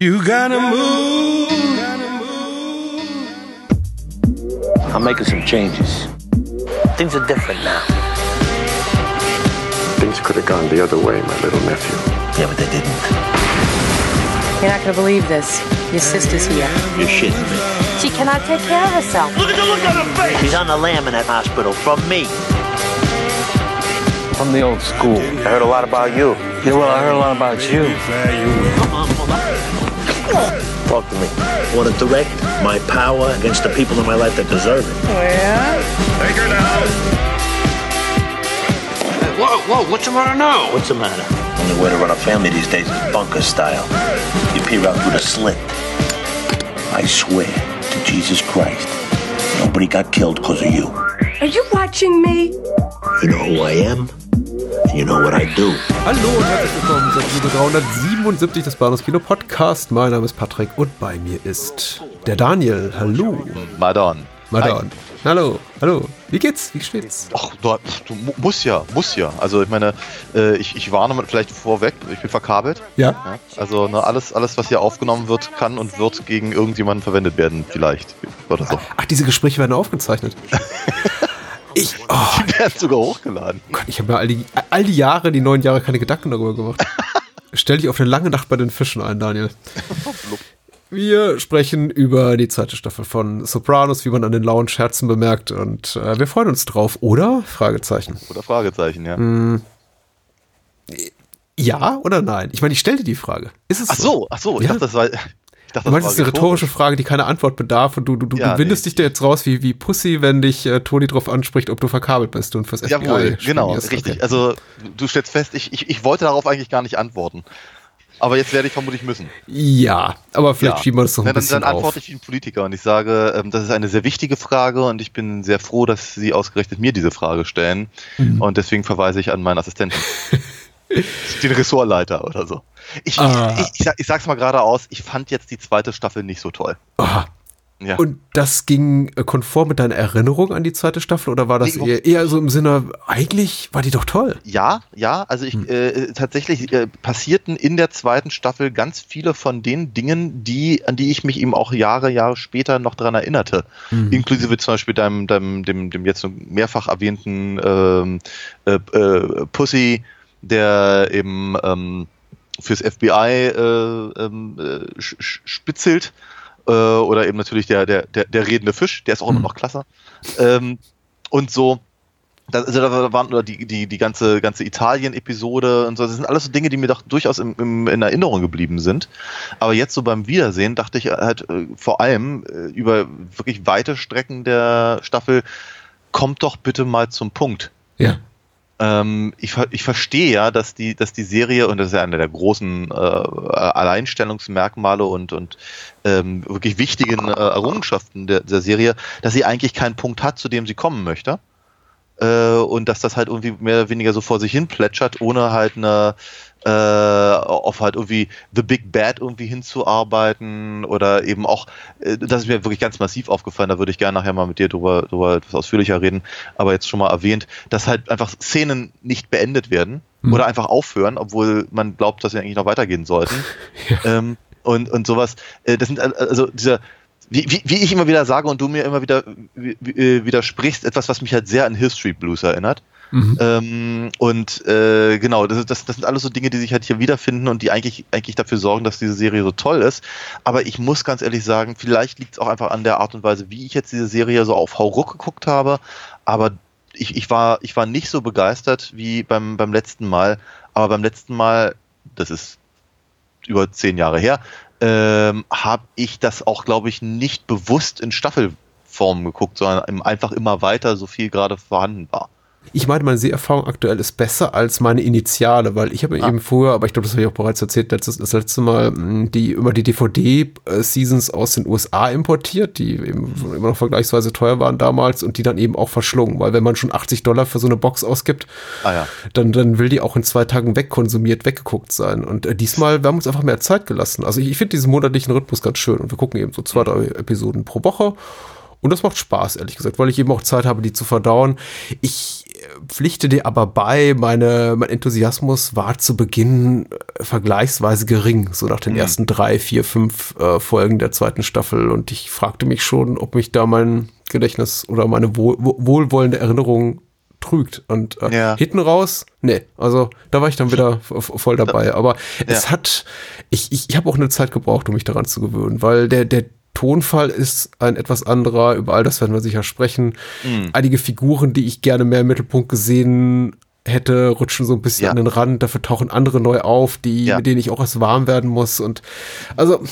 You gotta move. I'm making some changes. Things are different now. Things could have gone the other way, my little nephew. Yeah, but they didn't. You're not gonna believe this. Your sister's here. You're shitting me. She cannot take care of herself. Look at the look on her face! She's on the lam in that hospital from me. From the old school. I heard a lot about you. Yeah, well, I heard a lot about you. Talk to me. I want to direct my power against the people in my life that deserve it. Oh, yeah? Take her down. Whoa, whoa, what's the matter now? What's the matter? Only way to run a family these days is bunker style. You peer out through the slit. I swear to Jesus Christ, nobody got killed because of you. Are you watching me? You know who I am, and you know what I do. Hallo und herzlich willkommen zur Episode 377 des Bahnhofs Kino Podcast. Mein Name ist Patrick und bei mir ist der Daniel. Hallo. Madon. Madon. Hallo. Hallo. Wie geht's? Wie steht's? Ach, du, du mu- muss ja, muss ja. Also ich meine, äh, ich, ich warne mal vielleicht vorweg, ich bin verkabelt. Ja. Ja? Also ne, alles, alles, was hier aufgenommen wird, kann und wird gegen irgendjemanden verwendet werden, vielleicht. Oder so. Ach, diese Gespräche werden aufgezeichnet. Ich, oh Die werden sogar hochgeladen. Gott, ich habe mir all die, all die Jahre, die neun Jahre, keine Gedanken darüber gemacht. Stell dich auf eine lange Nacht bei den Fischen ein, Daniel. Wir sprechen über die zweite Staffel von Sopranos, wie man an den lauen Scherzen bemerkt. Und äh, wir freuen uns drauf, oder? Fragezeichen. Oder Fragezeichen, ja. Ja oder nein? Ich meine, ich stelle dir die Frage. Ist es Ach so, ach so, ich Ja. dachte, das war. Dachte, das ist eine rhetorisch. rhetorische Frage, die keine Antwort bedarf und du, du, du, Ja, du windest nee. dich da jetzt raus wie, wie Pussy, wenn dich äh, Toni drauf anspricht, ob du verkabelt bist und fürs FBI Jawohl, genau, richtig. Okay. Also du stellst fest, ich, ich, ich wollte darauf eigentlich gar nicht antworten. Aber jetzt werde ich vermutlich müssen. Ja, aber vielleicht Ja. schieben wir das noch ein Na, dann, bisschen dann antworte auf. ich wie ein Politiker und ich sage, ähm, das ist eine sehr wichtige Frage und ich bin sehr froh, dass Sie ausgerechnet mir diese Frage stellen. Mhm. Und deswegen verweise ich an meinen Assistenten. Den Ressortleiter oder so. Ich, Ah. ich, ich, ich sag's mal geradeaus, ich fand jetzt die zweite Staffel nicht so toll. Aha. Ja. Und das ging äh, konform mit deiner Erinnerung an die zweite Staffel oder war das Nee, eher, eher so im Sinne, eigentlich war die doch toll? Ja, ja, also Hm. ich äh, tatsächlich äh, passierten in der zweiten Staffel ganz viele von den Dingen, die an die ich mich eben auch Jahre, Jahre später noch dran erinnerte, Mhm. inklusive zum Beispiel deinem, deinem dem, dem jetzt mehrfach erwähnten ähm, äh, äh, Pussy, der eben ähm, fürs FBI äh, ähm, äh, spitzelt äh, oder eben natürlich der der der, der redende Fisch, der ist auch immer Mhm. noch klasse ähm, und so. Das, also da waren oder die, die, die ganze, ganze Italien-Episode und so, das sind alles so Dinge, die mir doch durchaus im, im, in Erinnerung geblieben sind. Aber jetzt so beim Wiedersehen dachte ich halt äh, vor allem äh, über wirklich weite Strecken der Staffel, kommt doch bitte mal zum Punkt. Ja. Ähm, ich, ich verstehe ja, dass die, dass die Serie, und das ist ja einer der großen äh, Alleinstellungsmerkmale und, und ähm, wirklich wichtigen äh, Errungenschaften der, der Serie, dass sie eigentlich keinen Punkt hat, zu dem sie kommen möchte. Äh, und dass das halt irgendwie mehr oder weniger so vor sich hin plätschert, ohne halt eine äh, auf halt irgendwie The Big Bad irgendwie hinzuarbeiten oder eben auch, äh, das ist mir wirklich ganz massiv aufgefallen, da würde ich gerne nachher mal mit dir drüber, drüber etwas ausführlicher reden, aber jetzt schon mal erwähnt, dass halt einfach Szenen nicht beendet werden Hm. oder einfach aufhören, obwohl man glaubt, dass sie eigentlich noch weitergehen sollten. ähm, und, und sowas, äh, das sind al- also dieser wie, wie, wie ich immer wieder sage und du mir immer wieder wie, wie, äh, widersprichst, etwas, was mich halt sehr an History Blues erinnert. Mhm. Ähm, und äh, genau, das, das, das sind alles so Dinge, die sich halt hier wiederfinden und die eigentlich, eigentlich dafür sorgen, dass diese Serie so toll ist. Aber ich muss ganz ehrlich sagen, vielleicht liegt es auch einfach an der Art und Weise, wie ich jetzt diese Serie so auf Hauruck geguckt habe. Aber ich, ich, war, ich war nicht so begeistert wie beim, beim letzten Mal. Aber beim letzten Mal, das ist über zehn Jahre her, ähm, habe ich das auch, glaube ich, nicht bewusst in Staffelform geguckt, sondern einfach immer weiter, so viel gerade vorhanden war. Ich meine, meine Seherfahrung aktuell ist besser als meine Initiale, weil ich habe Ah. eben früher, aber ich glaube, das habe ich auch bereits erzählt, letztes, das letzte Mal, mh, die immer die DVD-Seasons aus den USA importiert, die eben immer noch vergleichsweise teuer waren damals und die dann eben auch verschlungen, weil wenn man schon 80 Dollar für so eine Box ausgibt, Ah ja. dann, dann will die auch in zwei Tagen wegkonsumiert, weggeguckt sein. Und äh, diesmal, wir haben uns einfach mehr Zeit gelassen. Also ich, ich finde diesen monatlichen Rhythmus ganz schön und wir gucken eben so zwei, drei Episoden pro Woche. Und das macht Spaß, ehrlich gesagt, weil ich eben auch Zeit habe, die zu verdauen. Ich pflichte dir aber bei, meine, mein Enthusiasmus war zu Beginn äh, vergleichsweise gering, so nach den Mhm. ersten drei, vier, fünf äh, Folgen der zweiten Staffel. Und ich fragte mich schon, ob mich da mein Gedächtnis oder meine wohl, wohl- wohlwollende Erinnerung trügt. Und äh, Ja. hinten raus, nee, also da war ich dann wieder voll dabei. Aber es Ja. hat, ich, ich, ich habe auch eine Zeit gebraucht, um mich daran zu gewöhnen, weil der, der Tonfall ist ein etwas anderer, über all das werden wir sicher sprechen. Mhm. Einige Figuren, die ich gerne mehr im Mittelpunkt gesehen hätte, rutschen so ein bisschen Ja. an den Rand, dafür tauchen andere neu auf, die, Ja. mit denen ich auch erst warm werden muss. Und also,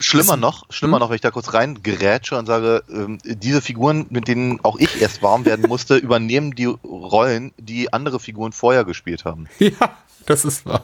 Schlimmer noch, schlimmer Hm? noch, wenn ich da kurz rein gerätsche und sage, ähm, diese Figuren, mit denen auch ich erst warm werden musste, übernehmen die Rollen, die andere Figuren vorher gespielt haben. ja, das ist wahr.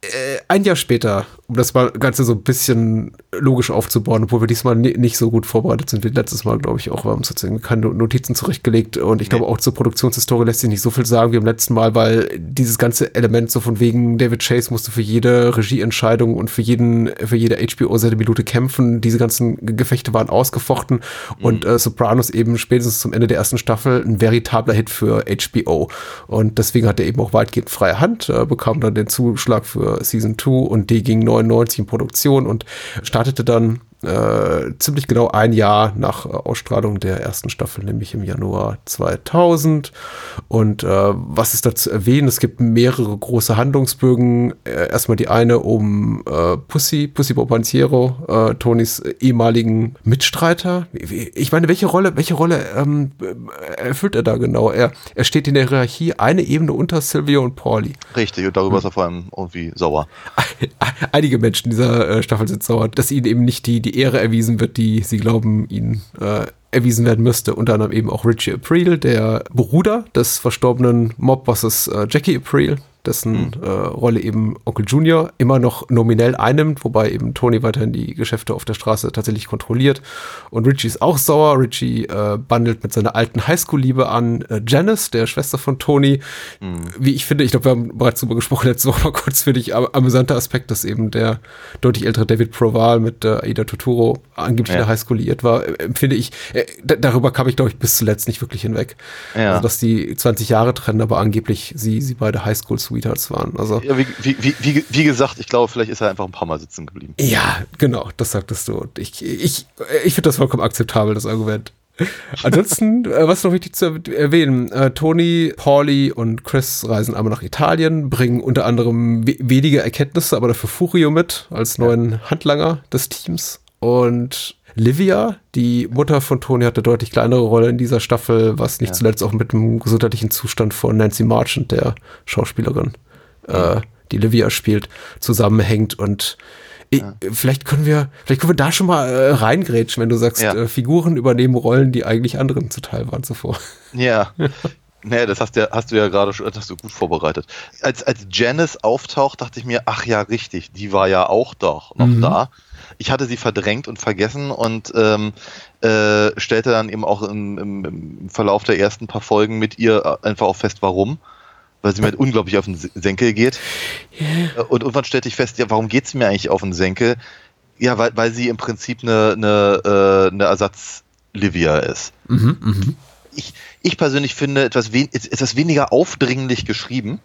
Äh, ein Jahr später, um das mal Ganze so ein bisschen logisch aufzubauen, obwohl wir diesmal ni- nicht so gut vorbereitet sind wie letztes Mal, glaube ich, auch. Wir haben sozusagen keine Notizen zurechtgelegt und ich glaube auch zur Produktionshistorie lässt sich nicht so viel sagen wie im letzten Mal, weil dieses ganze Element so von wegen David Chase musste für jede Regieentscheidung und für jeden, für jede HBO-Minute kämpfen. Diese ganzen Ge- Gefechte waren ausgefochten und äh, Sopranos eben spätestens zum Ende der ersten Staffel ein veritabler Hit für HBO. Und deswegen hat er eben auch weitgehend freie Hand, äh, bekam dann den Zuschlag für Season 2 und die ging 99 in Produktion und startete dann äh, ziemlich genau ein Jahr nach äh, Ausstrahlung der ersten Staffel, nämlich im Januar 2000. Und äh, was ist da zu erwähnen? Es gibt mehrere große Handlungsbögen. Äh, erstmal die eine um äh, Pussy, Pussy Bobanziero, äh, Tonys ehemaligen Mitstreiter. Ich meine, welche Rolle, welche Rolle ähm, äh, erfüllt er da genau? Er, er steht in der Hierarchie eine Ebene unter Silvio und Pauli. Richtig, und darüber ist er vor allem irgendwie sauer. Einige Menschen dieser Staffel sind sauer, dass ihnen eben nicht die, die Ehre erwiesen wird, die sie glauben, ihnen äh, erwiesen werden müsste. Unter anderem eben auch Richie April, der Bruder des verstorbenen Mobbosses äh, Jackie April, dessen äh, Rolle eben Onkel Junior immer noch nominell einnimmt, wobei eben Tony weiterhin die Geschäfte auf der Straße tatsächlich kontrolliert. Und Richie ist auch sauer. Richie äh, bandelt mit seiner alten Highschool-Liebe an äh, Janice, der Schwester von Tony. Wie ich finde, ich glaube, wir haben bereits darüber gesprochen letzte Woche mal kurz, finde ich, am- amüsanter Aspekt, dass eben der deutlich ältere David Proval mit äh, Aida Totoro angeblich in Ja. der Highschool liiert war, äh, empfinde ich, äh, da- darüber kam ich, glaube ich, bis zuletzt nicht wirklich hinweg. Ja. Also, dass die 20 Jahre trennen, aber angeblich sie, sie beide Highschool-Sweethearts waren. Also, Ja, wie, wie, wie, wie, gesagt, ich glaube, vielleicht ist er einfach ein paar Mal sitzen geblieben. ja, genau, das sagtest du. Und ich, ich, ich finde das vollkommen akzeptabel, das Argument. Ansonsten, äh, was noch wichtig zu er- erwähnen, äh, Tony, Pauli und Chris reisen einmal nach Italien, bringen unter anderem we wenige Erkenntnisse, aber dafür Furio mit als neuen Handlanger des Teams. Und Livia, die Mutter von Tony, hatte deutlich kleinere Rolle in dieser Staffel, was nicht zuletzt auch mit dem gesundheitlichen Zustand von Nancy Marchant, der Schauspielerin, äh, die Livia spielt, zusammenhängt. Und ich, vielleicht können wir, vielleicht können wir da schon mal äh, reingrätschen, wenn du sagst, Ja. äh, Figuren übernehmen Rollen, die eigentlich anderen zuteil waren zuvor. Ja. Naja, das hast, ja, hast du ja gerade schon hast du gut vorbereitet. Als, als Janice auftaucht, dachte ich mir, ach ja, richtig, die war ja auch doch noch da. Ich hatte sie verdrängt und vergessen und ähm, äh, stellte dann eben auch im, im, im Verlauf der ersten paar Folgen mit ihr äh, einfach auch fest, warum. Weil sie mir unglaublich auf den Se- Senkel geht. Äh, Und irgendwann stellte ich fest, ja, warum geht sie mir eigentlich auf den Senkel? Ja, weil, weil sie im Prinzip eine, eine, äh, eine Ersatz-Livia ist ich, ich persönlich finde etwas, et- etwas weniger aufdringlich geschrieben.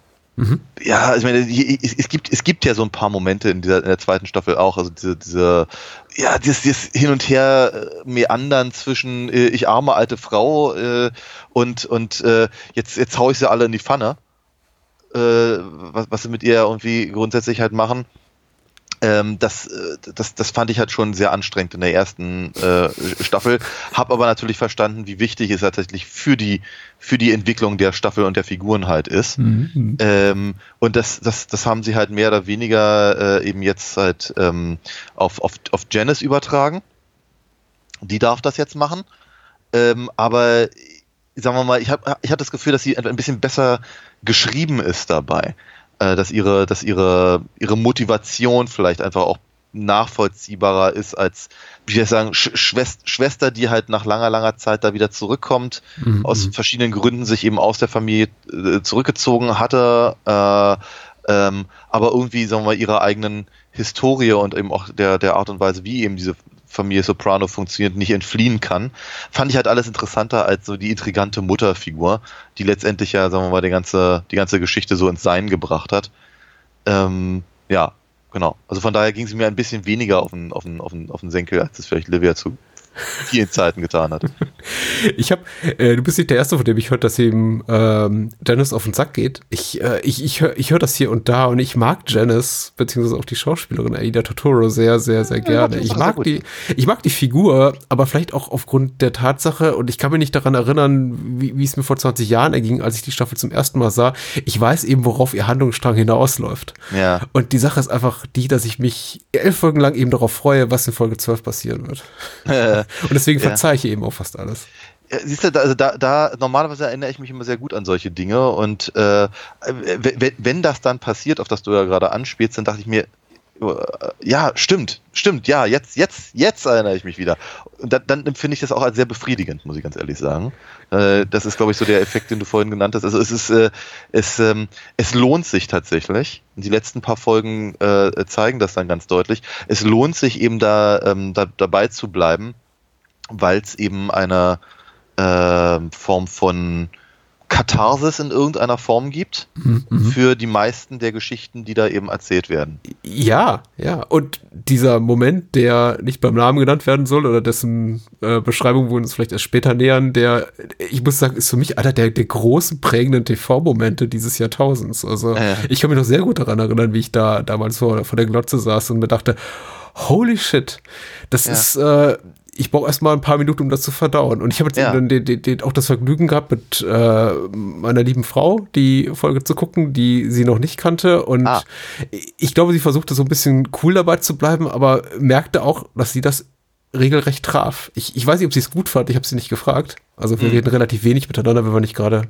Ja, ich meine, es, gibt, es gibt ja so ein paar Momente in, dieser, in der zweiten Staffel auch, also diese, diese ja, dieses, dieses Hin und Her äh, meandern zwischen äh, ich arme alte Frau äh, und, und äh, jetzt, jetzt hau ich sie alle in die Pfanne, äh, was, was sie mit ihr irgendwie grundsätzlich halt machen. Ähm, das, äh, das, das fand ich halt schon sehr anstrengend in der ersten äh, Staffel. Hab aber natürlich verstanden, wie wichtig es tatsächlich für die, für die Entwicklung der Staffel und der Figuren halt ist. Ähm, und das, das, das haben sie halt mehr oder weniger äh, eben jetzt halt ähm, auf, auf, auf Janice übertragen. Die darf das jetzt machen. Ähm, aber sagen wir mal, ich habe ich hab das Gefühl, dass sie ein bisschen besser geschrieben ist dabei. Äh, dass ihre, dass ihre, ihre Motivation vielleicht einfach auch nachvollziehbarer ist als, wie soll ich sagen, Sch Schwest Schwester, die halt nach langer, langer Zeit da wieder zurückkommt, aus verschiedenen Gründen sich eben aus der Familie äh, zurückgezogen hatte, äh, ähm, aber irgendwie, sagen wir mal, ihrer eigenen Historie und eben auch der, der Art und Weise, wie eben diese Familie Soprano funktioniert, nicht entfliehen kann, fand ich halt alles interessanter als so die intrigante Mutterfigur, die letztendlich ja, sagen wir mal, die ganze, die ganze Geschichte so ins Sein gebracht hat. Ähm, ja, genau. Also von daher ging sie mir ein bisschen weniger auf den, auf den, auf den, auf den Senkel, als es vielleicht Livia zu vielen Zeiten getan hat. Ich habe, äh, du bist nicht der Erste, von dem ich höre, dass ihm ähm, Janice auf den Sack geht. Ich, äh, ich, ich höre ich hör das hier und da und ich mag Janice, beziehungsweise auch die Schauspielerin Aida Totoro sehr, sehr, sehr gerne. Ich mag die, ich mag die Figur, aber vielleicht auch aufgrund der Tatsache, und ich kann mich nicht daran erinnern, wie, wie es mir vor 20 Jahren erging, als ich die Staffel zum ersten Mal sah. Ich weiß eben, worauf ihr Handlungsstrang hinausläuft. Ja. Und die Sache ist einfach die, dass ich mich elf Folgen lang eben darauf freue, was in Folge 12 passieren wird. Und deswegen Ja. verzeihe ich eben auch fast alles. Ja, siehst du, da, also da, da normalerweise erinnere ich mich immer sehr gut an solche Dinge und äh, wenn, das dann passiert, auf das du ja gerade anspielst, dann dachte ich mir, äh, ja, stimmt, stimmt, ja, jetzt, jetzt, jetzt erinnere ich mich wieder. Und dann, dann empfinde ich das auch als sehr befriedigend, muss ich ganz ehrlich sagen. Äh, das ist, glaube ich, so der Effekt, den du vorhin genannt hast. Also es ist, äh, es, ähm, es lohnt sich tatsächlich. Und die letzten paar Folgen äh, zeigen das dann ganz deutlich. Es lohnt sich eben da, ähm, da dabei zu bleiben, weil es eben eine äh, Form von Katharsis in irgendeiner Form gibt für die meisten der Geschichten, die da eben erzählt werden. Ja, ja. Und dieser Moment, der nicht beim Namen genannt werden soll oder dessen äh, Beschreibung wir uns vielleicht erst später nähern, der, ich muss sagen, ist für mich einer der, der großen prägenden TV-Momente dieses Jahrtausends. Also Ja. ich kann mich noch sehr gut daran erinnern, wie ich da damals vor, vor der Glotze saß und mir dachte, holy shit, das Ja. ist, äh, ich brauche erstmal ein paar Minuten, um das zu verdauen. Und ich habe jetzt Ja. den, den, den, auch das Vergnügen gehabt, mit äh, meiner lieben Frau die Folge zu gucken, die sie noch nicht kannte. Und Ah. ich glaube, sie versuchte so ein bisschen cool dabei zu bleiben, aber merkte auch, dass sie das regelrecht traf. Ich, ich weiß nicht, ob sie es gut fand, ich habe sie nicht gefragt. Also wir reden relativ wenig miteinander, wenn wir nicht gerade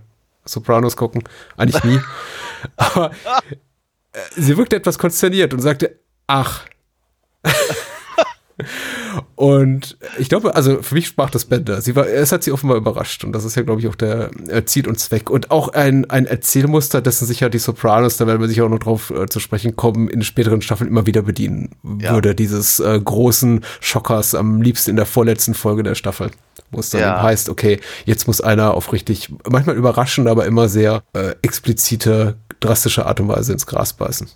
Sopranos gucken. Eigentlich nie. aber äh, sie wirkte etwas konsterniert und sagte, ach. Und ich glaube, also für mich sprach das Bände. Sie war, es hat sie offenbar überrascht und das ist ja, glaube ich, auch der äh, Ziel und Zweck. Und auch ein, ein Erzählmuster, dessen sich ja die Sopranos, da werden wir sicher auch noch drauf äh, zu sprechen kommen, in späteren Staffeln immer wieder bedienen Ja. würde. Dieses äh, großen Schockers am liebsten in der vorletzten Folge der Staffel. Wo es dann Ja. heißt, okay, jetzt muss einer auf richtig, manchmal überraschende, aber immer sehr äh, explizite, drastische Art und Weise ins Gras beißen.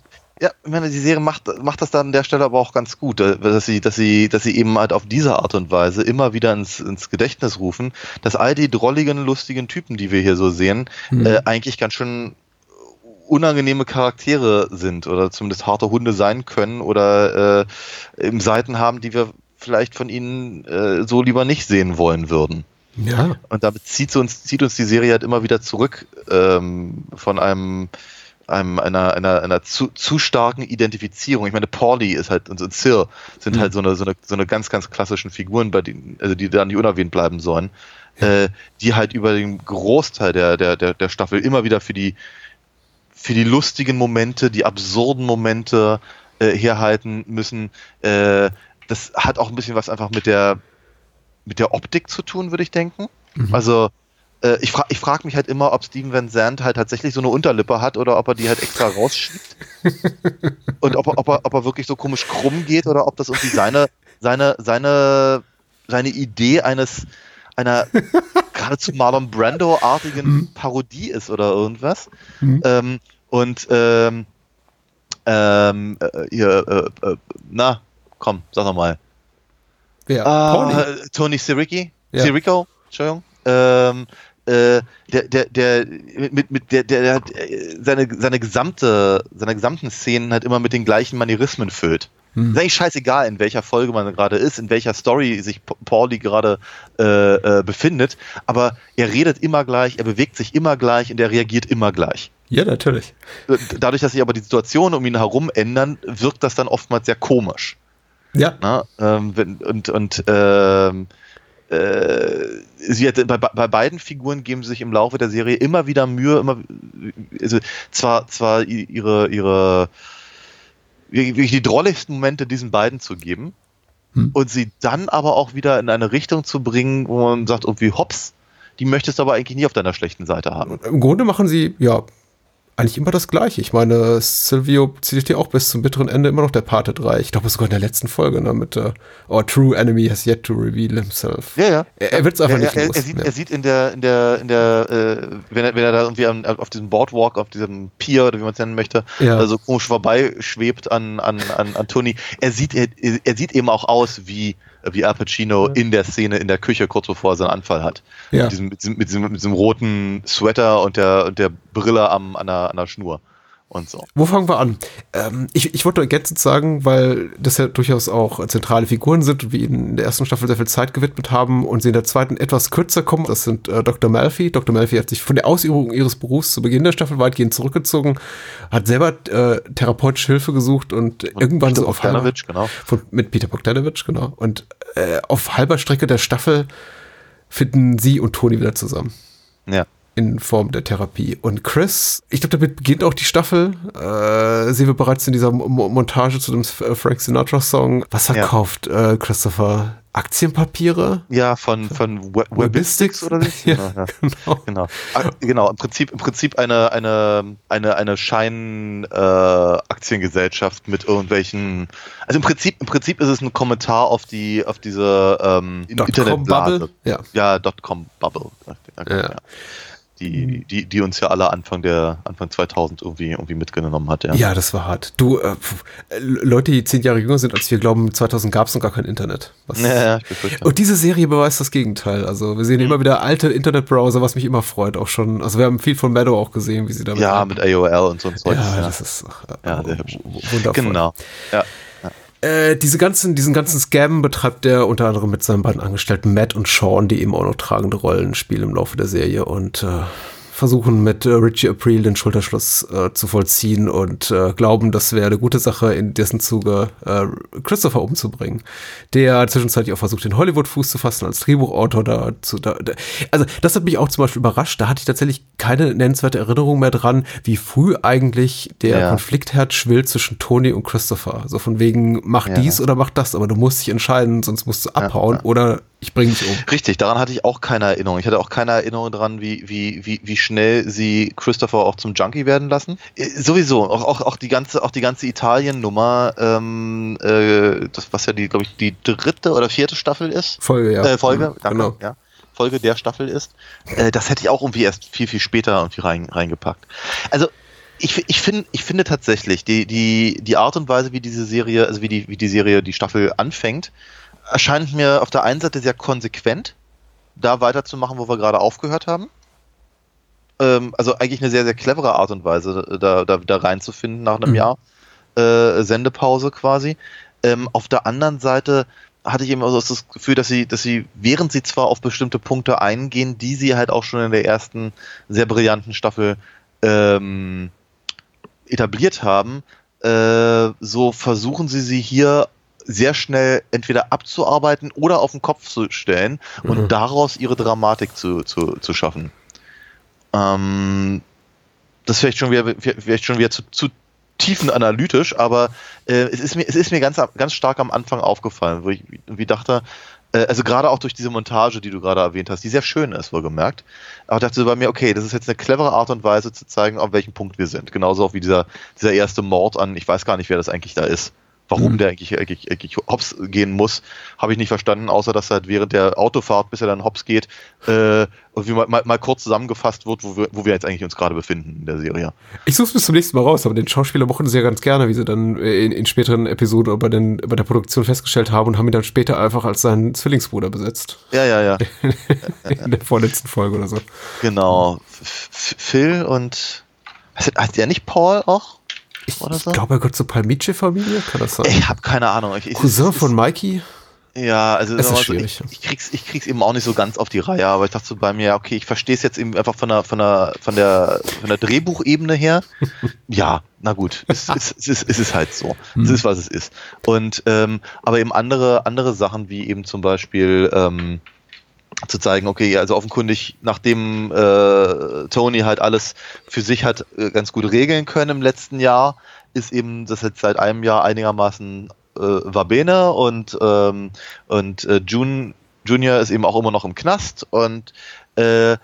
Ja, ich meine, die Serie macht, macht das dann an der Stelle aber auch ganz gut, äh, dass sie, dass sie, dass sie eben halt auf diese Art und Weise immer wieder ins, ins Gedächtnis rufen, dass all die drolligen, lustigen Typen, die wir hier so sehen, äh, eigentlich ganz schön unangenehme Charaktere sind oder zumindest harte Hunde sein können oder äh, im Seiten haben, die wir vielleicht von ihnen äh, so lieber nicht sehen wollen würden. Ja. Und damit zieht uns, zieht uns die Serie halt immer wieder zurück ähm, von einem, einem einer, einer, einer zu, zu starken Identifizierung. Ich meine, Pauli ist halt und und Sir sind halt so eine, so eine so eine ganz, ganz klassischen Figuren, bei denen, also die dann nicht unerwähnt bleiben sollen, äh, die halt über den Großteil der, der, der, der Staffel immer wieder für die für die lustigen Momente, die absurden Momente äh, herhalten müssen. Äh, das hat auch ein bisschen was einfach mit der mit der Optik zu tun, würde ich denken. Also äh, ich frage ich frag mich halt immer, ob Steven Van Zandt halt tatsächlich so eine Unterlippe hat oder ob er die halt extra rausschiebt. Und ob er, ob, er, ob er wirklich so komisch krumm geht oder ob das irgendwie seine, seine, seine, seine Idee eines einer geradezu Marlon Brando-artigen Parodie ist oder irgendwas. Ähm, und ähm, ähm, äh, hier, äh, äh, na, komm, sag noch mal. Wer? Ah, äh, Tony Sirico, Ja. Sirico, Entschuldigung. Ähm, äh, der, der, der, mit, mit, der, der, der hat äh, seine, seine gesamte, seine gesamten Szenen halt immer mit den gleichen Manierismen füllt. Hm. Ist eigentlich scheißegal, in welcher Folge man gerade ist, in welcher Story sich Pa- Pauli gerade äh, äh, befindet, aber er redet immer gleich, er bewegt sich immer gleich und er reagiert immer gleich. Ja, natürlich. Dadurch, dass sich aber die Situationen um ihn herum ändern, wirkt das dann oftmals sehr komisch. Ja. Ne? Ähm, und und ähm, äh, sie hat, bei, bei beiden Figuren geben sie sich im Laufe der Serie immer wieder Mühe, immer also zwar zwar ihre ihre wirklich die drolligsten Momente diesen beiden zu geben Hm. und sie dann aber auch wieder in eine Richtung zu bringen, wo man sagt irgendwie hops, die möchtest du aber eigentlich nie auf deiner schlechten Seite haben. Im Grunde machen sie, ja, eigentlich immer das Gleiche. Ich meine, Silvio zieht dir auch bis zum bitteren Ende immer noch der Pate 3. Ich glaube sogar in der letzten Folge, ne, mit uh, Our True Enemy has yet to reveal himself. Ja, ja. Er, er wird es einfach Ja, nicht er, los. er, sieht, Ja. er sieht in der, in der, in der, äh, wenn er, wenn er da irgendwie am, auf diesem Boardwalk, auf diesem Pier oder wie man es nennen möchte, Ja. so komisch vorbeischwebt an, an, an, an Tony. Er sieht, er, er sieht eben auch aus wie, wie Al Pacino in der Szene in der Küche, kurz bevor er seinen Anfall hat. Ja. Mit, diesem, mit, diesem, mit, diesem, mit diesem roten Sweater und der, und der Brille am, an, der, an der Schnur. Und so. Wo fangen wir an? Ähm, ich, ich wollte ergänzend sagen, weil das ja durchaus auch zentrale Figuren sind und wir ihnen in der ersten Staffel sehr viel Zeit gewidmet haben und sie in der zweiten etwas kürzer kommen. Das sind äh, Dr. Malfi. Dr. Malfi hat sich von der Ausübung ihres Berufs zu Beginn der Staffel weitgehend zurückgezogen, hat selber äh, therapeutische Hilfe gesucht und, irgendwann Peter so auf halber, genau. von, mit Peter Bogdanovich, genau. Und äh, auf halber Strecke der Staffel finden sie und Toni wieder zusammen Ja. In Form der Therapie. Und Chris, ich glaube, damit beginnt auch die Staffel. Äh, sehen wir bereits in dieser Mo- Montage zu dem äh, Frank Sinatra-Song. Was Ja. verkauft äh, Christopher? Aktienpapiere? Ja, von, von We Webistics oder wie? Ja, ja. genau. Genau. Ah, genau, im Prinzip, im Prinzip eine, eine, eine, eine Schein, äh, mit irgendwelchen, also im Prinzip, im Prinzip ist es ein Kommentar auf die, auf diese, ähm, Internetblase. Ja. Ja, Dotcom-Bubble. Ja. Ja. Die, die, die uns ja alle Anfang der, Anfang 2000 irgendwie, irgendwie mitgenommen hat, ja. Ja, das war hart. Du, äh, äh, Leute, die zehn Jahre jünger sind als wir, glauben, 2000 gab es noch gar kein Internet. Was, Ja, ja, ich. Und diese Serie beweist das Gegenteil. Also wir sehen Mhm. immer wieder alte Internetbrowser, was mich immer freut. Auch schon. Also wir haben viel von Meadow auch gesehen, wie sie damit. Ja, arbeiten. mit AOL und so ein Zeug. ja, ja. das ist äh, Ja, sehr hübsch. wundervoll. Genau. Ja. Äh, diese ganzen, diesen ganzen Scam betreibt er unter anderem mit seinen beiden Angestellten Matt und Sean, die eben auch noch tragende Rollen spielen im Laufe der Serie. Und äh, versuchen mit äh, Richie April den Schulterschluss äh, zu vollziehen und äh, glauben, das wäre eine gute Sache, in dessen Zuge äh, Christopher umzubringen, der zwischenzeitlich auch versucht, den Hollywood Fuß zu fassen als Drehbuchautor. Dazu, da, da, also das hat mich auch zum Beispiel überrascht. Da hatte ich tatsächlich keine nennenswerte Erinnerung mehr dran, wie früh eigentlich der Ja. Konfliktherd schwillt zwischen Tony und Christopher. So von wegen, mach Ja. dies oder mach das, aber du musst dich entscheiden, sonst musst du abhauen oder ich bring dich um. Richtig, daran hatte ich auch keine Erinnerung. Ich hatte auch keine Erinnerung daran, wie, wie, wie, wie schnell sie Christopher auch zum Junkie werden lassen. Äh, sowieso, auch, auch, auch die ganze, auch die ganze Italien-Nummer, ähm, äh, das, was ja die, glaube ich, die dritte oder vierte Staffel ist. Folge, ja. Äh, Folge, Mhm, danke, Genau. ja. Folge der Staffel ist. Äh, das hätte ich auch irgendwie erst viel, viel später irgendwie rein, reingepackt. Also, ich, ich, find, ich finde tatsächlich, die, die, die Art und Weise, wie diese Serie, also wie die, wie die Serie, die Staffel anfängt, erscheint mir auf der einen Seite sehr konsequent, da weiterzumachen, wo wir gerade aufgehört haben. Ähm, also eigentlich eine sehr, sehr clevere Art und Weise, da, da, da reinzufinden nach einem Mhm. Jahr äh, Sendepause quasi. Ähm, auf der anderen Seite hatte ich eben also das Gefühl, dass sie, dass sie, während sie zwar auf bestimmte Punkte eingehen, die sie halt auch schon in der ersten sehr brillanten Staffel ähm, etabliert haben, äh, so versuchen sie sie hier sehr schnell entweder abzuarbeiten oder auf den Kopf zu stellen und Mhm. daraus ihre Dramatik zu, zu, zu schaffen. Ähm, das ist vielleicht schon wieder, vielleicht schon wieder zu, zu tiefenanalytisch, aber äh, es ist mir, es ist mir ganz, ganz stark am Anfang aufgefallen, wo ich wie dachte, äh, also gerade auch durch diese Montage, die du gerade erwähnt hast, die sehr schön ist, wohlgemerkt, aber dachte so bei mir, okay, das ist jetzt eine clevere Art und Weise zu zeigen, auf welchem Punkt wir sind. Genauso auch wie dieser, dieser erste Mord an, ich weiß gar nicht, wer das eigentlich da ist. Warum Mhm. der eigentlich, eigentlich, eigentlich hops gehen muss, habe ich nicht verstanden, außer dass halt während der Autofahrt, bis er dann hops geht, äh, irgendwie mal, mal, mal kurz zusammengefasst wird, wo wir, wo wir jetzt eigentlich uns gerade befinden in der Serie. Ich suche es bis zum nächsten Mal raus, aber den Schauspieler mochten sie ja ganz gerne, wie sie dann in, in späteren Episoden bei, den, bei der Produktion festgestellt haben und haben ihn dann später einfach als seinen Zwillingsbruder besetzt. Ja, ja, ja. In der vorletzten Folge oder so. Genau. Phil und. Heißt der nicht Paul auch? Ich, Oder ich so? glaube, er gehört zur Palmice-Familie, kann das sein? Ich habe keine Ahnung. Ich, ich, Cousin es- von Mikey? Ja, also Es ist sagen wir mal so, schwierig. Ich, ich, krieg's, ich krieg's eben auch nicht so ganz auf die Reihe, aber ich dachte so bei mir, ja, okay, ich verstehe es jetzt eben einfach von der, von der, von der, von der Drehbuchebene her. ja, na gut, es, es, es, ist, es ist halt so. Es Hm. ist, was es ist. Und ähm, aber eben andere, andere Sachen, wie eben zum Beispiel ähm, zu zeigen, okay, also offenkundig, nachdem äh, Tony halt alles für sich hat äh, ganz gut regeln können im letzten Jahr, ist eben das jetzt seit einem Jahr einigermaßen äh, Vabene und, ähm, und äh, June, Junior ist eben auch immer noch im Knast und äh,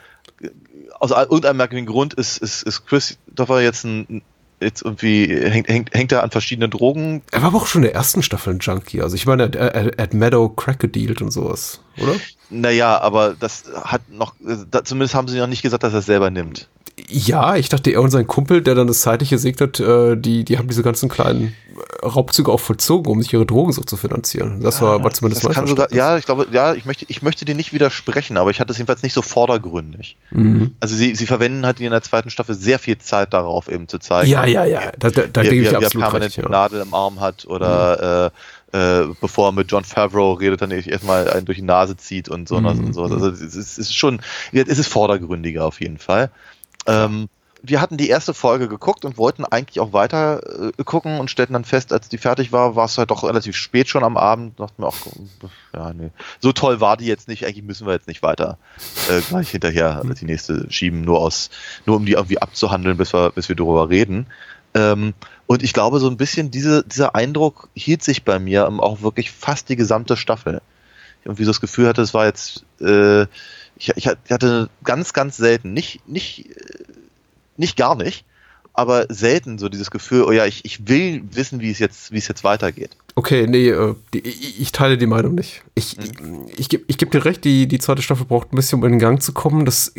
aus irgendeinem merkwürdigen Grund ist, ist, ist Christopher jetzt ein, jetzt irgendwie hängt, hängt, hängt er an verschiedenen Drogen. Er war aber auch schon in der ersten Staffel ein Junkie. Also ich meine, er, er hat Meadow Crack gedealt und sowas, oder? Naja, aber das hat noch, da, zumindest haben sie noch nicht gesagt, dass er es selber nimmt. Ja, ich dachte, er und sein Kumpel, der dann das zeitliche segnet, äh, die, die haben diese ganzen kleinen Raubzüge auch vollzogen, um sich ihre Drogen so zu finanzieren. Das war, war zumindest das kann sogar, Ja, ich glaube, ja, ich möchte, ich möchte dir nicht widersprechen, aber ich hatte es jedenfalls nicht so vordergründig. Mhm. Also sie, sie verwenden halt in der zweiten Staffel sehr viel Zeit darauf, eben zu zeigen. Ja, ja, ja. Da, da, da wie, gebe ich wie, absolut wie er permanent recht, ja. Nadel im Arm hat oder mhm. äh, äh, bevor er mit John Favreau redet, dann erstmal einen durch die Nase zieht und so. Mhm. Und so. Also es ist, schon, es ist vordergründiger auf jeden Fall. Ähm, wir hatten die erste Folge geguckt und wollten eigentlich auch weiter äh, gucken und stellten dann fest, als die fertig war, war es halt doch relativ spät schon am Abend. Dachten wir auch, ja, nee, so toll war die jetzt nicht. Eigentlich müssen wir jetzt nicht weiter äh, gleich hinterher die nächste schieben, nur aus, nur um die irgendwie abzuhandeln, bis wir, bis wir darüber reden. Ähm, und ich glaube, so ein bisschen diese, dieser Eindruck hielt sich bei mir auch wirklich fast die gesamte Staffel. Ich irgendwie so das Gefühl hatte, es war jetzt, äh, ich, ich hatte ganz, ganz selten, nicht, nicht, nicht gar nicht, aber selten so dieses Gefühl, oh ja, ich, ich will wissen, wie es jetzt, wie es jetzt weitergeht. Okay, nee, äh, die, ich teile die Meinung nicht. Ich, mhm. ich, ich gebe ich geb dir recht, die, die zweite Staffel braucht ein bisschen, um in den Gang zu kommen. Das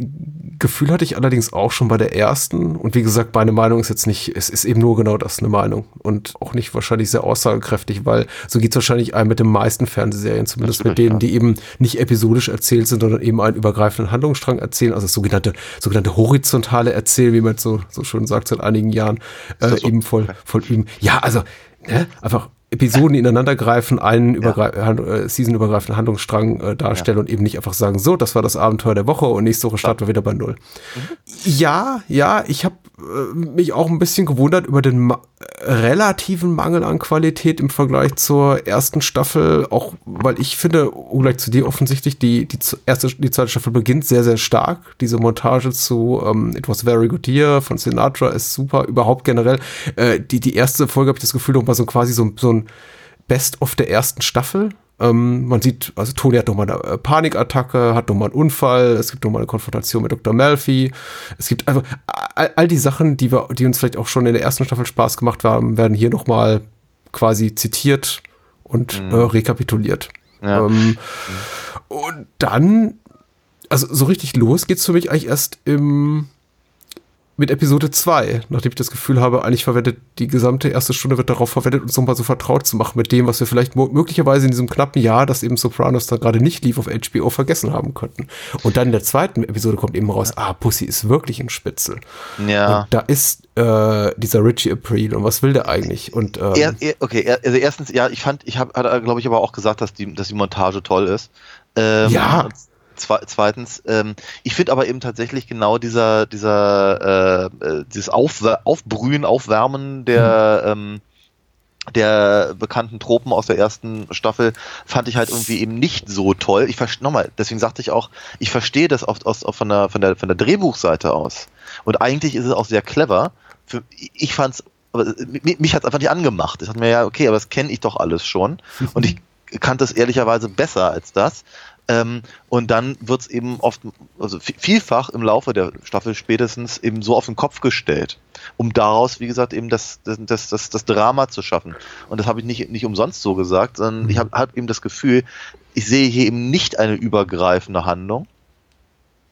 Gefühl hatte ich allerdings auch schon bei der ersten. Und wie gesagt, meine Meinung ist jetzt nicht, es ist eben nur genau das, eine Meinung. Und auch nicht wahrscheinlich sehr aussagekräftig, weil so geht es wahrscheinlich einem mit den meisten Fernsehserien, zumindest mit denen, ja. die eben nicht episodisch erzählt sind, sondern eben einen übergreifenden Handlungsstrang erzählen. Also das sogenannte, sogenannte horizontale Erzählen, wie man so, so schön sagt seit einigen Jahren, äh, so? eben voll, voll üben. Ja, also, ne, einfach Episoden ineinandergreifen, einen übergreif ja. äh, seasonübergreifenden Handlungsstrang äh, darstellen ja. und eben nicht einfach sagen, so, das war das Abenteuer der Woche und nächste Woche starten wir wieder bei Null. Mhm. Ja, ja, ich habe äh, mich auch ein bisschen gewundert über den ma relativen Mangel an Qualität im Vergleich zur ersten Staffel, auch weil ich finde, ungleich zu dir offensichtlich, die, die erste, die zweite Staffel beginnt sehr, sehr stark. Diese Montage zu ähm, It Was Very Good Year von Sinatra ist super, überhaupt generell. Äh, die, die erste Folge habe ich das Gefühl, noch mal so quasi so, so ein Best-of der ersten Staffel. Ähm, man sieht, also Tony hat nochmal eine äh, Panikattacke, hat nochmal einen Unfall, es gibt nochmal eine Konfrontation mit Dr. Malfi. Es gibt einfach all, all, die Sachen, die wir, die uns vielleicht auch schon in der ersten Staffel Spaß gemacht haben, werden hier nochmal quasi zitiert und mhm. äh, rekapituliert. Ja. Ähm, mhm. Und dann, also so richtig los geht's für mich eigentlich erst im mit Episode 2, nachdem ich das Gefühl habe, eigentlich verwendet die gesamte erste Stunde wird darauf verwendet, uns nochmal so vertraut zu machen mit dem, was wir vielleicht möglicherweise in diesem knappen Jahr, das eben Sopranos da gerade nicht lief auf HBO, vergessen haben könnten. Und dann in der zweiten Episode kommt eben raus, ah, Pussy ist wirklich ein Spitzel. Ja. Und da ist äh, dieser Richie April und was will der eigentlich? Und ähm, er, er, okay, er, also erstens, ja, ich fand, ich habe, glaube ich, aber auch gesagt, dass die, dass die Montage toll ist. Ähm, ja. Zweitens, ähm, ich finde aber eben tatsächlich genau dieser, dieser, äh, äh dieses Auf, Aufbrühen, Aufwärmen der, mhm. ähm, der bekannten Tropen aus der ersten Staffel fand ich halt irgendwie eben nicht so toll. Ich verstehe nochmal, deswegen sagte ich auch, ich verstehe das oft aus, aus, von, der, von, der, von der Drehbuchseite aus. Und eigentlich ist es auch sehr clever. Für, ich fand's, aber mich, mich hat es einfach nicht angemacht. Ich dachte mir ja, okay, aber das kenne ich doch alles schon. Und ich kannte es ehrlicherweise besser als das. Ähm, und dann wird es eben oft, also vielfach im Laufe der Staffel spätestens eben so auf den Kopf gestellt, um daraus, wie gesagt, eben das, das, das, das, Drama zu schaffen. Und das habe ich nicht, nicht umsonst so gesagt, sondern ich habe hab eben das Gefühl, ich sehe hier eben nicht eine übergreifende Handlung.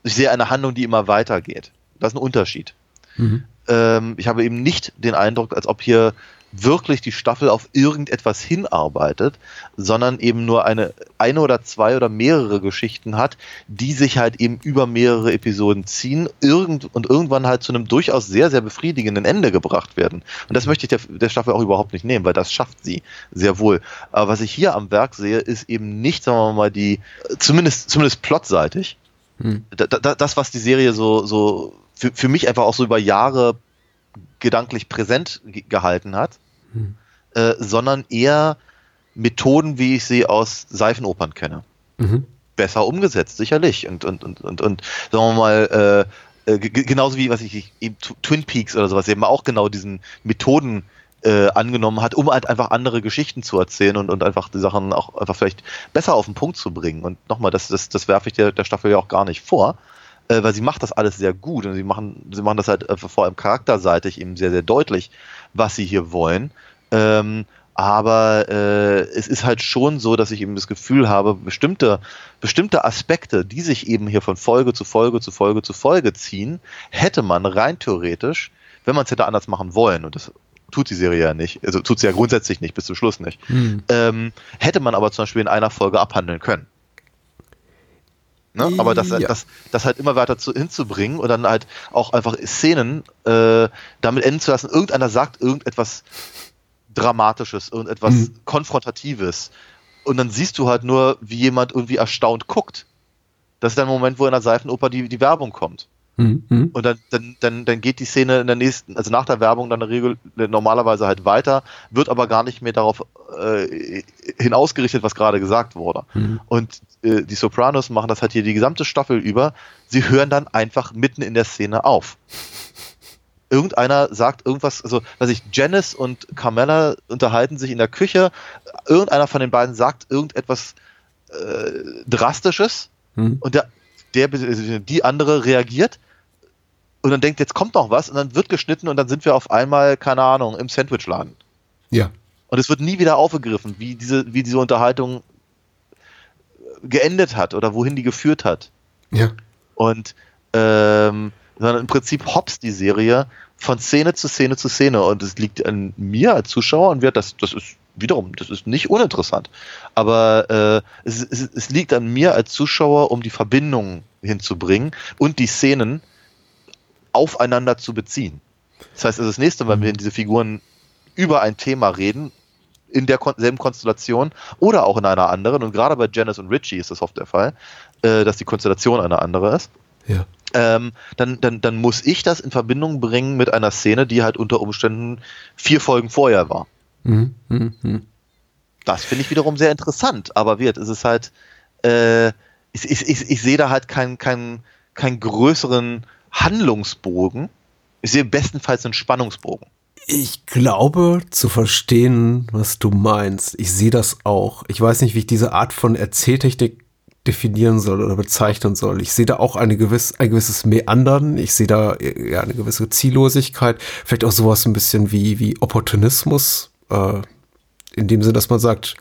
Ich sehe eine Handlung, die immer weitergeht. Das ist ein Unterschied. Mhm. Ähm, ich habe eben nicht den Eindruck, als ob hier wirklich die Staffel auf irgendetwas hinarbeitet, sondern eben nur eine, eine oder zwei oder mehrere Geschichten hat, die sich halt eben über mehrere Episoden ziehen irgend, und irgendwann halt zu einem durchaus sehr, sehr befriedigenden Ende gebracht werden. Und das möchte ich der, der Staffel auch überhaupt nicht nehmen, weil das schafft sie sehr wohl. Aber was ich hier am Werk sehe, ist eben nicht, sagen wir mal, die, zumindest, zumindest plotseitig, hm. das, was die Serie so, so für, für mich einfach auch so über Jahre gedanklich präsent gehalten hat, hm. äh, sondern eher Methoden, wie ich sie aus Seifenopern kenne. Mhm. Besser umgesetzt, sicherlich. Und, und, und, und, und sagen wir mal, äh, äh genauso wie was ich eben Twin Peaks oder sowas eben auch genau diesen Methoden äh, angenommen hat, um halt einfach andere Geschichten zu erzählen und, und einfach die Sachen auch einfach vielleicht besser auf den Punkt zu bringen. Und nochmal, das, das, das werfe ich der, der Staffel ja auch gar nicht vor. Äh, weil sie macht das alles sehr gut und sie machen, sie machen das halt äh, vor allem charakterseitig eben sehr, sehr deutlich, was sie hier wollen. Ähm, aber äh, es ist halt schon so, dass ich eben das Gefühl habe, bestimmte, bestimmte Aspekte, die sich eben hier von Folge zu Folge zu Folge zu Folge ziehen, hätte man rein theoretisch, wenn man es hätte anders machen wollen, und das tut die Serie ja nicht, also tut sie ja grundsätzlich nicht, bis zum Schluss nicht, ähm, hätte man aber zum Beispiel in einer Folge abhandeln können. Ne? Aber das, Ja. das, das halt immer weiter zu, hinzubringen und dann halt auch einfach Szenen äh, damit enden zu lassen, irgendeiner sagt irgendetwas Dramatisches, irgendetwas Mhm. Konfrontatives. Und dann siehst du halt nur, wie jemand irgendwie erstaunt guckt. Das ist der Moment, wo in der Seifenoper die, die Werbung kommt. Mhm. Mhm. Und dann, dann, dann, dann geht die Szene in der nächsten, also nach der Werbung dann Regel normalerweise halt weiter, wird aber gar nicht mehr darauf äh, hinausgerichtet, was gerade gesagt wurde. Und äh, die Sopranos machen das halt hier die gesamte Staffel über. Sie hören dann einfach mitten in der Szene auf. Irgendeiner sagt irgendwas, also weiß ich, Janice und Carmella unterhalten sich in der Küche. Irgendeiner von den beiden sagt irgendetwas äh, Drastisches Mhm. und der, der, die andere reagiert und dann denkt, jetzt kommt noch was und dann wird geschnitten und dann sind wir auf einmal, keine Ahnung, im Sandwichladen. Ja. Und es wird nie wieder aufgegriffen, wie diese, wie diese Unterhaltung geendet hat oder wohin die geführt hat. Ja. Und ähm, sondern im Prinzip hops die Serie von Szene zu Szene zu Szene. Und es liegt an mir als Zuschauer und wir, das, das ist wiederum, das ist nicht uninteressant. Aber äh, es, es, es liegt an mir als Zuschauer, um die Verbindungen hinzubringen und die Szenen aufeinander zu beziehen. Das heißt, also das nächste Mal, wenn wir diese Figuren über ein Thema reden, in derselben Konstellation oder auch in einer anderen, und gerade bei Janice und Richie ist das oft der Fall, äh, dass die Konstellation eine andere ist, Ja. ähm, dann, dann, dann muss ich das in Verbindung bringen mit einer Szene, die halt unter Umständen vier Folgen vorher war. Mhm. Mhm. Mhm. Das finde ich wiederum sehr interessant, aber wird, es ist halt, äh, ich, ich, ich, ich sehe da halt keinen keinen keinen größeren Handlungsbogen. Ich sehe bestenfalls einen Spannungsbogen. Ich glaube zu verstehen, was du meinst. Ich sehe das auch. Ich weiß nicht, wie ich diese Art von Erzähltechnik definieren soll oder bezeichnen soll. Ich sehe da auch eine gewiss, ein gewisses Meandern. Ich sehe da äh, ja, eine gewisse Ziellosigkeit. Vielleicht auch sowas ein bisschen wie, wie Opportunismus. Äh, in dem Sinne, dass man sagt,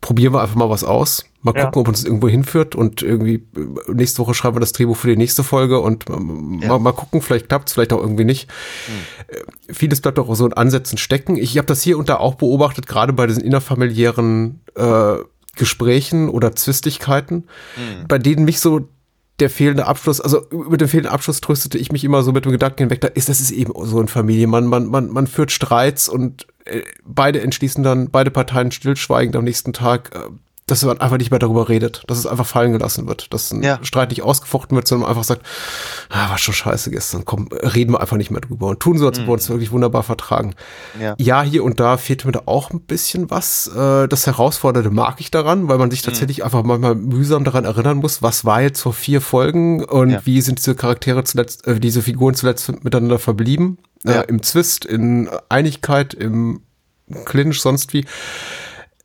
probieren wir einfach mal was aus. Mal Ja. gucken, ob uns irgendwo hinführt und irgendwie äh, nächste Woche schreiben wir das Drehbuch für die nächste Folge und ähm, Ja. mal, mal gucken, vielleicht klappt's, vielleicht auch irgendwie nicht. Äh, Vieles bleibt auch so in Ansätzen stecken. Ich habe das hier und da auch beobachtet, gerade bei diesen innerfamiliären äh, Gesprächen oder Zwistigkeiten, bei denen mich so der fehlende Abschluss, also über den fehlenden Abschluss tröstete ich mich immer so mit dem Gedanken hinweg, da ist, das ist eben so in Familie. Man, man, man, man führt Streits und äh, beide entschließen dann, beide Parteien stillschweigend am nächsten Tag, äh, dass man einfach nicht mehr darüber redet, dass es einfach fallen gelassen wird, dass ein Ja. Streit nicht ausgefochten wird, sondern man einfach sagt, ah, war schon scheiße gestern, komm, reden wir einfach nicht mehr drüber und tun so, als ob wir uns wirklich wunderbar vertragen. Ja. Ja, hier und da fehlt mir da auch ein bisschen was. Äh, Das Herausfordernde mag ich daran, weil man sich tatsächlich einfach manchmal mühsam daran erinnern muss, was war jetzt vor vier Folgen und Ja. wie sind diese Charaktere zuletzt, äh, diese Figuren zuletzt miteinander verblieben. Ja. Äh, Im Zwist, in Einigkeit, im Clinch, sonst wie.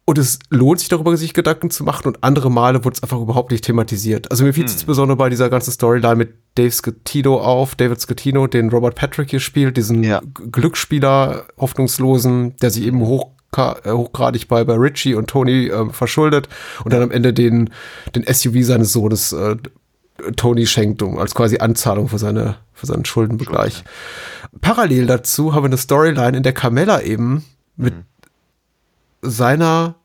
Und es lohnt sich darüber, sich Gedanken zu machen und andere Male wurde es einfach überhaupt nicht thematisiert. Also mir fiel es Hm. insbesondere bei dieser ganzen Storyline mit Dave Scatino auf, David Scatino, den Robert Patrick hier spielt, diesen Ja. Glücksspieler, Hoffnungslosen, der sich eben hoch, äh, hochgradig bei, bei Richie und Tony äh, verschuldet und dann am Ende den, den SUV seines Sohnes äh, Tony schenkt, um als quasi Anzahlung für seine für seinen Schuldenbegleich. Parallel dazu haben wir eine Storyline, in der Carmella eben mit seiner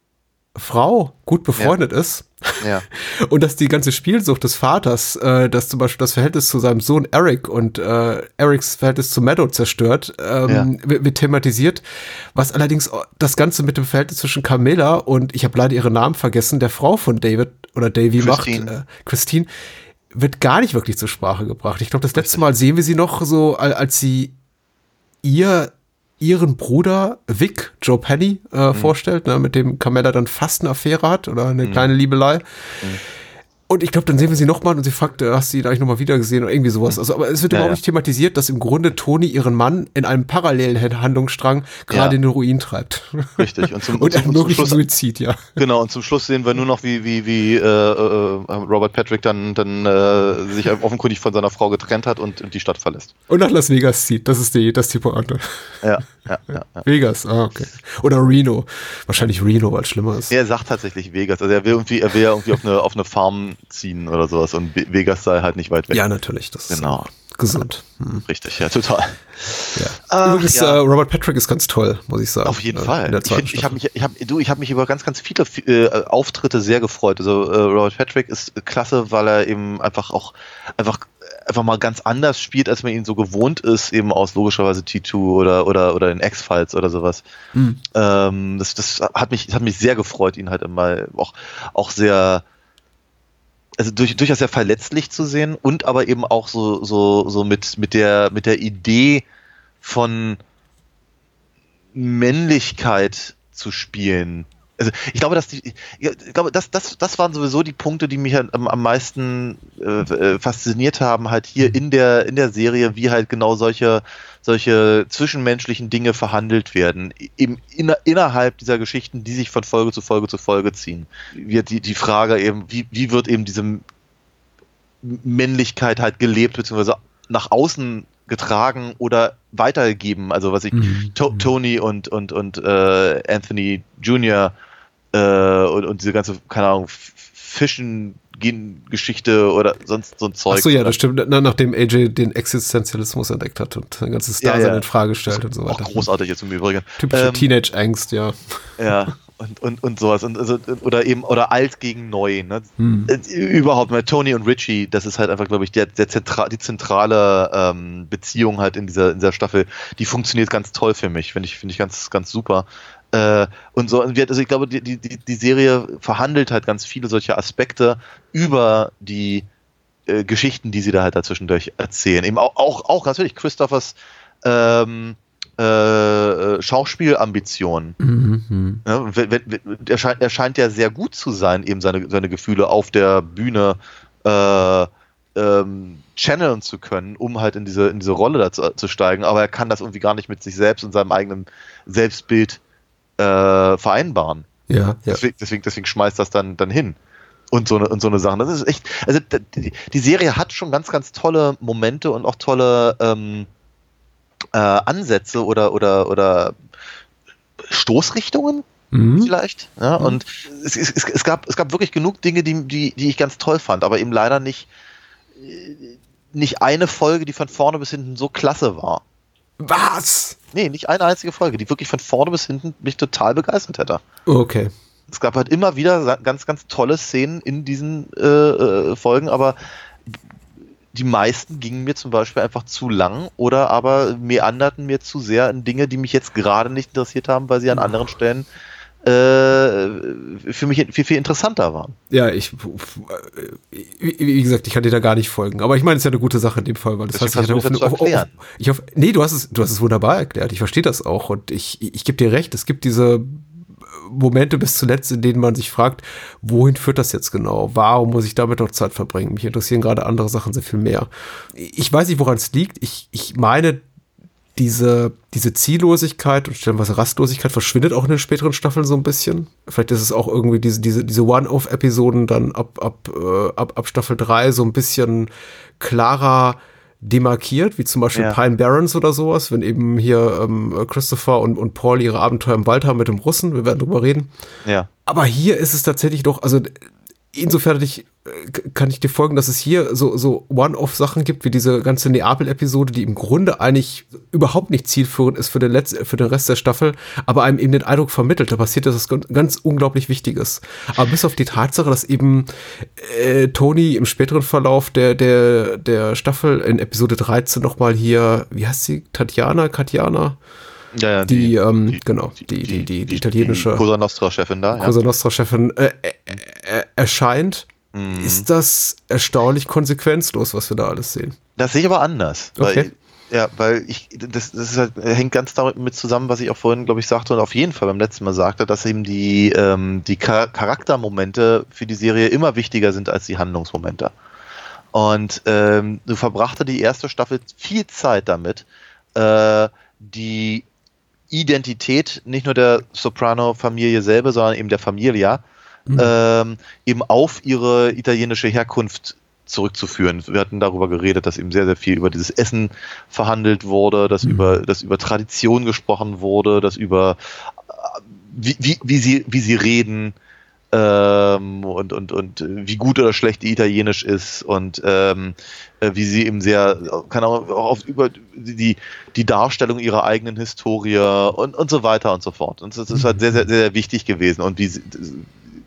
Frau gut befreundet ist Ja. und dass die ganze Spielsucht des Vaters, äh, dass zum Beispiel das Verhältnis zu seinem Sohn Eric und äh, Erics Verhältnis zu Meadow zerstört, ähm, wird, wird thematisiert, was allerdings das Ganze mit dem Verhältnis zwischen Carmilla und ich habe leider ihren Namen vergessen, der Frau von David oder Davy Christine. macht, äh, Christine, wird gar nicht wirklich zur Sprache gebracht. Ich glaube, das letzte Mal sehen wir sie noch so, al- als sie ihr ihren Bruder Vic, Joe Penny, äh, vorstellt, ne, mit dem Carmella dann fast eine Affäre hat oder eine kleine Liebelei. Und ich glaube, dann sehen wir sie nochmal und sie fragt, äh, hast du ihn eigentlich nochmal wieder gesehen oder irgendwie sowas. Also, aber es wird Ja, überhaupt ja. nicht thematisiert, dass im Grunde Toni ihren Mann in einem parallelen Handlungsstrang gerade Ja. in den Ruin treibt. Richtig. Und zum, Und zum, einen zum möglichen Schluss, Suizid, ja. genau, und zum Schluss sehen wir nur noch, wie, wie, wie äh, äh, Robert Patrick dann, dann äh, sich offenkundig von seiner Frau getrennt hat und, und die Stadt verlässt. Und nach Las Vegas zieht. Das ist die, das ist die Pointe. Ja, ja, ja. ja. Vegas, ah, okay. Oder Reno. Wahrscheinlich Reno, weil es schlimmer ist. Er sagt tatsächlich Vegas. Also er will irgendwie, er will ja irgendwie auf eine, auf eine Farm ziehen oder sowas und Ve- Vegas sei halt nicht weit weg. Ja, natürlich. Das Genau. ist gesund. Hm. Richtig, ja, total. Ja. Ach, Übrigens, ja. äh, Robert Patrick ist ganz toll, muss ich sagen. Auf jeden äh, Fall. Ich, find, ich habe mich, ich hab, du, ich habe mich über ganz, ganz viele äh, Auftritte sehr gefreut. Also äh, Robert Patrick ist klasse, weil er eben einfach auch einfach einfach mal ganz anders spielt, als man ihn so gewohnt ist, eben aus logischerweise T2 oder oder oder in X-Files oder sowas. Hm. Ähm, das, das hat mich hat mich sehr gefreut, ihn halt immer auch auch sehr also durch, durchaus sehr verletzlich zu sehen und aber eben auch so so so mit mit der mit der Idee von Männlichkeit zu spielen. Also ich glaube, dass die, ich glaube, das, das, das waren sowieso die Punkte, die mich halt am, am meisten äh, äh, fasziniert haben, halt hier in der in der Serie, wie halt genau solche solche zwischenmenschlichen Dinge verhandelt werden, eben inner, innerhalb dieser Geschichten, die sich von Folge zu Folge zu Folge ziehen. Wird die die Frage eben, wie wie wird eben diese Männlichkeit halt gelebt beziehungsweise nach außen getragen oder weitergegeben. Also was ich Mhm. to Tony und und und äh, Anthony Jr. Äh, und, und diese ganze keine Ahnung Fischen Geschichte oder sonst so ein Zeug. Ach so, ja, das stimmt. Na, nachdem AJ den Existenzialismus entdeckt hat und sein ganzes Ja, Dasein ja. in Frage stellt und so auch weiter. großartig jetzt im Übrigen. Typische Ähm, Teenage-Angst, ja. Ja, und, und, und sowas. Und, also, oder eben, oder alt gegen neu. Ne? Hm. Äh, Überhaupt, mal Tony und Richie, das ist halt einfach, glaube ich, der, der Zentra die zentrale ähm, Beziehung halt in dieser, in dieser Staffel, die funktioniert ganz toll für mich, finde ich, finde ich ganz, ganz super. Äh, und so, also ich glaube, die, die, die Serie verhandelt halt ganz viele solche Aspekte über die äh, Geschichten, die sie da halt dazwischendurch erzählen. Eben auch, auch, auch natürlich Christophers ähm, äh, Schauspielambitionen. Mhm. Ja, er, scheint, er scheint ja sehr gut zu sein, eben seine, seine Gefühle auf der Bühne äh, ähm, channeln zu können, um halt in diese, in diese Rolle zu, zu steigen, aber er kann das irgendwie gar nicht mit sich selbst und seinem eigenen Selbstbild äh, vereinbaren. Ja, ja. Deswegen, deswegen, deswegen schmeißt das dann, dann hin. Und so, eine, und so eine Sache. Das ist echt, also die, die Serie hat schon ganz, ganz tolle Momente und auch tolle ähm, äh, Ansätze oder, oder, oder Stoßrichtungen, Mhm. vielleicht. Ja, und es, es, es, es, gab, es gab wirklich genug Dinge, die, die, die ich ganz toll fand, aber eben leider nicht, äh, nicht eine Folge, die von vorne bis hinten so klasse war. Was? Nee, nicht eine einzige Folge, die wirklich von vorne bis hinten mich total begeistert hätte. Okay. Es gab halt immer wieder ganz, ganz tolle Szenen in diesen äh, äh, Folgen, aber die meisten gingen mir zum Beispiel einfach zu lang oder aber meanderten mir zu sehr in Dinge, die mich jetzt gerade nicht interessiert haben, weil sie an anderen Stellen für mich viel, viel interessanter waren. Ja, ich, wie, wie gesagt, ich kann dir da gar nicht folgen. Aber ich meine, es ist ja eine gute Sache in dem Fall, weil das heißt, ich auf, auf, auf, ich hoffe, nee, du hast es, du hast es wunderbar erklärt. Ich verstehe das auch und ich, ich gebe dir recht. Es gibt diese Momente bis zuletzt, in denen man sich fragt, wohin führt das jetzt genau? Warum muss ich damit noch Zeit verbringen? Mich interessieren gerade andere Sachen sehr viel mehr. Ich weiß nicht, woran es liegt. Ich, ich meine, diese, diese Ziellosigkeit und stellenweise Rastlosigkeit verschwindet auch in den späteren Staffeln so ein bisschen. Vielleicht ist es auch irgendwie diese, diese, diese One-Off-Episoden dann ab, ab, äh, ab, ab Staffel 3 so ein bisschen klarer demarkiert, wie zum Beispiel Ja. Pine Barrens oder sowas, wenn eben hier ähm, Christopher und, und Paul ihre Abenteuer im Wald haben mit dem Russen. Wir werden drüber reden. Ja. Aber hier ist es tatsächlich doch, also insofern ich, äh, kann ich dir folgen, dass es hier so, so One-Off-Sachen gibt, wie diese ganze Neapel-Episode, die im Grunde eigentlich überhaupt nicht zielführend ist für den, Letz für den Rest der Staffel, aber einem eben den Eindruck vermittelt, da passiert etwas ganz, unglaublich Wichtiges. Aber bis auf die Tatsache, dass eben äh, Tony im späteren Verlauf der, der, der Staffel in Episode 13 nochmal hier, wie heißt sie, Tatjana, Katjana? Ja, ja, Die, ähm, genau, die- die- die- die italienische- Die Cosa Nostra-Chefin da. Ja. Cosa Nostra-Chefin äh, äh, äh, erscheint, Mhm. ist das erstaunlich konsequenzlos, was wir da alles sehen. Das sehe ich aber anders. Okay. Weil Ja, weil ich, das, das halt, hängt ganz damit zusammen, was ich auch vorhin, glaube ich, sagte und auf jeden Fall beim letzten Mal sagte, dass eben die, ähm, die Char Charaktermomente für die Serie immer wichtiger sind als die Handlungsmomente. Und ähm, du verbrachte die erste Staffel viel Zeit damit, äh, die Identität nicht nur der Soprano-Familie selber, sondern eben der Familia, mhm. ähm, eben auf ihre italienische Herkunft zurückzuführen. Wir hatten darüber geredet, dass eben sehr, sehr viel über dieses Essen verhandelt wurde, dass mhm. über, dass über Tradition gesprochen wurde, dass über wie, wie, wie, sie, wie sie reden ähm, und, und, und wie gut oder schlecht die Italienisch ist und ähm, äh, wie sie eben sehr, kann auch, auch auf, über die, die Darstellung ihrer eigenen Historie und, und so weiter und so fort. Und das ist halt sehr, sehr, sehr wichtig gewesen. Und wie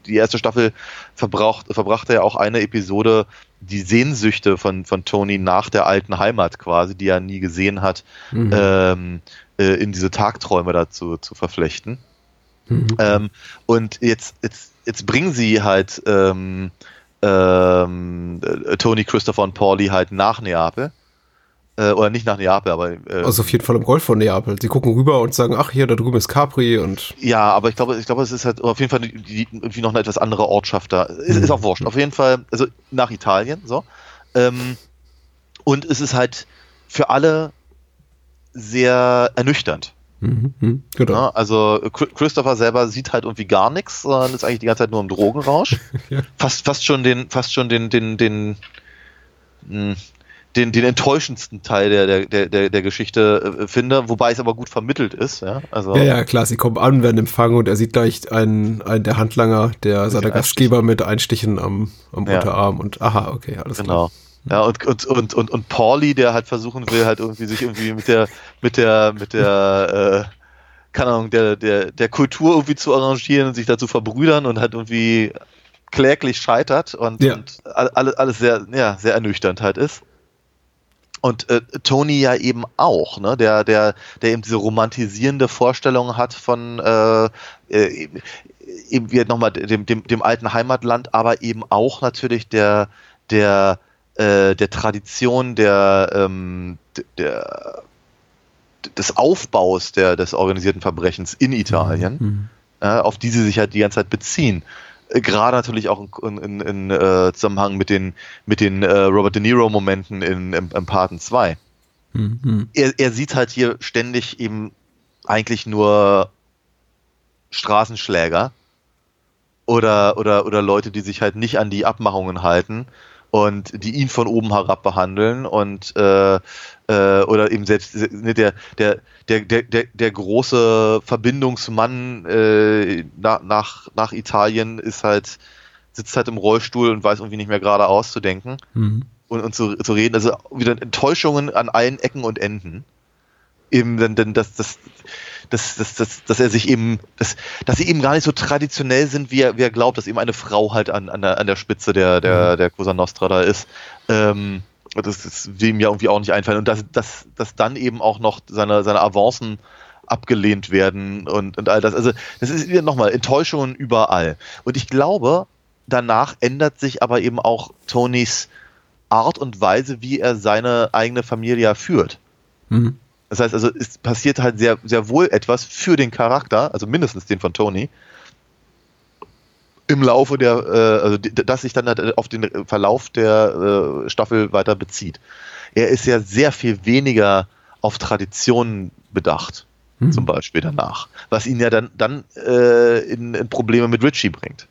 die erste Staffel verbraucht, verbrachte ja auch eine Episode, die Sehnsüchte von, von Tony nach der alten Heimat quasi, die er nie gesehen hat, mhm. ähm, äh, in diese Tagträume dazu zu verflechten. Mhm. Ähm, und jetzt, jetzt, jetzt bringen sie halt ähm, ähm, äh, Tony, Christopher und Pauli halt nach Neapel äh, oder nicht nach Neapel, aber. Äh, also auf jeden Fall im Golf von Neapel. Sie gucken rüber und sagen, ach hier, da drüben ist Capri und. Ja, aber ich glaube, ich glaube, es ist halt auf jeden Fall die, die, irgendwie noch eine etwas andere Ortschaft da. Ist, ist auch wurscht. Auf jeden Fall, also nach Italien, so. Ähm, und es ist halt für alle sehr ernüchternd. Mhm, mh, genau. Ja, also Christopher selber sieht halt irgendwie gar nichts, sondern ist eigentlich die ganze Zeit nur im Drogenrausch. ja. Fast, fast schon den, fast schon den, den, den, den hm, den, den enttäuschendsten Teil der, der, der, der Geschichte äh, finde, wobei es aber gut vermittelt ist. Ja, also, ja, ja, klar, sie kommen an, werden empfangen und er sieht gleich einen, einen der Handlanger, der seiner Gastgeber mit Einstichen am, am ja. Unterarm und aha, okay, alles genau. klar. Ja, und, und, und, und, und Pauli, der halt versuchen will, halt irgendwie sich irgendwie mit der, mit der, mit der, äh, keine Ahnung, der, der, der Kultur irgendwie zu arrangieren und sich dazu verbrüdern und halt irgendwie kläglich scheitert und, ja. und alles, alles sehr, ja, sehr ernüchternd halt ist. Und äh, Tony ja eben auch, ne? der, der, der eben diese romantisierende Vorstellung hat von äh, äh, eben wie nochmal dem, dem, dem alten Heimatland, aber eben auch natürlich der, der, äh, der Tradition der, ähm, der des Aufbaus der, des organisierten Verbrechens in Italien, mhm. äh, auf die sie sich halt die ganze Zeit beziehen gerade natürlich auch in, in, in äh, Zusammenhang mit den, mit den äh, Robert De Niro-Momenten in, im, im Paten 2. Mhm. Er, er sieht halt hier ständig eben eigentlich nur Straßenschläger oder, oder, oder Leute, die sich halt nicht an die Abmachungen halten und die ihn von oben herab behandeln und äh, äh, oder eben selbst ne, der, der, der, der, der, der große Verbindungsmann äh, nach, nach, nach Italien ist halt, sitzt halt im Rollstuhl und weiß irgendwie nicht mehr gerade auszudenken mhm. und, und zu, zu reden. Also wieder Enttäuschungen an allen Ecken und Enden. Eben, denn, denn das, das, dass, dass, dass, dass er sich eben, dass, dass sie eben gar nicht so traditionell sind, wie er, wie er glaubt, dass eben eine Frau halt an, an, der, an der Spitze der, der, mhm. der Cosa Nostra da ist. Ähm, das, das will ihm ja irgendwie auch nicht einfallen. Und dass, dass, dass dann eben auch noch seine, seine Avancen abgelehnt werden und, und all das. Also, das ist wieder nochmal Enttäuschungen überall. Und ich glaube, danach ändert sich aber eben auch Tonys Art und Weise, wie er seine eigene Familie führt. Mhm. Das heißt also, es passiert halt sehr, sehr wohl etwas für den Charakter, also mindestens den von Tony, im Laufe der, äh, also dass sich dann halt auf den Verlauf der äh, Staffel weiter bezieht. Er ist ja sehr viel weniger auf Traditionen bedacht, hm. zum Beispiel danach, was ihn ja dann, dann äh, in, in, Probleme mit Richie bringt.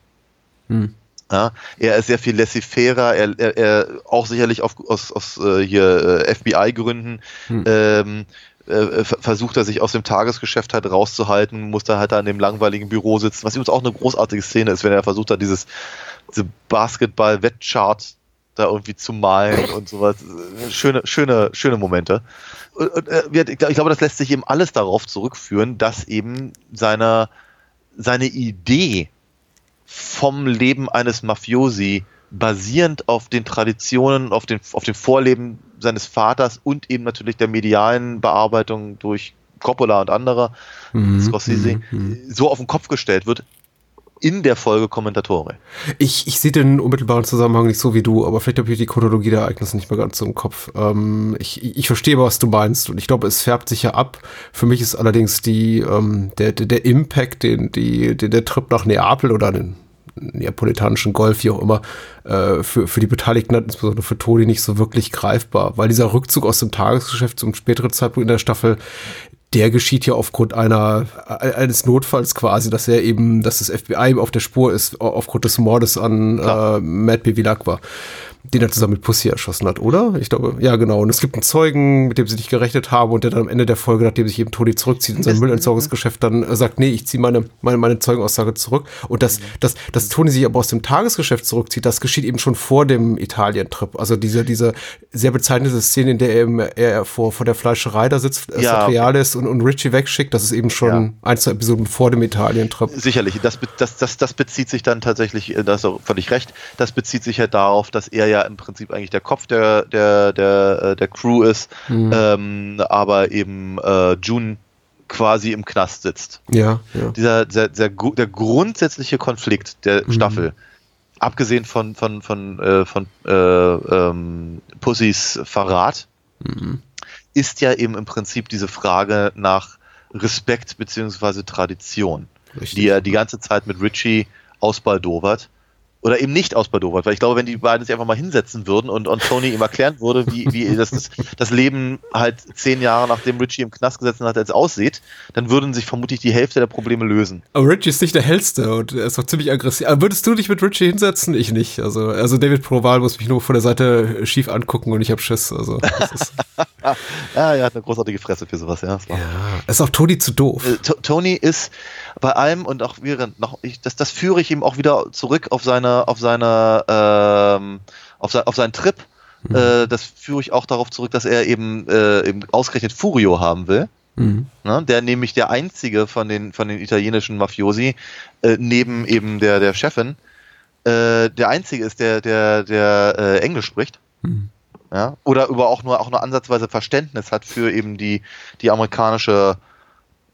Hm. Ja, er ist sehr viel laissez-fairer, er, er, er, auch sicherlich auf, aus, aus äh, hier äh, FBI-Gründen hm. ähm, äh, versucht er sich aus dem Tagesgeschäft halt rauszuhalten, muss da halt da in dem langweiligen Büro sitzen, was übrigens auch eine großartige Szene ist, wenn er versucht hat, dieses diese Basketball-Wettchart da irgendwie zu malen und sowas. Schöne, schöne, schöne Momente. Und, und, äh, ich glaube, das lässt sich eben alles darauf zurückführen, dass eben seine, seine Idee vom Leben eines Mafiosi basierend auf den Traditionen, auf, den, auf dem Vorleben seines Vaters und eben natürlich der medialen Bearbeitung durch Coppola und andere, mhm. Scorsese, mhm. so auf den Kopf gestellt wird, in der Folge Kommentatore. Ich, ich sehe den unmittelbaren Zusammenhang nicht so wie du, aber vielleicht habe ich die Chronologie der Ereignisse nicht mehr ganz so im Kopf. Ähm, ich, ich verstehe, was du meinst und ich glaube, es färbt sich ja ab. Für mich ist allerdings die, ähm, der, der, der Impact, den, die, den der Trip nach Neapel oder den neapolitanischen Golf, wie auch immer, äh, für, für die Beteiligten, insbesondere für Toni, nicht so wirklich greifbar, weil dieser Rückzug aus dem Tagesgeschäft zum späteren Zeitpunkt in der Staffel, der geschieht ja aufgrund einer eines Notfalls quasi, dass er eben, dass das FBI auf der Spur ist aufgrund des Mordes an äh, Matt Bevilacqua den er zusammen mit Pussy erschossen hat, oder? Ich glaube, ja, genau. Und es gibt einen Zeugen, mit dem sie nicht gerechnet haben und der dann am Ende der Folge, nachdem sich eben Toni zurückzieht in sein Müllentsorgungsgeschäft, dann äh, sagt, nee, ich ziehe meine, meine, meine Zeugenaussage zurück. Und das, das, dass Toni sich aber aus dem Tagesgeschäft zurückzieht, das geschieht eben schon vor dem Italien-Trip. Also diese, diese sehr bezeichnete Szene, in der er, eben, er vor, vor der Fleischerei da sitzt, äh, Ja, Satriales und, und Richie wegschickt, das ist eben schon Ja. ein, zwei Episoden vor dem Italien-Trip. Sicherlich, das, das, das, das bezieht sich dann tatsächlich, äh, da hast du völlig recht, das bezieht sich ja darauf, dass er ja im Prinzip eigentlich der Kopf der, der, der, äh, der Crew ist, ähm, aber eben äh, June quasi im Knast sitzt. Ja, ja. Dieser, der, der, gru- der grundsätzliche Konflikt der Staffel, abgesehen von, von, von, äh, von äh, ähm, Pussys Verrat, ist ja eben im Prinzip diese Frage nach Respekt beziehungsweise Tradition, Richtig. die er die ganze Zeit mit Richie ausbaldowert. Oder eben nicht ausbaldowert, weil ich glaube, wenn die beiden sich einfach mal hinsetzen würden und, und Tony ihm erklären würde, wie, wie das, das, das Leben halt zehn Jahre nachdem Richie im Knast gesessen hat, jetzt aussieht, dann würden sich vermutlich die Hälfte der Probleme lösen. Aber Richie ist nicht der hellste und er ist auch ziemlich aggressiv. Aber würdest du dich mit Richie hinsetzen? Ich nicht. Also, also David Proval muss mich nur von der Seite schief angucken und ich hab Schiss. Also, das ist, Ja, er hat eine großartige Fresse für sowas, ja. War- ist auch Toni zu doof. Äh, To- Tony ist bei allem und auch während noch, ich, das, das führe ich ihm auch wieder zurück auf seine, auf seine, ähm, auf, sein, auf seinen Trip. Äh, das führe ich auch darauf zurück, dass er eben, äh, eben ausgerechnet Furio haben will. Mhm. Ne? Der nämlich der einzige von den, von den italienischen Mafiosi, äh, neben eben der, der Chefin, äh, der einzige ist, der, der, der äh, Englisch spricht. Ja? Oder über auch nur, auch nur ansatzweise Verständnis hat für eben die, die amerikanische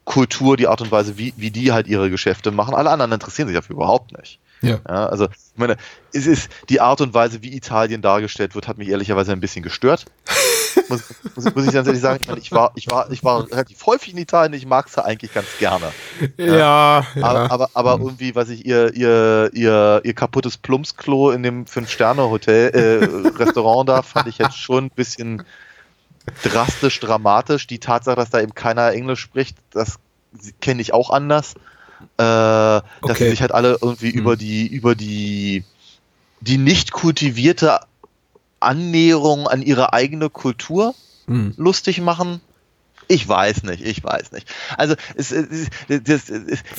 Kultur, die Art und Weise, wie, wie die halt ihre Geschäfte machen. Alle anderen interessieren sich dafür überhaupt nicht. Ja. Ja, also, ich meine, es ist die Art und Weise, wie Italien dargestellt wird, hat mich ehrlicherweise ein bisschen gestört. muss, muss, muss ich ganz ehrlich sagen, ich, meine, ich war, ich war, ich war relativ häufig in Italien, ich mag es da eigentlich ganz gerne. Ja, ja. Aber, aber, aber irgendwie, weiß ich, ihr, ihr, ihr, ihr kaputtes Plumpsklo in dem Fünf-Sterne-Hotel, äh, Restaurant da, fand ich jetzt schon ein bisschen drastisch, dramatisch. Die Tatsache, dass da eben keiner Englisch spricht, das kenne ich auch anders. Äh, dass Okay. sie sich halt alle irgendwie über die, über die, die nicht kultivierte Annäherung an ihre eigene Kultur Hm. lustig machen. Ich weiß nicht, ich weiß nicht. Also es, es, es, es,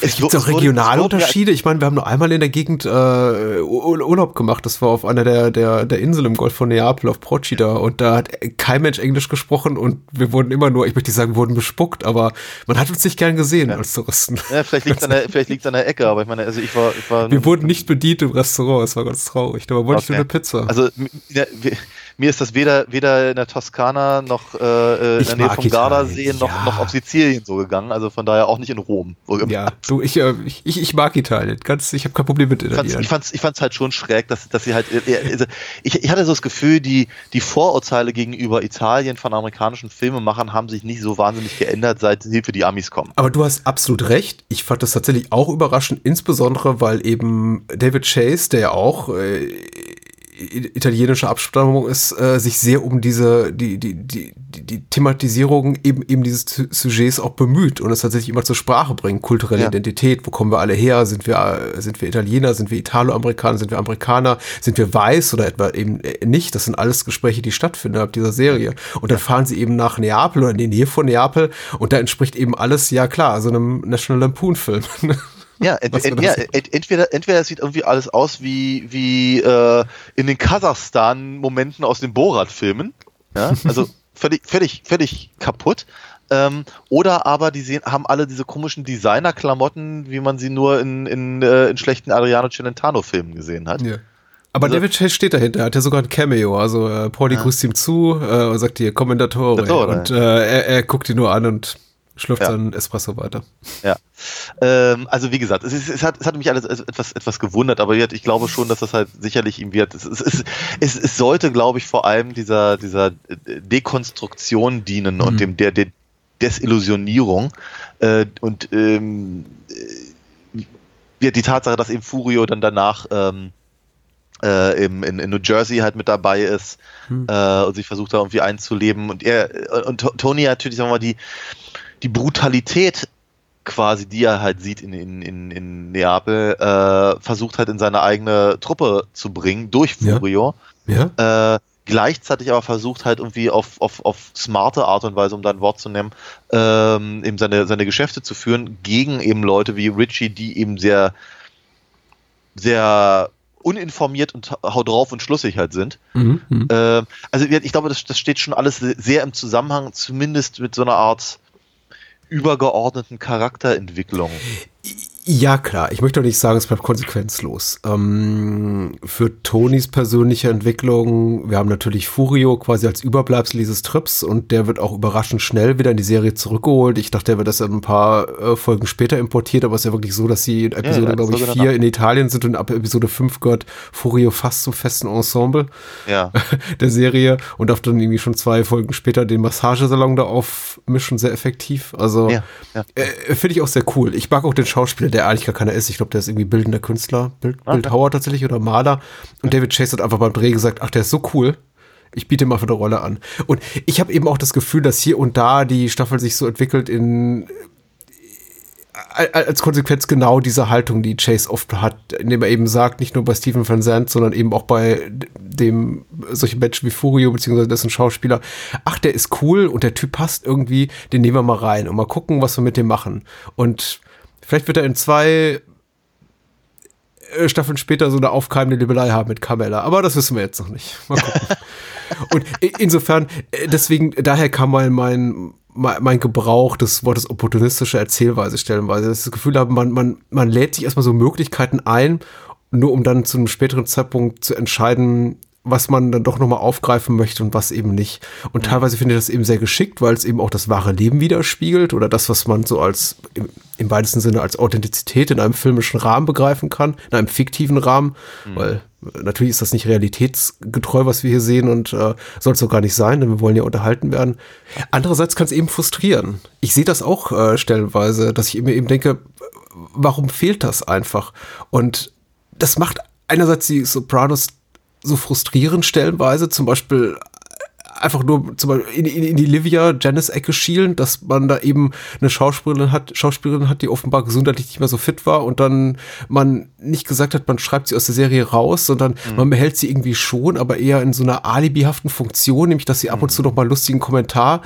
es, gibt auch regionale Unterschiede. Ich meine, wir haben nur einmal in der Gegend äh, Ur- Urlaub gemacht. Das war auf einer der, der, der Inseln im Golf von Neapel auf Procida. Und da hat kein Mensch Englisch gesprochen und wir wurden immer nur, ich möchte nicht sagen, wurden bespuckt, aber man hat uns nicht gern gesehen als Touristen. Ja, vielleicht liegt es an, der- vielleicht liegt's an der Ecke, aber ich meine, also ich war, ich war Wir wurden nicht bedient im Restaurant. Es war ganz traurig. Da wollte ich Okay. nur eine Pizza. Also ja, wir- mir ist das weder, weder in der Toskana noch äh, äh, in Ich der Nähe vom Gardasee Italien, noch, ja. noch auf Sizilien so gegangen. Also von daher auch nicht in Rom. ja, du, ich, äh, ich, ich mag Italien. Ganz, ich habe kein Problem mit fand's, Italien. ich, fand's, ich fand's halt schon schräg, dass, dass sie halt. äh, Also ich, ich hatte so das Gefühl, die, die Vorurteile gegenüber Italien von amerikanischen Filmemachern haben sich nicht so wahnsinnig geändert, seit Hilfe die Amis kommen. Aber du hast absolut recht. Ich fand das tatsächlich auch überraschend, insbesondere weil eben David Chase, der ja auch äh, italienische Abstammung ist, äh, sich sehr um diese die die die die, die Thematisierung eben eben dieses Su- Sujets auch bemüht und es tatsächlich immer zur Sprache bringt. Kulturelle Ja. Identität, wo kommen wir alle her? Sind wir äh, sind wir Italiener? Sind wir Italo-Amerikaner? Sind wir Amerikaner? Sind wir weiß oder etwa eben äh, nicht? Das sind alles Gespräche, die stattfinden innerhalb dieser Serie. Und dann fahren sie eben nach Neapel oder in die Nähe von Neapel und da entspricht eben alles, ja klar, so einem National Lampoon-Film. Ja, ent, ent, ja ent, entweder, entweder es sieht irgendwie alles aus wie, wie äh, in den Kasachstan-Momenten aus den Borat-Filmen. Ja, also völlig, völlig, völlig kaputt. Ähm, oder aber die sehen, haben alle diese komischen Designer-Klamotten, wie man sie nur in, in, äh, in schlechten Adriano Celentano-Filmen gesehen hat. Ja. Aber Also- David Chase steht dahinter, er hat ja sogar ein Cameo. Also äh, Pauli grüßt ihm zu äh, und sagt hier Kommendatore. Und äh, er, er guckt ihn nur an und schlürft Ja. seinen Espresso weiter. Ja. Ähm, also wie gesagt, es, ist, es, hat, es hat mich alles etwas, etwas gewundert, aber ich glaube schon, dass das halt sicherlich ihm wird. Es, es, es, es, sollte, glaube ich, vor allem dieser, dieser Dekonstruktion dienen und dem der, der Desillusionierung äh, und ähm, äh, ja, die Tatsache, dass eben Furio dann danach ähm, äh, im, in, in New Jersey halt mit dabei ist äh, und sich versucht da irgendwie einzuleben und er und To- Tony natürlich sagen wir mal die die Brutalität quasi, die er halt sieht in, in, in, in Neapel, äh, versucht halt in seine eigene Truppe zu bringen durch Ja. Furio. Ja? Äh, gleichzeitig aber versucht halt irgendwie auf, auf, auf smarte Art und Weise, um da ein Wort zu nehmen, ähm, eben seine, seine Geschäfte zu führen gegen eben Leute wie Richie, die eben sehr, sehr uninformiert und haut drauf und schlussig halt sind. Mhm. Ähm, also ich ich glaube, das, das steht schon alles sehr im Zusammenhang, zumindest mit so einer Art übergeordneten Charakterentwicklung. Ja, klar. Ich möchte auch nicht sagen, es bleibt konsequenzlos. Ähm, für Tonys persönliche Entwicklung, wir haben natürlich Furio quasi als Überbleibsel dieses Trips und der wird auch überraschend schnell wieder in die Serie zurückgeholt. Ich dachte, der wird das ein paar äh, Folgen später importiert, aber es ist ja wirklich so, dass sie in Episode, ja, glaube ich, vier danach. in Italien sind und ab Episode 5 gehört Furio fast zum festen Ensemble Ja. der Serie und darf dann irgendwie schon zwei Folgen später den Massagesalon da aufmischen, sehr effektiv. Also ja. äh, finde ich auch sehr cool. Ich mag auch den Schauspieler, der eigentlich gar keiner ist. Ich glaube, der ist irgendwie bildender Künstler, Bild, Ah, Bildhauer tatsächlich oder Maler. Und David Chase hat einfach beim Dreh gesagt, ach, der ist so cool. Ich biete mal für eine Rolle an. Und ich habe eben auch das Gefühl, dass hier und da die Staffel sich so entwickelt in al- als Konsequenz genau diese Haltung, die Chase oft hat, indem er eben sagt, nicht nur bei Stephen Van Zandt, sondern eben auch bei dem solche Menschen wie Furio beziehungsweise dessen Schauspieler. Ach, der ist cool und der Typ passt irgendwie, den nehmen wir mal rein und mal gucken, was wir mit dem machen. Und vielleicht wird er in zwei äh, Staffeln später so eine aufkeimende Liebelei haben mit Carmella, aber das wissen wir jetzt noch nicht. Mal gucken. Und insofern, äh, deswegen, daher kam mein, mein, mein Gebrauch des Wortes opportunistische Erzählweise stellenweise. dass ich Das Gefühl habe, man, man, man lädt sich erstmal so Möglichkeiten ein, nur um dann zu einem späteren Zeitpunkt zu entscheiden, was man dann doch nochmal aufgreifen möchte und was eben nicht. Und teilweise finde ich das eben sehr geschickt, weil es eben auch das wahre Leben widerspiegelt oder das, was man so als im, im weitesten Sinne als Authentizität in einem filmischen Rahmen begreifen kann, in einem fiktiven Rahmen, weil äh, natürlich ist das nicht realitätsgetreu, was wir hier sehen und äh, soll es auch gar nicht sein, denn wir wollen ja unterhalten werden. Andererseits kann es eben frustrieren. Ich sehe das auch äh, stellenweise, dass ich mir eben denke, warum fehlt das einfach? Und das macht einerseits die Sopranos so frustrierend stellenweise, zum Beispiel einfach nur zum Beispiel in, in, in die Livia Janice Ecke schielen, dass man da eben eine Schauspielerin hat, Schauspielerin hat, die offenbar gesundheitlich nicht mehr so fit war und dann man nicht gesagt hat, man schreibt sie aus der Serie raus, sondern man behält sie irgendwie schon, aber eher in so einer alibihaften Funktion, nämlich dass sie ab und zu noch mal lustigen Kommentar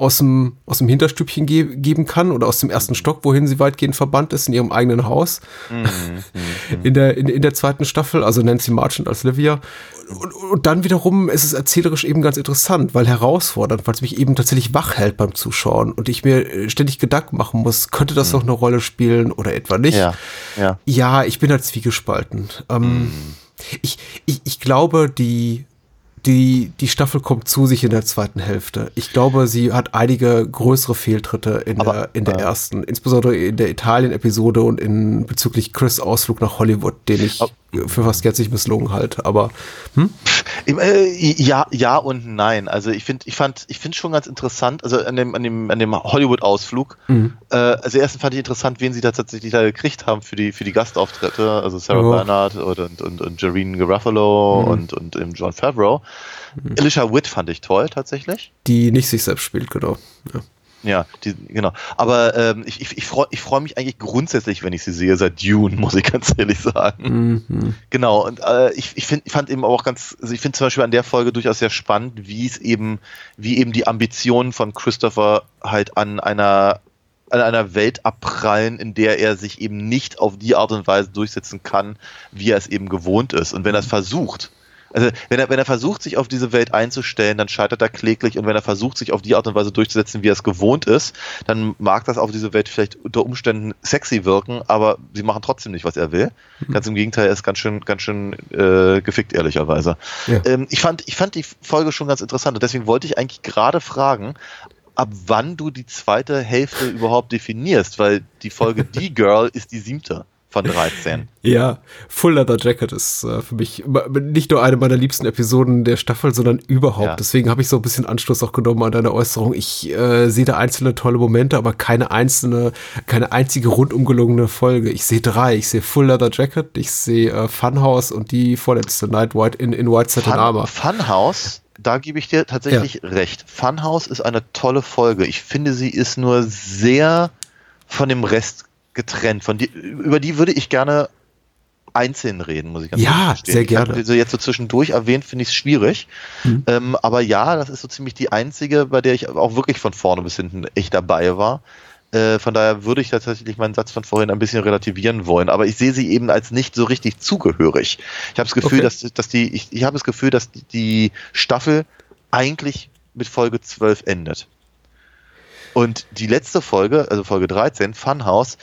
aus dem, aus dem Hinterstübchen ge geben kann oder aus dem ersten Stock, wohin sie weitgehend verbannt ist, in ihrem eigenen Haus. in, der, in, in der zweiten Staffel, also Nancy Marchant als Livia. Und, und dann wiederum ist es erzählerisch eben ganz interessant, weil herausfordernd, weil es mich eben tatsächlich wach hält beim Zuschauen und ich mir äh, ständig Gedanken machen muss, könnte das noch eine Rolle spielen oder etwa nicht? Ja, ja. Ja, ich bin halt zwiegespalten. Ähm, ich, ich, ich glaube, die, die, die Staffel kommt zu sich in der zweiten Hälfte. Ich glaube, sie hat einige größere Fehltritte in Aber, der, in der äh, ersten, insbesondere in der Italien-Episode und in bezüglich Chris Ausflug nach Hollywood, den ich für fast gänzlich misslungen halte. Aber Äh, ja, ja und nein. Also ich finde, ich fand, ich finde schon ganz interessant. Also an dem, an dem, an dem Hollywood-Ausflug. Äh, also erstens fand ich interessant, wen sie da tatsächlich da gekriegt haben für die, für die Gastauftritte. Also Sarah Ja. Bernhardt und und und, und Jareen Garuffalo und und eben John Favreau. Alicia Witt fand ich toll tatsächlich. die nicht sich selbst spielt, genau. Ja. Ja, die, genau. Aber ähm, ich, ich, ich freue ich freu mich eigentlich grundsätzlich, wenn ich sie sehe, seit Dune, muss ich ganz ehrlich sagen. Mhm. Genau, und äh, ich, ich, find, ich fand eben auch ganz, also ich finde zum Beispiel an der Folge durchaus sehr spannend, wie es eben, wie eben die Ambitionen von Christopher halt an einer an einer Welt abprallen, in der er sich eben nicht auf die Art und Weise durchsetzen kann, wie er es eben gewohnt ist. Und wenn er es versucht, also wenn er, wenn er versucht, sich auf diese Welt einzustellen, dann scheitert er kläglich und wenn er versucht, sich auf die Art und Weise durchzusetzen, wie er es gewohnt ist, dann mag das auf diese Welt vielleicht unter Umständen sexy wirken, aber sie machen trotzdem nicht, was er will. Ganz im Gegenteil, er ist ganz schön, ganz schön äh, gefickt, ehrlicherweise. Ja. Ähm, ich, fand, ich fand die Folge schon ganz interessant und deswegen wollte ich eigentlich gerade fragen, ab wann du die zweite Hälfte überhaupt definierst, weil die Folge Die Girl ist die siebte von 13. Ja, Full Leather Jacket ist äh, für mich nicht nur eine meiner liebsten Episoden der Staffel, sondern überhaupt. Ja. Deswegen habe ich so ein bisschen Anschluss auch genommen an deine Äußerung. Ich äh, sehe da einzelne tolle Momente, aber keine einzelne, keine einzige rundum gelungene Folge. Ich sehe drei. Ich sehe Full Leather Jacket, ich sehe äh, Funhouse und die vorletzte Night White in, in White Satin Fun, Armor. Funhouse da gebe ich dir tatsächlich ja. recht. Funhouse ist eine tolle Folge. Ich finde, sie ist nur sehr von dem Rest getrennt. Von die, über die würde ich gerne einzeln reden, muss ich ganz Ja, sehr gerne. Ich so jetzt so zwischendurch erwähnt, finde ich es schwierig. Mhm. Ähm, aber ja, das ist so ziemlich die einzige, bei der ich auch wirklich von vorne bis hinten echt dabei war. Äh, von daher würde ich tatsächlich meinen Satz von vorhin ein bisschen relativieren wollen. Aber ich sehe sie eben als nicht so richtig zugehörig. Ich habe das Gefühl, okay. dass, dass die, ich, ich habe das Gefühl, dass die Staffel eigentlich mit Folge 12 endet. Und die letzte Folge, also Folge 13, Funhouse,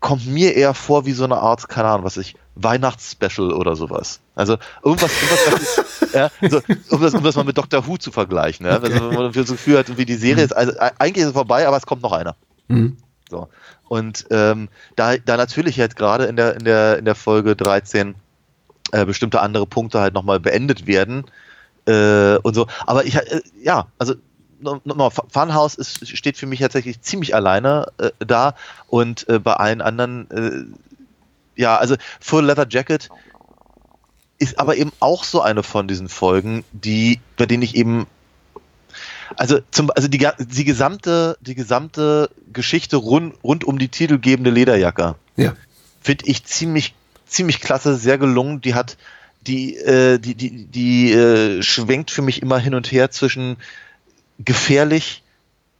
kommt mir eher vor wie so eine Art, keine Ahnung, was ich, Weihnachtsspecial oder sowas. Also irgendwas, irgendwas ja, so, um, das, um das mal mit Doctor Who zu vergleichen. Ja? Okay. Also, man das Gefühl hat, wie die Serie ist, also eigentlich ist es vorbei, aber es kommt noch einer. Mhm. So. Und ähm, da, da natürlich jetzt gerade in der, in, der, in der Folge 13 äh, bestimmte andere Punkte halt nochmal beendet werden äh, und so. Aber ich, äh, ja, also nochmal, Funhouse ist, steht für mich tatsächlich ziemlich alleine äh, da und äh, bei allen anderen, äh, ja, also Full Leather Jacket ist aber eben auch so eine von diesen Folgen, die, bei denen ich eben also zum, also die, die gesamte, die gesamte Geschichte rund, rund um die titelgebende Lederjacke, ja. finde ich ziemlich, ziemlich klasse, sehr gelungen. Die hat, die, äh, die, die, die äh, schwenkt für mich immer hin und her zwischen gefährlich,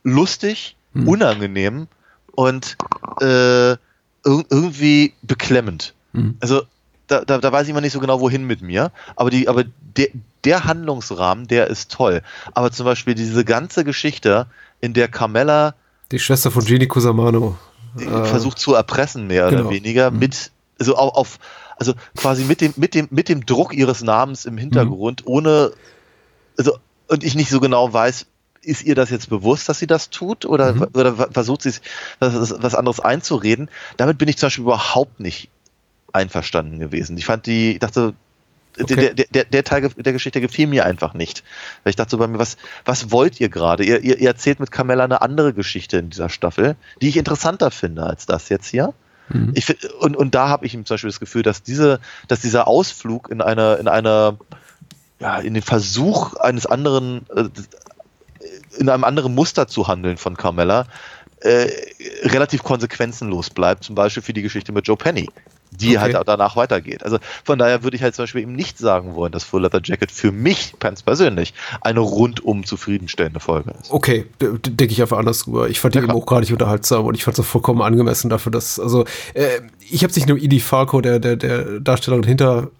lustig, hm. unangenehm und äh, irgendwie beklemmend. Hm. Also da, da, da weiß ich immer nicht so genau, wohin mit mir. Aber, die, aber der, der Handlungsrahmen, der ist toll. Aber zum Beispiel diese ganze Geschichte, in der Carmella. Die Schwester von Genie Cusamano. Äh, versucht zu erpressen, mehr genau. oder weniger, mhm. mit, also auf, auf, also quasi mit dem, mit dem, mit dem Druck ihres Namens im Hintergrund, mhm. ohne, also, und ich nicht so genau weiß, ist ihr das jetzt bewusst, dass sie das tut oder, mhm. oder versucht sie was, was anderes einzureden? Damit bin ich zum Beispiel überhaupt nicht einverstanden gewesen. Ich fand die, ich dachte, okay. der, der, der Teil der Geschichte gefiel mir einfach nicht. Weil ich dachte so bei mir, was, was wollt ihr gerade? Ihr, ihr, ihr erzählt mit Carmella eine andere Geschichte in dieser Staffel, die ich interessanter finde als das jetzt hier. Mhm. Ich, und, und da habe ich zum Beispiel das Gefühl, dass diese, dass dieser Ausflug in einer, in einer, ja, in den Versuch eines anderen, äh, in einem anderen Muster zu handeln von Carmella, äh, relativ konsequenzenlos bleibt, zum Beispiel für die Geschichte mit Joe Penny die okay. halt danach weitergeht. Also von daher würde ich halt zum Beispiel eben nicht sagen wollen, dass Full Leather Jacket für mich ganz persönlich eine rundum zufriedenstellende Folge ist. Okay, denke ich einfach anders drüber. Ich fand die ja, eben auch gar nicht unterhaltsam und ich fand es auch vollkommen angemessen dafür, dass, also äh, ich habe sich nur Edie Falco, der, der, der Darstellerin hinter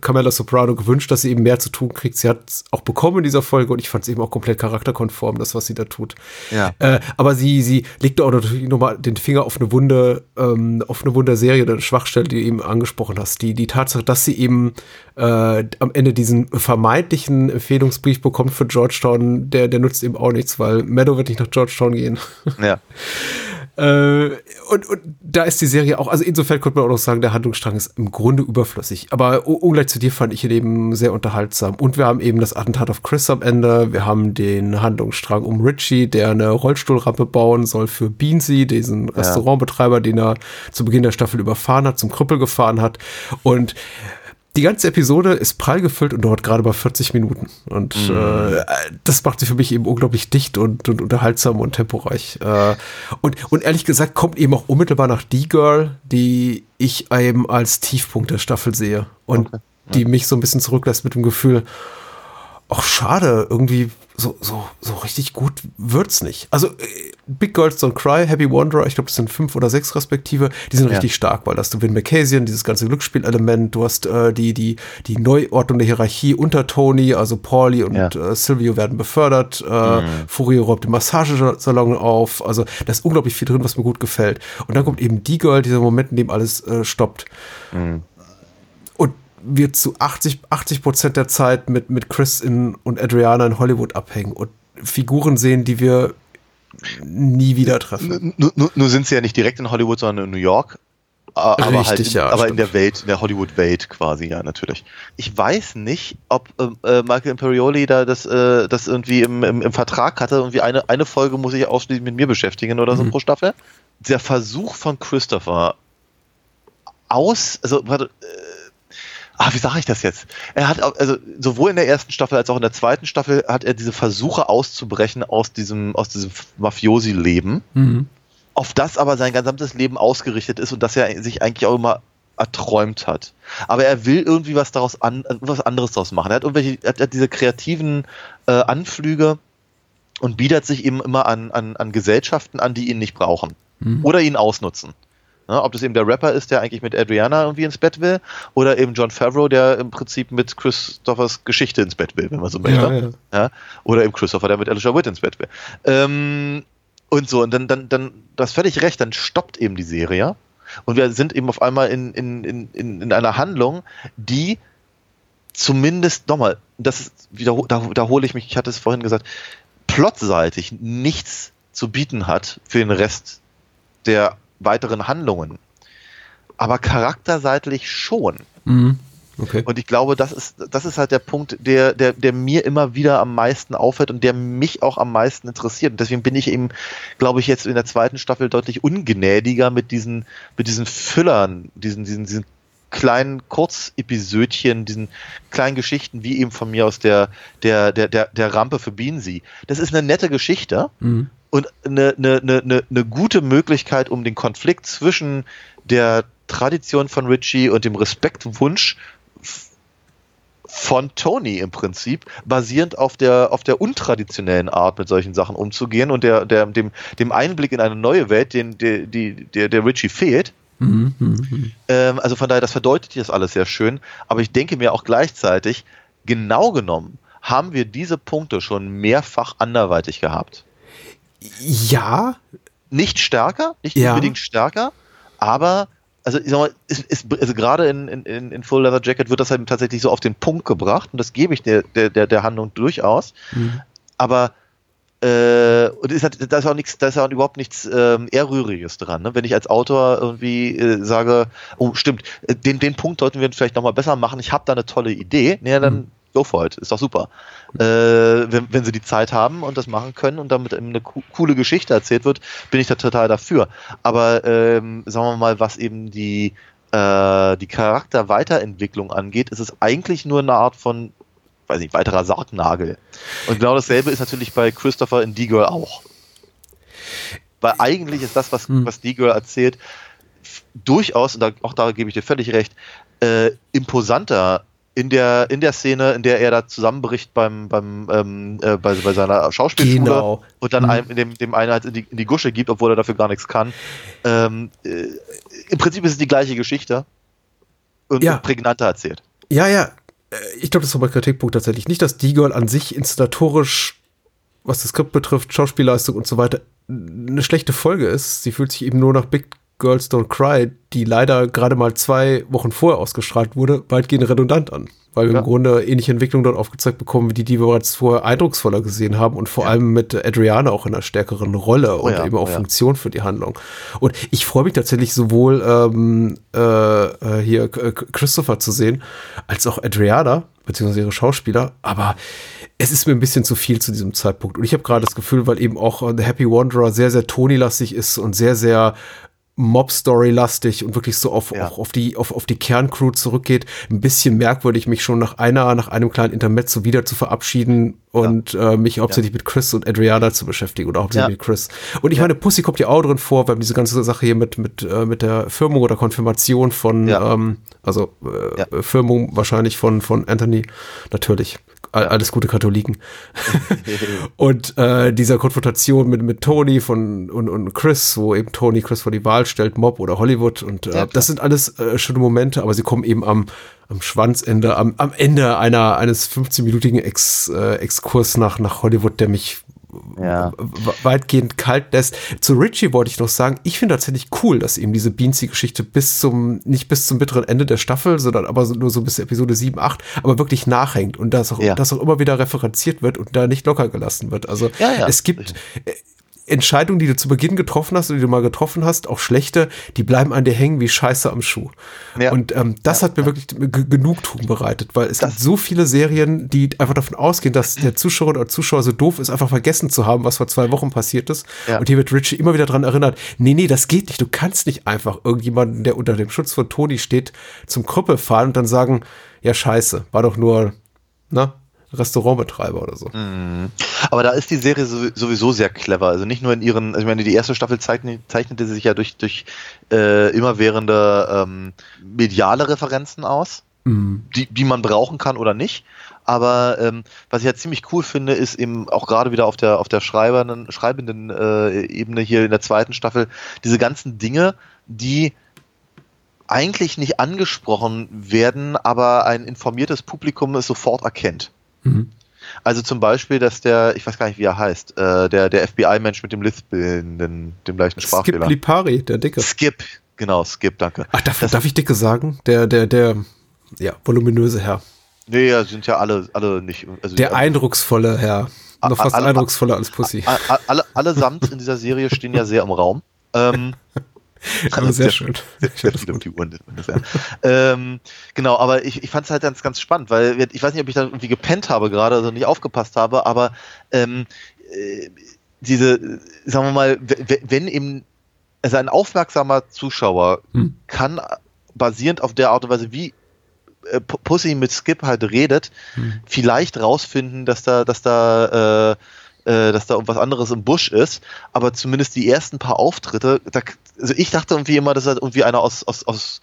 Carmella Soprano gewünscht, dass sie eben mehr zu tun kriegt. Sie hat es auch bekommen in dieser Folge und ich fand es eben auch komplett charakterkonform, das, was sie da tut. Ja. Äh, aber sie, sie legt auch natürlich nochmal den Finger auf eine Wunde, ähm, auf eine Wunderserie, eine Schwachstelle, die du eben angesprochen hast. Die, die Tatsache, dass sie eben äh, am Ende diesen vermeintlichen Empfehlungsbrief bekommt für Georgetown, der, der nutzt eben auch nichts, weil Meadow wird nicht nach Georgetown gehen. Ja. Äh, und, und da ist die Serie auch, also insofern könnte man auch noch sagen, der Handlungsstrang ist im Grunde überflüssig. Aber ungleich zu dir fand ich ihn eben sehr unterhaltsam. Und wir haben eben das Attentat auf Chris am Ende. Wir haben den Handlungsstrang um Richie, der eine Rollstuhlrampe bauen soll für Beansy, diesen ja. Restaurantbetreiber, den er zu Beginn der Staffel überfahren hat, zum Krüppel gefahren hat. Und die ganze Episode ist prall gefüllt und dauert gerade mal 40 Minuten. Und mhm. äh, das macht sie für mich eben unglaublich dicht und, und unterhaltsam und temporeich. Äh, und, und ehrlich gesagt kommt eben auch unmittelbar nach Die Girl, die ich eben als Tiefpunkt der Staffel sehe. Und okay. die mich so ein bisschen zurücklässt mit dem Gefühl, ach schade, irgendwie so, so, so richtig gut wird's nicht. Also äh, Big Girls Don't Cry, Happy Wanderer, ich glaube, das sind fünf oder sechs respektive, die sind ja. richtig stark, weil da hast du Vin McCasian, dieses ganze Glücksspielelement, du hast äh, die, die, die Neuordnung der Hierarchie unter Tony, also Paulie und ja. äh, Silvio werden befördert, äh, mhm. Furio räumt den Massagesalon auf, also da ist unglaublich viel drin, was mir gut gefällt. Und dann kommt eben die Girl, dieser Moment, in dem alles äh, stoppt. Mhm wir zu 80, 80 Prozent der Zeit mit, mit Chris in, und Adriana in Hollywood abhängen. Und Figuren sehen, die wir nie wieder treffen. Nur, sind sie ja nicht direkt in Hollywood, sondern in New York. Aber Richtig, halt in, ja, aber in stimmt. der Welt, in der Hollywood-Welt quasi, ja, natürlich. Ich weiß nicht, ob ähm, äh, Michael Imperioli da das, äh, das irgendwie im, im, im Vertrag hatte. Irgendwie eine, eine Folge muss ich ausschließlich mit mir beschäftigen oder so Mhm. pro Staffel. Der Versuch von Christopher aus, also, warte, äh, ah, wie sage ich das jetzt? Er hat, also, sowohl in der ersten Staffel als auch in der zweiten Staffel hat er diese Versuche auszubrechen aus diesem, aus diesem Mafiosi-Leben Mhm. auf das aber sein gesamtes Leben ausgerichtet ist und das er sich eigentlich auch immer erträumt hat. Aber er will irgendwie was daraus an, was anderes daraus machen. Er hat irgendwelche, er hat diese kreativen äh, Anflüge und bietet sich eben immer an, an, an Gesellschaften an, die ihn nicht brauchen oder ihn ausnutzen. Ne, ob das eben der Rapper ist, der eigentlich mit Adriana irgendwie ins Bett will, oder eben John Favreau, der im Prinzip mit Christophers Geschichte ins Bett will, wenn man so möchte. Ja, ja. Ja? Oder eben Christopher, der mit Alicia Witt ins Bett will. Ähm, und so, und dann, dann, dann, du hast völlig recht, dann stoppt eben die Serie. Und wir sind eben auf einmal in, in, in, in, in einer Handlung, die zumindest, nochmal, das ist, wieder, da, da hole ich mich, ich hatte es vorhin gesagt, plotseitig nichts zu bieten hat für den Rest der weiteren Handlungen. Aber charakterseitig schon. Mhm. Okay. Und ich glaube, das ist, das ist halt der Punkt, der, der, der mir immer wieder am meisten auffällt und der mich auch am meisten interessiert. Und deswegen bin ich eben, glaube ich, jetzt in der zweiten Staffel deutlich ungnädiger mit diesen, mit diesen Füllern, diesen, diesen, diesen kleinen Kurzepisödchen, diesen kleinen Geschichten, wie eben von mir aus der, der, der, der, der Rampe für Beansy. Das ist eine nette Geschichte Mhm. Und eine, eine, eine, eine, gute Möglichkeit, um den Konflikt zwischen der Tradition von Richie und dem Respektwunsch von Tony im Prinzip, basierend auf der, auf der untraditionellen Art, mit solchen Sachen umzugehen und der, der, dem, dem Einblick in eine neue Welt, den, der, die, der, der Richie fehlt. Mhm. Mhm. Ähm, also von daher, das verdeutlicht das alles sehr schön. Aber ich denke mir auch gleichzeitig, genau genommen, haben wir diese Punkte schon mehrfach anderweitig gehabt. Ja, nicht stärker, nicht Ja. unbedingt stärker, aber also ich sag mal, ist, ist, also gerade in, in, in Full Leather Jacket wird das halt tatsächlich so auf den Punkt gebracht und das gebe ich der, der, der, Handlung durchaus. Aber äh, und ist halt, da ist auch nichts, da ist auch überhaupt nichts ähm, Ehrrühriges dran. Ne? Wenn ich als Autor irgendwie äh, sage, oh stimmt, äh, den, den Punkt sollten wir vielleicht nochmal besser machen, ich habe da eine tolle Idee, naja, dann go for it, ist doch super. Äh, wenn, wenn sie die Zeit haben und das machen können und damit eben eine co coole Geschichte erzählt wird, bin ich da total dafür. Aber ähm, sagen wir mal, was eben die, äh, die Charakterweiterentwicklung angeht, ist es eigentlich nur eine Art von, weiß nicht, weiterer Sargnagel. Und genau dasselbe ist natürlich bei Christopher in D-Girl auch. Weil eigentlich ist das, was, was D-Girl erzählt, durchaus, und da, auch da gebe ich dir völlig recht, äh, imposanter in der, in der Szene, in der er da zusammenbricht beim, beim, ähm, äh, bei, bei seiner Schauspielschule Genau. und dann Mhm. einem, dem, dem einen halt in die, in die Gusche gibt, obwohl er dafür gar nichts kann. Ähm, äh, Im Prinzip ist es die gleiche Geschichte und Ja. prägnanter erzählt. Ja, ja. Äh, Ich glaube, das ist mein Kritikpunkt tatsächlich. Nicht, dass die Girl an sich installatorisch, was das Skript betrifft, Schauspielleistung und so weiter, eine schlechte Folge ist. Sie fühlt sich eben nur nach Big Girls Don't Cry, die leider gerade mal zwei Wochen vorher ausgestrahlt wurde, weitgehend redundant an. Weil wir Ja. im Grunde ähnliche Entwicklungen dort aufgezeigt bekommen, wie die, die wir bereits vorher eindrucksvoller gesehen haben und vor allem mit Adriana auch in einer stärkeren Rolle und ja, eben auch oh ja. Funktion für die Handlung. Und ich freue mich tatsächlich sowohl ähm, äh, äh, hier Christopher zu sehen, als auch Adriana, beziehungsweise ihre Schauspieler, aber es ist mir ein bisschen zu viel zu diesem Zeitpunkt. Und ich habe gerade das Gefühl, weil eben auch äh, The Happy Wanderer sehr, sehr Tony-lastig ist und sehr, sehr Mob-Story-lastig und wirklich so auf, Ja. auch auf die, auf, auf die Kerncrew zurückgeht, ein bisschen merkwürdig, mich schon nach einer, nach einem kleinen Intermezzo wieder zu verabschieden und äh, mich hauptsächlich mit Chris und Adriana zu beschäftigen oder hauptsächlich Ja. mit Chris. Und ich meine, Pussy kommt ja auch drin vor, haben diese ganze Sache hier mit, mit, äh, mit der Firmung oder Konfirmation von, Ja. ähm, also äh, Ja. Firmung wahrscheinlich von, von Anthony, natürlich. All- Alles gute Katholiken. und äh, dieser Konfrontation mit, mit Tony von, und, und Chris, wo eben Tony Chris vor die Wahl stellt, Mob oder Hollywood. Und äh, das sind alles äh, schöne Momente, aber sie kommen eben am, am Schwanzende, am, am Ende einer, eines 15-minütigen Ex, äh, Exkurs nach, nach Hollywood, der mich Ja. weitgehend kalt lässt. Zu Richie wollte ich noch sagen, ich finde tatsächlich cool, dass ihm diese Beansy-Geschichte bis zum, nicht bis zum bitteren Ende der Staffel, sondern aber nur so bis Episode 7, 8, aber wirklich nachhängt und dass auch, Ja. dass auch immer wieder referenziert wird und da nicht locker gelassen wird. Also Ja, es gibt Entscheidungen, die du zu Beginn getroffen hast oder die du mal getroffen hast, auch schlechte, die bleiben an dir hängen wie Scheiße am Schuh. Ja. Und ähm, das hat mir wirklich g- Genugtuung bereitet, weil es gibt so viele Serien, die einfach davon ausgehen, dass der Zuschauer oder Zuschauer so doof ist, einfach vergessen zu haben, was vor zwei Wochen passiert ist. Ja. Und hier wird Richie immer wieder dran erinnert, nee, nee, das geht nicht. Du kannst nicht einfach irgendjemanden, der unter dem Schutz von Toni steht, zum Krüppel fahren und dann sagen, ja, scheiße, war doch nur, ne? Restaurantbetreiber oder so. Aber da ist die Serie sow- sowieso sehr clever. Also nicht nur in ihren, also ich meine, die erste Staffel zeichnet, zeichnete sie sich ja durch, durch äh, immerwährende ähm, mediale Referenzen aus, die, die man brauchen kann oder nicht. Aber ähm, was ich ja ziemlich cool finde, ist eben auch gerade wieder auf der auf der schreibenden, schreibenden äh, Ebene hier in der zweiten Staffel diese ganzen Dinge, die eigentlich nicht angesprochen werden, aber ein informiertes Publikum es sofort erkennt. Also zum Beispiel, dass der, ich weiß gar nicht, wie er heißt, äh, der, der FBI-Mensch mit dem Lispelnden, dem leichten Skip Sprachfehler. Lipari, der Dicke. Skip, genau, Skip, danke. Ach, darf, darf ich Dicke sagen? Der, der, der, ja, voluminöse Herr. Nee, ja, sind ja alle, alle nicht. Also Der eindrucksvolle Herr. Noch fast alle- eindrucksvoller als Pussy. a- a- alle, allesamt in dieser Serie stehen ja sehr im Raum. Ähm, Aber sehr schön. Sehr, Ich sehr das viele gut. Figuren ungefähr. ähm, genau, aber ich, ich fand es halt ganz, ganz spannend, weil ich weiß nicht, ob ich da irgendwie gepennt habe gerade, also nicht aufgepasst habe, aber ähm, äh, diese, äh, sagen wir mal, wenn eben, also ein aufmerksamer Zuschauer Hm. kann basierend auf der Art und Weise, wie äh, Pussy mit Skip halt redet, Hm. vielleicht rausfinden, dass da, dass da, äh, äh, dass da irgendwas anderes im Busch ist, aber zumindest die ersten paar Auftritte, da, also ich dachte irgendwie immer, das ist irgendwie einer aus, aus, aus,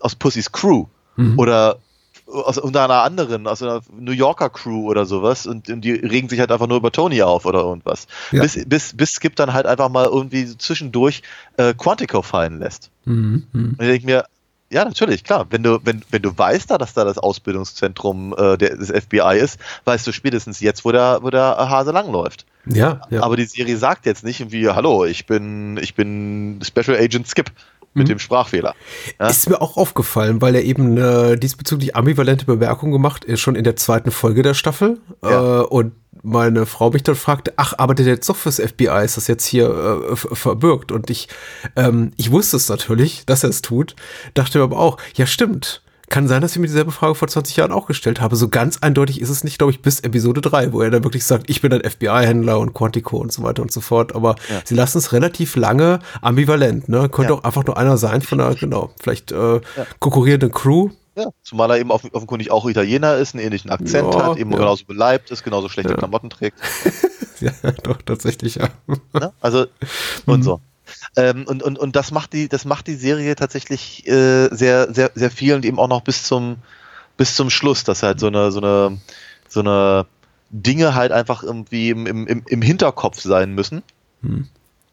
aus Pussys Crew Mhm. oder aus irgendeiner anderen, aus einer New Yorker Crew oder sowas und, und die regen sich halt einfach nur über Tony auf oder irgendwas. Ja. Bis, bis, bis Skip dann halt einfach mal irgendwie zwischendurch äh, Quantico fallen lässt. Mhm. Mhm. Und ich denke mir, ja, natürlich, klar. Wenn du, wenn, wenn du weißt da, dass da das Ausbildungszentrum äh, des FBI ist, weißt du spätestens jetzt, wo der, wo der Hase langläuft. Ja, ja. Aber die Serie sagt jetzt nicht irgendwie, hallo, ich bin, ich bin Special Agent Skip mit Mhm. dem Sprachfehler. Ja? Ist mir auch aufgefallen, weil er eben eine diesbezüglich ambivalente Bemerkung gemacht, ist schon in der zweiten Folge der Staffel. Ja. Äh, und meine Frau mich dann fragte, ach, arbeitet er jetzt doch fürs FBI? Ist das jetzt hier äh, verbirgt? Und ich, ähm, ich wusste es natürlich, dass er es tut, dachte mir aber auch, ja stimmt. Kann sein, dass ich mir dieselbe Frage vor 20 Jahren auch gestellt habe. So ganz eindeutig ist es nicht, glaube ich, bis Episode 3, wo er dann wirklich sagt, ich bin ein FBI-Händler und Quantico und so weiter und so fort. Aber sie lassen es relativ lange ambivalent. Ne? Könnte Ja. auch einfach nur einer sein von einer, genau, vielleicht äh, konkurrierenden Crew. Ja, zumal er eben offen- offenkundig auch Italiener ist, einen ähnlichen Akzent Ja, hat, eben ja. genauso beleibt ist, genauso schlechte Klamotten trägt. Ja, doch, tatsächlich, ja. Ne? Also und so. Ähm, und, und, und das macht die, das macht die Serie tatsächlich äh, sehr, sehr, sehr viel und eben auch noch bis zum, bis zum Schluss, dass halt so eine, so eine, so eine Dinge halt einfach irgendwie im, im, im- Hinterkopf sein müssen,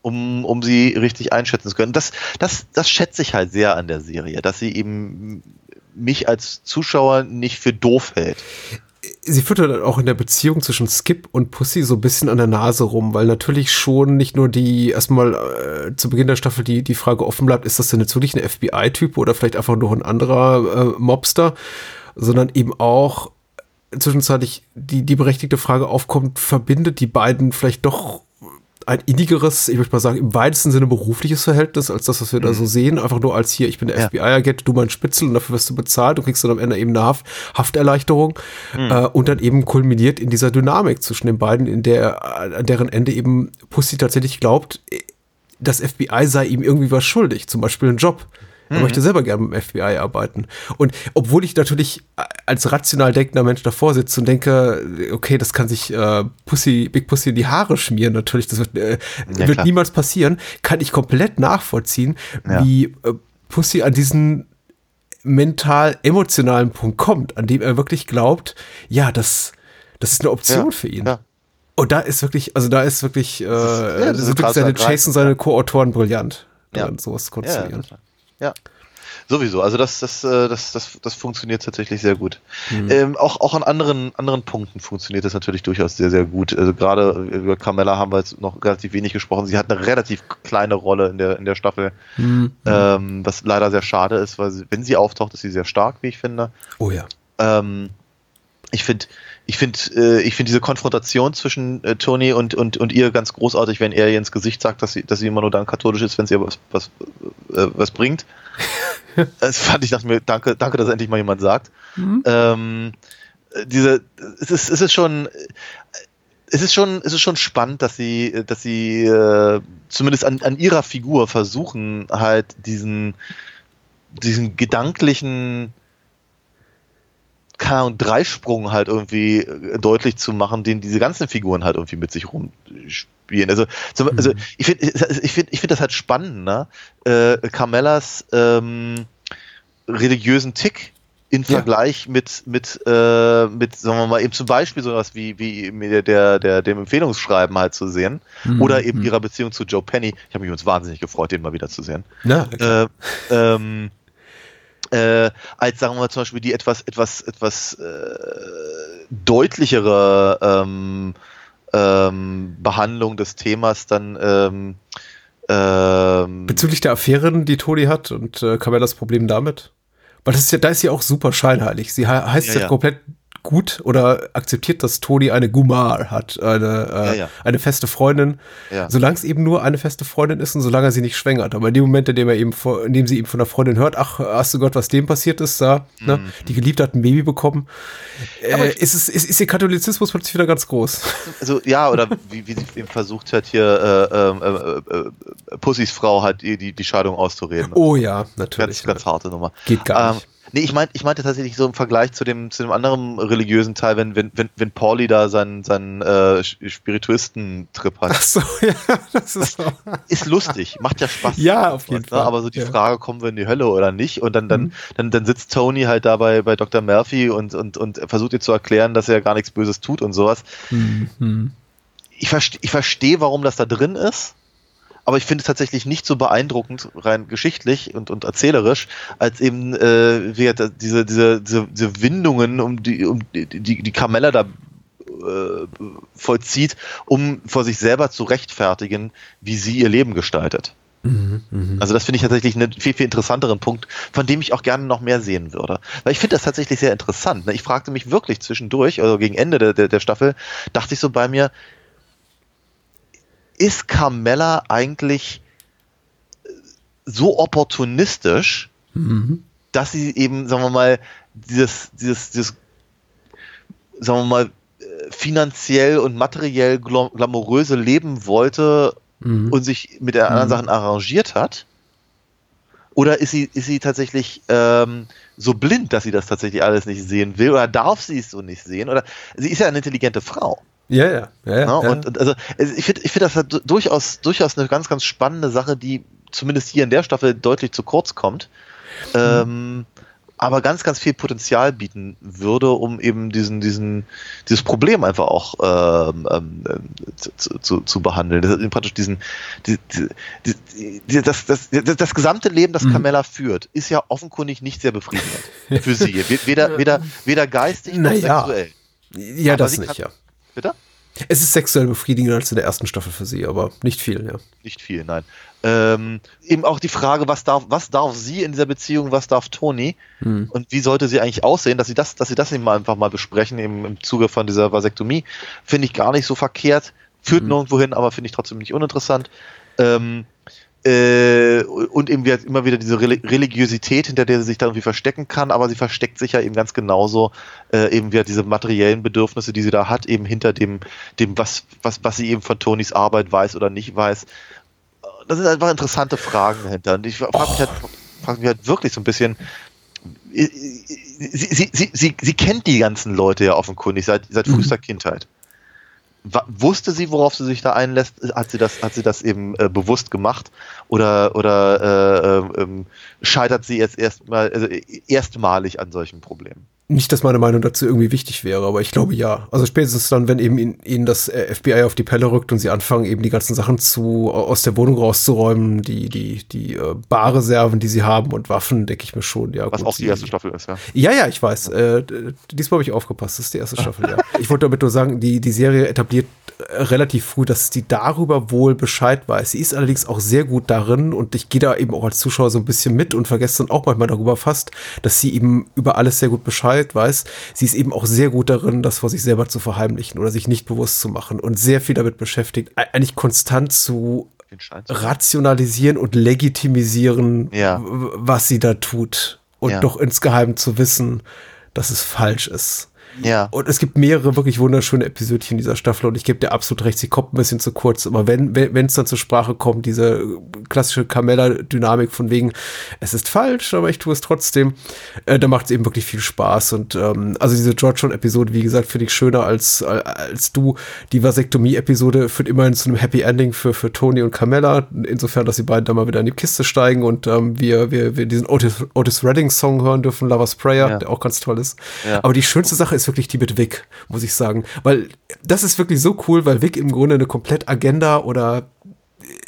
um, um sie richtig einschätzen zu können. Das, das, das schätze ich halt sehr an der Serie, dass sie eben mich als Zuschauer nicht für doof hält. sie führte dann auch in der Beziehung zwischen Skip und Pussy so ein bisschen an der Nase rum, weil natürlich schon nicht nur die erstmal äh, zu Beginn der Staffel die, die Frage offen bleibt, ist das denn jetzt wirklich ein FBI-Typ oder vielleicht einfach nur ein anderer äh, Mobster, sondern eben auch zwischenzeitlich die, die berechtigte Frage aufkommt, verbindet die beiden vielleicht doch ein innigeres, ich möchte mal sagen, im weitesten Sinne berufliches Verhältnis, als das, was wir da so sehen. Einfach nur als hier, ich bin der Ja. FBI-Agent, du mein Spitzel und dafür wirst du bezahlt. Du kriegst dann am Ende eben eine Haft, Hafterleichterung äh, und dann eben kulminiert in dieser Dynamik zwischen den beiden, in der, an deren Ende eben Pussy tatsächlich glaubt, das FBI sei ihm irgendwie was schuldig, zum Beispiel einen Job. Er möchte selber gerne beim FBI arbeiten. Und obwohl ich natürlich als rational denkender Mensch davor sitze und denke, okay, das kann sich äh, Pussy, Big Pussy in die Haare schmieren, natürlich, das wird, äh, Ja, wird niemals passieren, kann ich komplett nachvollziehen, Ja. wie äh, Pussy an diesen mental-emotionalen Punkt kommt, an dem er wirklich glaubt, ja, das, das ist eine Option Ja, für ihn. ja. Und da ist wirklich, also da ist wirklich, äh, das ist sind wirklich krass seine ergreifend, Chase und seine Co-Autoren brillant, Ja. sowas Ja, konstruieren. das war- ja. Sowieso, also das, das, äh, das, das, das funktioniert tatsächlich sehr gut. Ähm, auch, auch an anderen, anderen Punkten funktioniert das natürlich durchaus sehr, sehr gut. Also gerade über Carmella haben wir jetzt noch relativ wenig gesprochen. Sie hat eine relativ kleine Rolle in der, in der Staffel, Mhm. ähm, was leider sehr schade ist, weil sie, wenn sie auftaucht, ist sie sehr stark, wie ich finde. Oh ja. Ähm, ich finde, ich finde, äh, ich finde diese Konfrontation zwischen äh, Tony und, und, und ihr ganz großartig, wenn er ihr ins Gesicht sagt, dass sie, dass sie immer nur dann katholisch ist, wenn sie ihr was, was, äh, was bringt. das fand ich, dachte mir, danke, danke, dass endlich mal jemand sagt. Ähm, äh, diese, es ist, es ist schon, äh, es ist schon, es ist schon spannend, dass sie, dass sie äh, zumindest an, an ihrer Figur versuchen, halt diesen, diesen gedanklichen keine Ahnung, Dreisprung halt irgendwie äh, deutlich zu machen, den diese ganzen Figuren halt irgendwie mit sich rumspielen. Also, zum, also ich finde, ich finde, ich finde das halt spannend, ne? Äh, Carmellas ähm, religiösen Tick in Ja. Vergleich mit mit äh, mit sagen wir mal eben zum Beispiel sowas wie wie der der der dem Empfehlungsschreiben halt zu sehen oder eben ihrer Beziehung zu Joe Penny. Ich habe mich uns wahnsinnig gefreut, den mal wieder zu sehen Na, äh, ähm, äh, als sagen wir mal zum Beispiel die etwas etwas etwas äh, deutlichere ähm, ähm, Behandlung des Themas dann ähm, ähm, Bezüglich der Affären, die Toni hat und äh, Carmellas Problem damit. Weil das ist ja, da ist sie auch super scheinheilig. Sie he heißt ja, ja. komplett gut oder akzeptiert, dass Toni eine Gumar hat, eine, äh, Ja, ja. eine feste Freundin. Ja. Solange es eben nur eine feste Freundin ist und solange er sie nicht schwängert. Aber in dem Moment, in dem er eben vor, in dem sie eben von der Freundin hört, ach, hast du Gott, was dem passiert ist, da, ne? Die Geliebte hat ein Baby bekommen. Mhm. Äh, ist, es, ist, ist ihr Katholizismus plötzlich wieder ganz groß. also ja oder wie, wie sie eben versucht hat hier äh, ähm, äh, äh, Pussys Frau hat ihr die die Scheidung auszureden. Oh ja, natürlich. Ganz, ganz harte Nummer. Geht gar nicht. Nee, ich meinte ich meinte tatsächlich so im Vergleich zu dem, zu dem anderen religiösen Teil, wenn, wenn, wenn, wenn Pauli da seinen, seinen äh, Spirituisten-Trip hat. Ach so, ja, das ist so. Ist lustig, macht ja Spaß. Ja, auf jeden Ne? Fall. Aber so die Ja. Mhm. Frage, kommen wir in die Hölle oder nicht? Und dann, dann, dann, dann sitzt Tony halt da bei, bei Dr. Murphy und, und, und versucht ihr zu erklären, dass er gar nichts Böses tut und sowas. Mhm. Ich, verste, ich verstehe, warum das da drin ist. Aber ich finde es tatsächlich nicht so beeindruckend, rein geschichtlich und, und erzählerisch, als eben äh, wie diese, diese, diese, diese Windungen, um die, um die, die, die Carmella da äh, vollzieht, um vor sich selber zu rechtfertigen, wie sie ihr Leben gestaltet. Also das finde ich tatsächlich einen viel, viel interessanteren Punkt, von dem ich auch gerne noch mehr sehen würde. Weil ich finde das tatsächlich sehr interessant. ne? Ich fragte mich wirklich zwischendurch, also gegen Ende der, der, der Staffel, dachte ich so bei mir, ist Carmella eigentlich so opportunistisch, dass sie eben, sagen wir mal, dieses, dieses, dieses, sagen wir mal, äh, finanziell und materiell glam- glamouröse Leben wollte und sich mit den anderen Sachen arrangiert hat? Oder ist sie, ist sie tatsächlich ähm, so blind, dass sie das tatsächlich alles nicht sehen will? Oder darf sie es so nicht sehen? Oder sie ist ja eine intelligente Frau. Ja, ja, ja. ja, ja. Und, also ich finde ich finde das halt du- durchaus, durchaus eine ganz, ganz spannende Sache, die zumindest hier in der Staffel deutlich zu kurz kommt. Ähm, aber ganz, ganz viel Potenzial bieten würde, um eben diesen, diesen, dieses Problem einfach auch ähm, ähm, zu, zu- zu, behandeln. Das ist praktisch diesen, die, die, die, das, das, das, das gesamte Leben, das Carmella führt, ist ja offenkundig nicht sehr befriedigend für sie. Weder, weder, weder geistig noch Naja. sexuell. ja, aber das nicht, kann- ja. Bitte? Es ist sexuell befriedigender als in der ersten Staffel für sie, aber nicht viel, ja. Nicht viel, nein. Ähm, eben auch die Frage, was darf, was darf sie in dieser Beziehung, was darf Toni und wie sollte sie eigentlich aussehen, dass sie das, dass sie das eben mal einfach mal besprechen im, im Zuge von dieser Vasektomie, finde ich gar nicht so verkehrt, führt nirgendwo hin, aber finde ich trotzdem nicht uninteressant. Ähm, äh, und eben wieder, immer wieder diese Reli- Religiosität, hinter der sie sich da irgendwie verstecken kann, aber sie versteckt sich ja eben ganz genauso äh, eben wieder diese materiellen Bedürfnisse, die sie da hat, eben hinter dem, dem was, was, was sie eben von Tonys Arbeit weiß oder nicht weiß. Das sind einfach interessante Fragen dahinter. Und ich frage mich, halt, frag mich halt wirklich so ein bisschen, sie, sie, sie, sie, sie kennt die ganzen Leute ja offenkundig seit, seit frühester Kindheit. Wusste sie, worauf sie sich da einlässt? Hat sie das, hat sie das eben äh, bewusst gemacht? Oder, oder äh, ähm, scheitert sie jetzt erstmal, also äh, erstmalig an solchen Problemen? Nicht, dass meine Meinung dazu irgendwie wichtig wäre, aber ich glaube ja. Also spätestens dann, wenn eben ihnen das äh, FBI auf die Pelle rückt und sie anfangen, eben die ganzen Sachen zu aus der Wohnung rauszuräumen, die, die, die äh, Barreserven, die sie haben und Waffen, denke ich mir schon, ja. Was gut, auch die erste Staffel ist, ja. Ja, ja, ich weiß. Äh, diesmal habe ich aufgepasst. Das ist die erste Staffel, ja. Ich wollte damit nur sagen, die, die Serie etabliert äh, relativ früh, dass sie darüber wohl Bescheid weiß. Sie ist allerdings auch sehr gut darin und ich gehe da eben auch als Zuschauer so ein bisschen mit und vergesse dann auch manchmal darüber fast, dass sie eben über alles sehr gut Bescheid weiß. Sie ist eben auch sehr gut darin, das vor sich selber zu verheimlichen oder sich nicht bewusst zu machen und sehr viel damit beschäftigt, e- eigentlich konstant zu rationalisieren und legitimisieren, Ja. was sie da tut. Und Ja. doch insgeheim zu wissen, dass es falsch ist. Ja. Und es gibt mehrere wirklich wunderschöne Episodchen in dieser Staffel und ich gebe dir absolut recht, sie kommt ein bisschen zu kurz. Aber wenn wenn es dann zur Sprache kommt, diese klassische Carmella-Dynamik von wegen, es ist falsch, aber ich tue es trotzdem, äh, da macht es eben wirklich viel Spaß. Und ähm, also diese George John-Episode, wie gesagt, finde ich schöner als, als du. Die Vasektomie-Episode führt immerhin zu einem Happy Ending für, für Tony und Carmella, insofern, dass die beiden da mal wieder in die Kiste steigen und ähm, wir, wir, wir diesen Otis, Otis Redding-Song hören dürfen, Lover's Prayer, Ja. der auch ganz toll ist. Ja. Aber die schönste Sache ist wirklich die mit Vic, muss ich sagen. Weil das ist wirklich so cool, weil Vic im Grunde eine komplett Agenda oder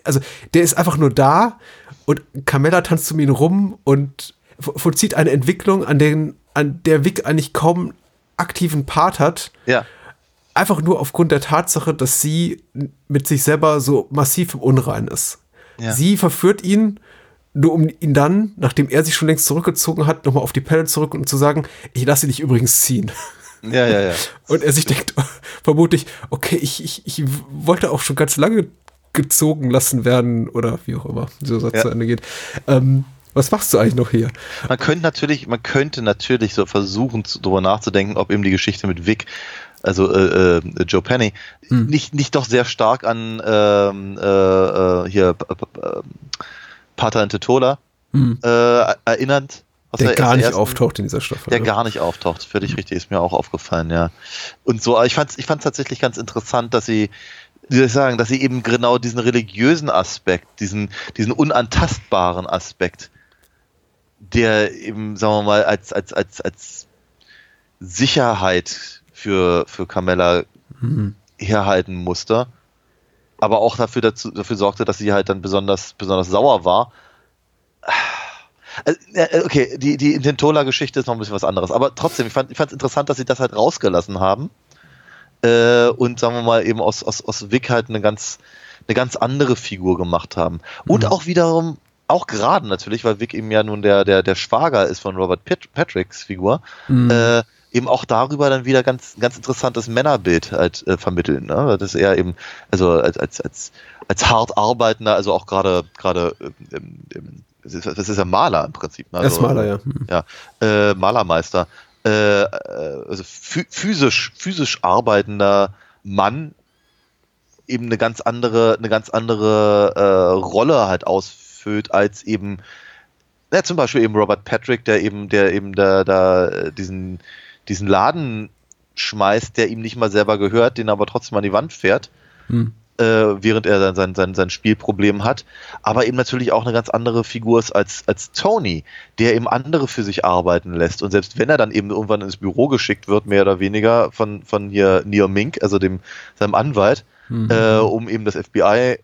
also der ist einfach nur da und Carmella tanzt um ihn rum und vo- vollzieht eine Entwicklung, an, den, an der Vic eigentlich kaum aktiven Part hat. Ja. Einfach nur aufgrund der Tatsache, dass sie mit sich selber so massiv im Unrein ist. Ja. Sie verführt ihn, nur um ihn dann, nachdem er sich schon längst zurückgezogen hat, nochmal auf die Pelle zurück und zu sagen, ich lasse dich übrigens ziehen. Ja, ja, ja. Und er sich denkt, vermutlich, okay, ich, ich, ich wollte auch schon ganz lange gezogen lassen werden oder wie auch immer dieser Satz Ja. zu Ende geht. Ähm, was machst du eigentlich noch hier? Man könnte natürlich, man könnte natürlich so versuchen, darüber nachzudenken, ob eben die Geschichte mit Vic, also äh, äh, Joe Penny, Hm. nicht, nicht doch sehr stark an ähm, äh, äh, hier Pater in Tetola äh, erinnert. Der er gar nicht ersten- auftaucht in dieser Staffel. Der ne? gar nicht auftaucht. Völlig richtig, ist mir auch aufgefallen, ja. Und so, aber ich fand es ich fand's tatsächlich ganz interessant, dass sie, wie soll ich sagen, dass sie eben genau diesen religiösen Aspekt, diesen, diesen unantastbaren Aspekt, der eben, sagen wir mal, als, als, als, als Sicherheit für, für Carmella herhalten musste, aber auch dafür, dazu, dafür sorgte, dass sie halt dann besonders, besonders sauer war. Also, äh, okay, die, die Intentola-Geschichte ist noch ein bisschen was anderes, aber trotzdem, ich fand es interessant, dass sie das halt rausgelassen haben äh, und sagen wir mal eben aus, aus, aus Vic halt eine ganz, eine ganz andere Figur gemacht haben. Und auch wiederum, auch gerade natürlich, weil Vic eben ja nun der, der, der Schwager ist von Robert Pat Patricks Figur, äh, eben auch darüber dann wieder ganz, ganz interessantes Männerbild halt äh, vermitteln. Ne? Das ist eher eben, also als, als, als, als hart arbeitender, also auch gerade, gerade, ähm, ähm, das ist, das ist ja Maler im Prinzip. Ne? Er ist Also, Maler, ja. Hm. ja, äh, Malermeister, äh, äh, also phy physisch, physisch arbeitender Mann eben eine ganz andere, eine ganz andere äh, Rolle halt ausfüllt als eben, ja, zum Beispiel eben Robert Patrick, der eben, der eben da, da diesen, diesen Laden schmeißt, der ihm nicht mal selber gehört, den aber trotzdem an die Wand fährt Hm. Äh, während er sein, sein, sein, sein Spielproblem hat, aber eben natürlich auch eine ganz andere Figur ist als, als Tony, der eben andere für sich arbeiten lässt. Und selbst wenn er dann eben irgendwann ins Büro geschickt wird, mehr oder weniger von, von hier Neo Mink, also dem, seinem Anwalt, äh, um eben das FBI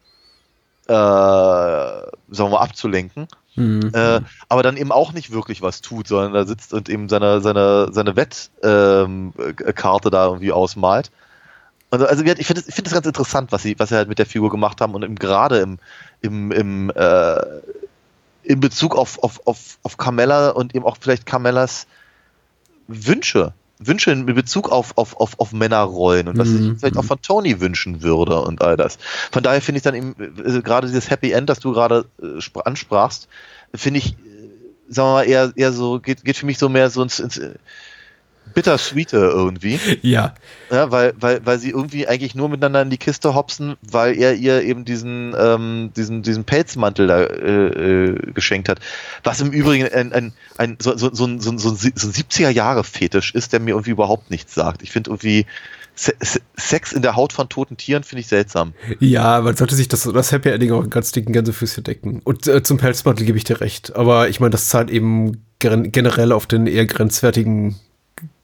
äh, sagen wir mal, abzulenken. Mhm. Äh, aber dann eben auch nicht wirklich was tut, sondern da sitzt und eben seine, seine, seine Wettkarte ähm, äh, da irgendwie ausmalt. Also gesagt, ich finde es find das ganz interessant, was sie, was sie halt mit der Figur gemacht haben und eben gerade im, im, im äh, in Bezug auf, auf, auf, auf Carmella und eben auch vielleicht Carmellas Wünsche. Wünsche in Bezug auf, auf, auf, auf Männerrollen und was Mhm. ich vielleicht auch von Tony wünschen würde und all das. Von daher finde ich dann eben, äh, gerade dieses Happy End, das du gerade äh, spr- ansprachst, finde ich, äh, sagen wir mal, eher, eher so, geht, geht für mich so mehr so ins, ins äh, Bittersweete irgendwie. Ja, Ja, weil, weil, weil sie irgendwie eigentlich nur miteinander in die Kiste hopsen, weil er ihr eben diesen, ähm, diesen, diesen Pelzmantel da äh, äh, geschenkt hat. Was im Übrigen ein, ein, ein, so, so, so, ein- so, so ein 70er-Jahre-Fetisch ist, der mir irgendwie überhaupt nichts sagt. Ich finde irgendwie Se Se Sex in der Haut von toten Tieren finde ich seltsam. ja, man sollte sich das, das Happy Ending auch in ganz dicken Gänsefüßchen decken. Und äh, zum Pelzmantel gebe ich dir recht. Aber ich meine, das zahlt eben gen generell auf den eher grenzwertigen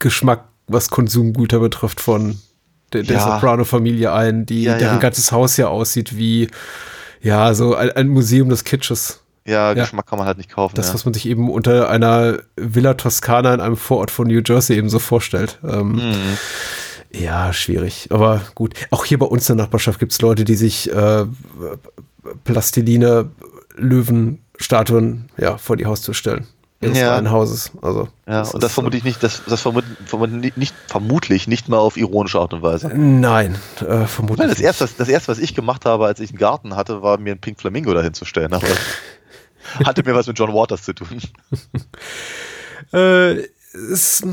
Geschmack, was Konsumgüter betrifft, von der, der Ja. Soprano-Familie ein, die Ja, deren ja. ganzes Haus ja aussieht wie ja so ein, ein Museum des Kitsches. Ja. Geschmack kann man halt nicht kaufen. Das, was man sich eben unter einer Villa Toskana in einem Vorort von New Jersey eben so vorstellt. Ähm, Mhm. Ja, schwierig. Aber gut. Auch hier bei uns in der Nachbarschaft gibt es Leute, die sich äh, Plastiline, Löwenstatuen ja, vor die Haustür stellen. Ihres Ja. Hauses. Also, ja, und das vermute ich nicht, das, das vermute, vermute nicht, vermutlich nicht mal auf ironische Art und Weise. äh, Nein, äh, vermutlich. Weil das nicht. erste, das erste, was ich gemacht habe, als ich einen Garten hatte, war mir einen Pink Flamingo dahin zu stellen. Aber hatte mir was mit John Waters zu tun. Äh, ist,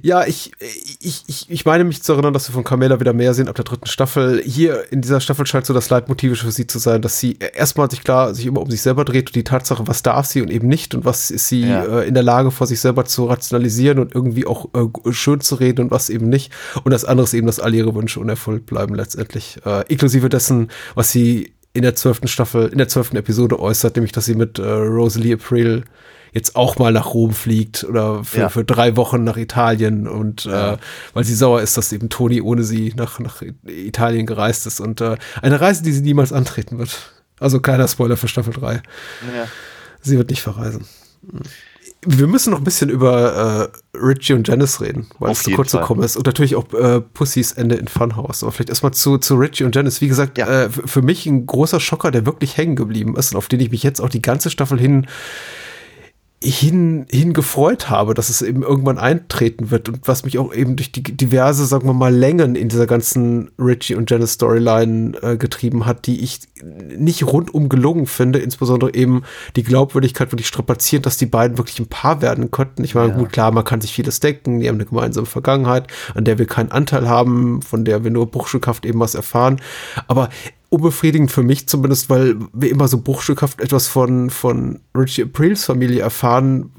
ja, ich, ich, ich, ich meine mich zu erinnern, dass wir von Carmela wieder mehr sehen ab der dritten Staffel. Hier in dieser Staffel scheint so das Leitmotiv für sie zu sein, dass sie erstmal sich klar sich immer um sich selber dreht und die Tatsache, was darf sie und eben nicht und was ist sie Ja. äh, in der Lage, vor sich selber zu rationalisieren und irgendwie auch äh, schön zu reden und was eben nicht. Und das andere ist eben, dass alle ihre Wünsche unerfüllt bleiben letztendlich. Äh, inklusive dessen, was sie in der zwölften Staffel, in der zwölften Episode äußert, nämlich, dass sie mit äh, Rosalie April jetzt auch mal nach Rom fliegt oder für, Ja. für drei Wochen nach Italien und äh, weil sie sauer ist, dass eben Toni ohne sie nach, nach Italien gereist ist und äh, eine Reise, die sie niemals antreten wird. Also kleiner Spoiler für Staffel 3. Ja. Sie wird nicht verreisen. Wir müssen noch ein bisschen über äh, Richie und Janice reden, weil Auf es zu kurz gekommen ist. Und natürlich auch äh, Pussys Ende in Funhouse. Aber vielleicht erstmal zu, zu Richie und Janice. Wie gesagt, Ja. äh, für mich ein großer Schocker, der wirklich hängen geblieben ist und auf den ich mich jetzt auch die ganze Staffel hin hin, hin gefreut habe, dass es eben irgendwann eintreten wird und was mich auch eben durch die diverse, sagen wir mal, Längen in dieser ganzen Richie und Janice Storyline äh, getrieben hat, die ich nicht rundum gelungen finde, insbesondere eben die Glaubwürdigkeit wirklich strapazieren, dass die beiden wirklich ein Paar werden könnten. Ich meine, gut, klar, man kann sich vieles denken, die haben eine gemeinsame Vergangenheit, an der wir keinen Anteil haben, von der wir nur bruchstückhaft eben was erfahren, aber unbefriedigend für mich zumindest, weil wir immer so bruchstückhaft etwas von, von Richie Aprils Familie erfahren,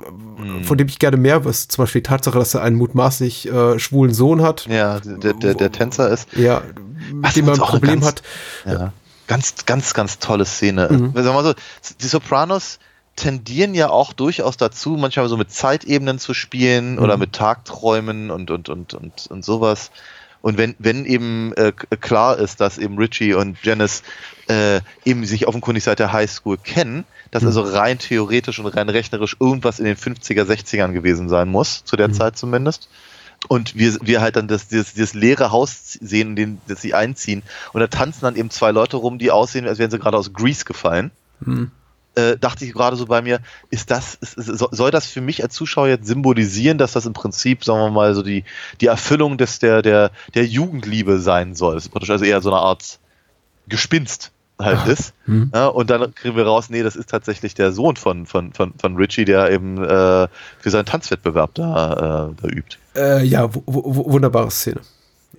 von dem ich gerne mehr wüsste. Zum Beispiel die Tatsache, dass er einen mutmaßlich äh, schwulen Sohn hat, Ja, der, der, der Tänzer ist. ja, mit dem man ein Problem ganz- hat. Ja. Ganz, ganz, ganz tolle Szene. Mhm. Sagen wir mal so, die Sopranos tendieren ja auch durchaus dazu, manchmal so mit Zeitebenen zu spielen Mhm. oder mit Tagträumen und, und, und, und, und sowas. Und wenn, wenn eben äh, k- klar ist, dass eben Richie und Janice äh, eben sich offenkundig seit der Highschool kennen, dass also rein theoretisch und rein rechnerisch irgendwas in den 50er, 60ern gewesen sein muss, zu der Zeit zumindest. Und wir, wir halt dann das, dieses, dieses leere Haus sehen, in den, das sie einziehen. Und da tanzen dann eben zwei Leute rum, die aussehen, als wären sie gerade aus Grease gefallen. Äh, dachte ich gerade so bei mir, ist das, ist, ist, so- soll das für mich als Zuschauer jetzt symbolisieren, dass das im Prinzip, sagen wir mal, so die, die Erfüllung des, der, der, der Jugendliebe sein soll? Das ist praktisch also eher so eine Art Gespinst halt ist. Ja, und dann kriegen wir raus, nee, das ist tatsächlich der Sohn von, von, von, von Richie, der eben äh, für seinen Tanzwettbewerb da, äh, da übt. Äh, ja, wu- wu- wunderbare Szene.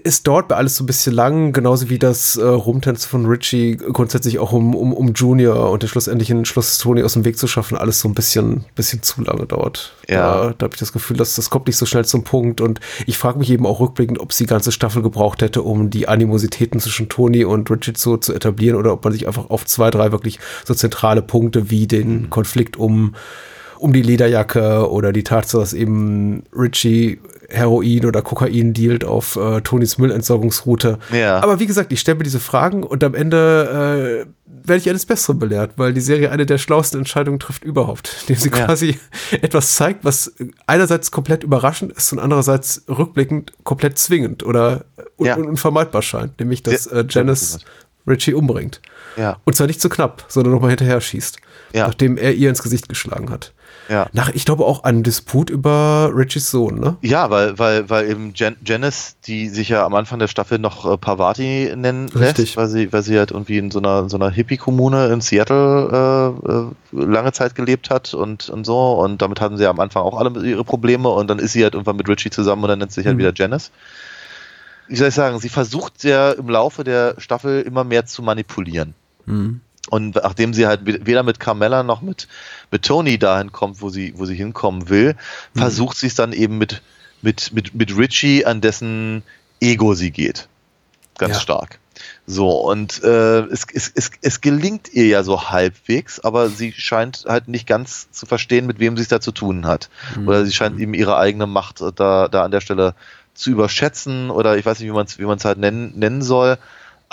Es dauert bei alles so ein bisschen lang, genauso wie das äh, Rumtanzen von Richie grundsätzlich auch um, um, um Junior und den schlussendlichen Schluss Tony aus dem Weg zu schaffen, alles so ein bisschen, bisschen zu lange dauert. Ja. Da, da habe ich das Gefühl, dass das kommt nicht so schnell zum Punkt und ich frage mich eben auch rückblickend, ob sie die ganze Staffel gebraucht hätte, um die Animositäten zwischen Tony und Richie zu, zu etablieren oder ob man sich einfach auf zwei, drei wirklich so zentrale Punkte wie den Konflikt um um die Lederjacke oder die Tatsache, dass eben Richie Heroin oder Kokain dealt auf äh, Tonys Müllentsorgungsroute. Ja. Aber wie gesagt, ich stelle mir diese Fragen und am Ende äh, werde ich eines Besseren belehrt, weil die Serie eine der schlauesten Entscheidungen trifft überhaupt, indem sie Ja. quasi etwas zeigt, was einerseits komplett überraschend ist und andererseits rückblickend komplett zwingend oder un Ja. unvermeidbar scheint, nämlich dass äh, Janice Richie umbringt. Ja. Und zwar nicht zu knapp, sondern nochmal hinterher schießt, Ja. nachdem er ihr ins Gesicht geschlagen hat. Ja. Nach, ich glaube, auch einem Disput über Richies Sohn, ne? Ja, weil, weil, weil eben Jan Janice, die sich ja am Anfang der Staffel noch äh, Parvati nennen Richtig. lässt, weil sie, weil sie halt irgendwie in so einer, in so einer Hippie-Kommune in Seattle äh, äh, lange Zeit gelebt hat und, und so. Und damit hatten sie am Anfang auch alle ihre Probleme und dann ist sie halt irgendwann mit Richie zusammen und dann nennt sie sich halt Mhm. wieder Janice. Wie soll ich sagen, sie versucht ja im Laufe der Staffel immer mehr zu manipulieren. Und nachdem sie halt weder mit Carmella noch mit, mit Tony dahin kommt, wo sie, wo sie hinkommen will, versucht sie es dann eben mit, mit, mit, mit Richie, an dessen Ego sie geht. Ganz Ja. stark. So, und äh, es, es, es, es gelingt ihr ja so halbwegs, aber sie scheint halt nicht ganz zu verstehen, mit wem sie es da zu tun hat. Mhm. Oder sie scheint eben ihre eigene Macht da, da an der Stelle zu überschätzen oder ich weiß nicht, wie man es wie man's halt nennen, nennen soll.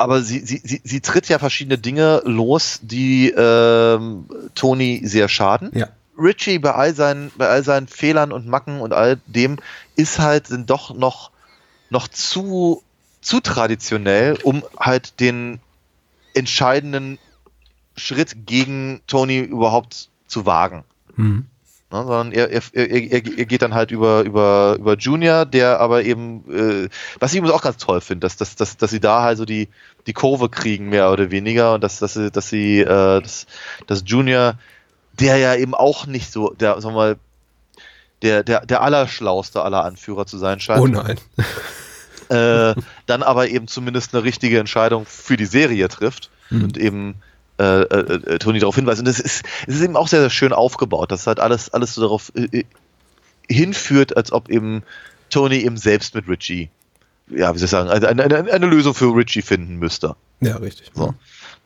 Aber sie, sie, sie, sie tritt ja verschiedene Dinge los, die ähm, Tony sehr schaden. Ja. Richie bei all seinen, bei all seinen Fehlern und Macken und all dem ist halt dann doch noch, noch zu, zu traditionell, um halt den entscheidenden Schritt gegen Tony überhaupt zu wagen. Mhm. Ne, sondern er, er, er, er geht dann halt über, über, über Junior, der aber eben, äh, was ich übrigens auch ganz toll finde, dass, dass, dass, dass sie da halt so die, die Kurve kriegen, mehr oder weniger, und dass, dass sie, dass sie, äh, dass, dass Junior, der ja eben auch nicht so, der, sagen wir mal, der, der, der allerschlauste aller Anführer zu sein scheint, Oh nein. äh, dann aber eben zumindest eine richtige Entscheidung für die Serie trifft Mhm. und eben äh, äh, äh, Tony darauf hinweist. Und es ist, es ist eben auch sehr, sehr schön aufgebaut, dass halt alles, alles so darauf äh, äh, hinführt, als ob eben Tony eben selbst mit Richie, ja, wie soll ich sagen, eine, eine, eine Lösung für Richie finden müsste. Ja, richtig. So.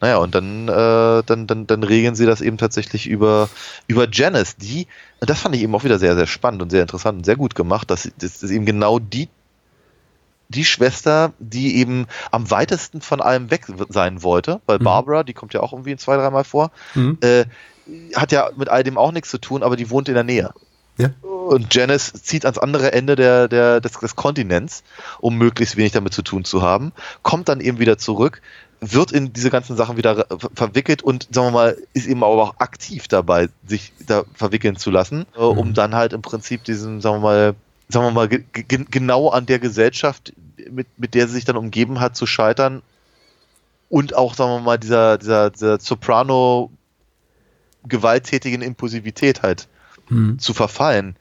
Naja, und dann, äh, dann, dann, dann regeln sie das eben tatsächlich über, über Janice, die, das fand ich eben auch wieder sehr, sehr spannend und sehr interessant und sehr gut gemacht, dass das ist eben genau die, die Schwester, die eben am weitesten von allem weg sein wollte, weil Mhm. Barbara, die kommt ja auch irgendwie zwei, dreimal vor, Mhm. äh, hat ja mit all dem auch nichts zu tun, aber die wohnt in der Nähe. Ja. Und Janice zieht ans andere Ende der, der, des, des Kontinents, um möglichst wenig damit zu tun zu haben, kommt dann eben wieder zurück, wird in diese ganzen Sachen wieder ver- verwickelt und sagen wir mal, ist eben aber auch aktiv dabei, sich da verwickeln zu lassen, äh, um Mhm. dann halt im Prinzip diesen, sagen wir mal, sagen wir mal, ge ge genau an der Gesellschaft, mit, mit der sie sich dann umgeben hat, zu scheitern und auch, sagen wir mal, dieser, dieser, dieser Soprano gewalttätigen Impulsivität halt Mhm. zu verfallen.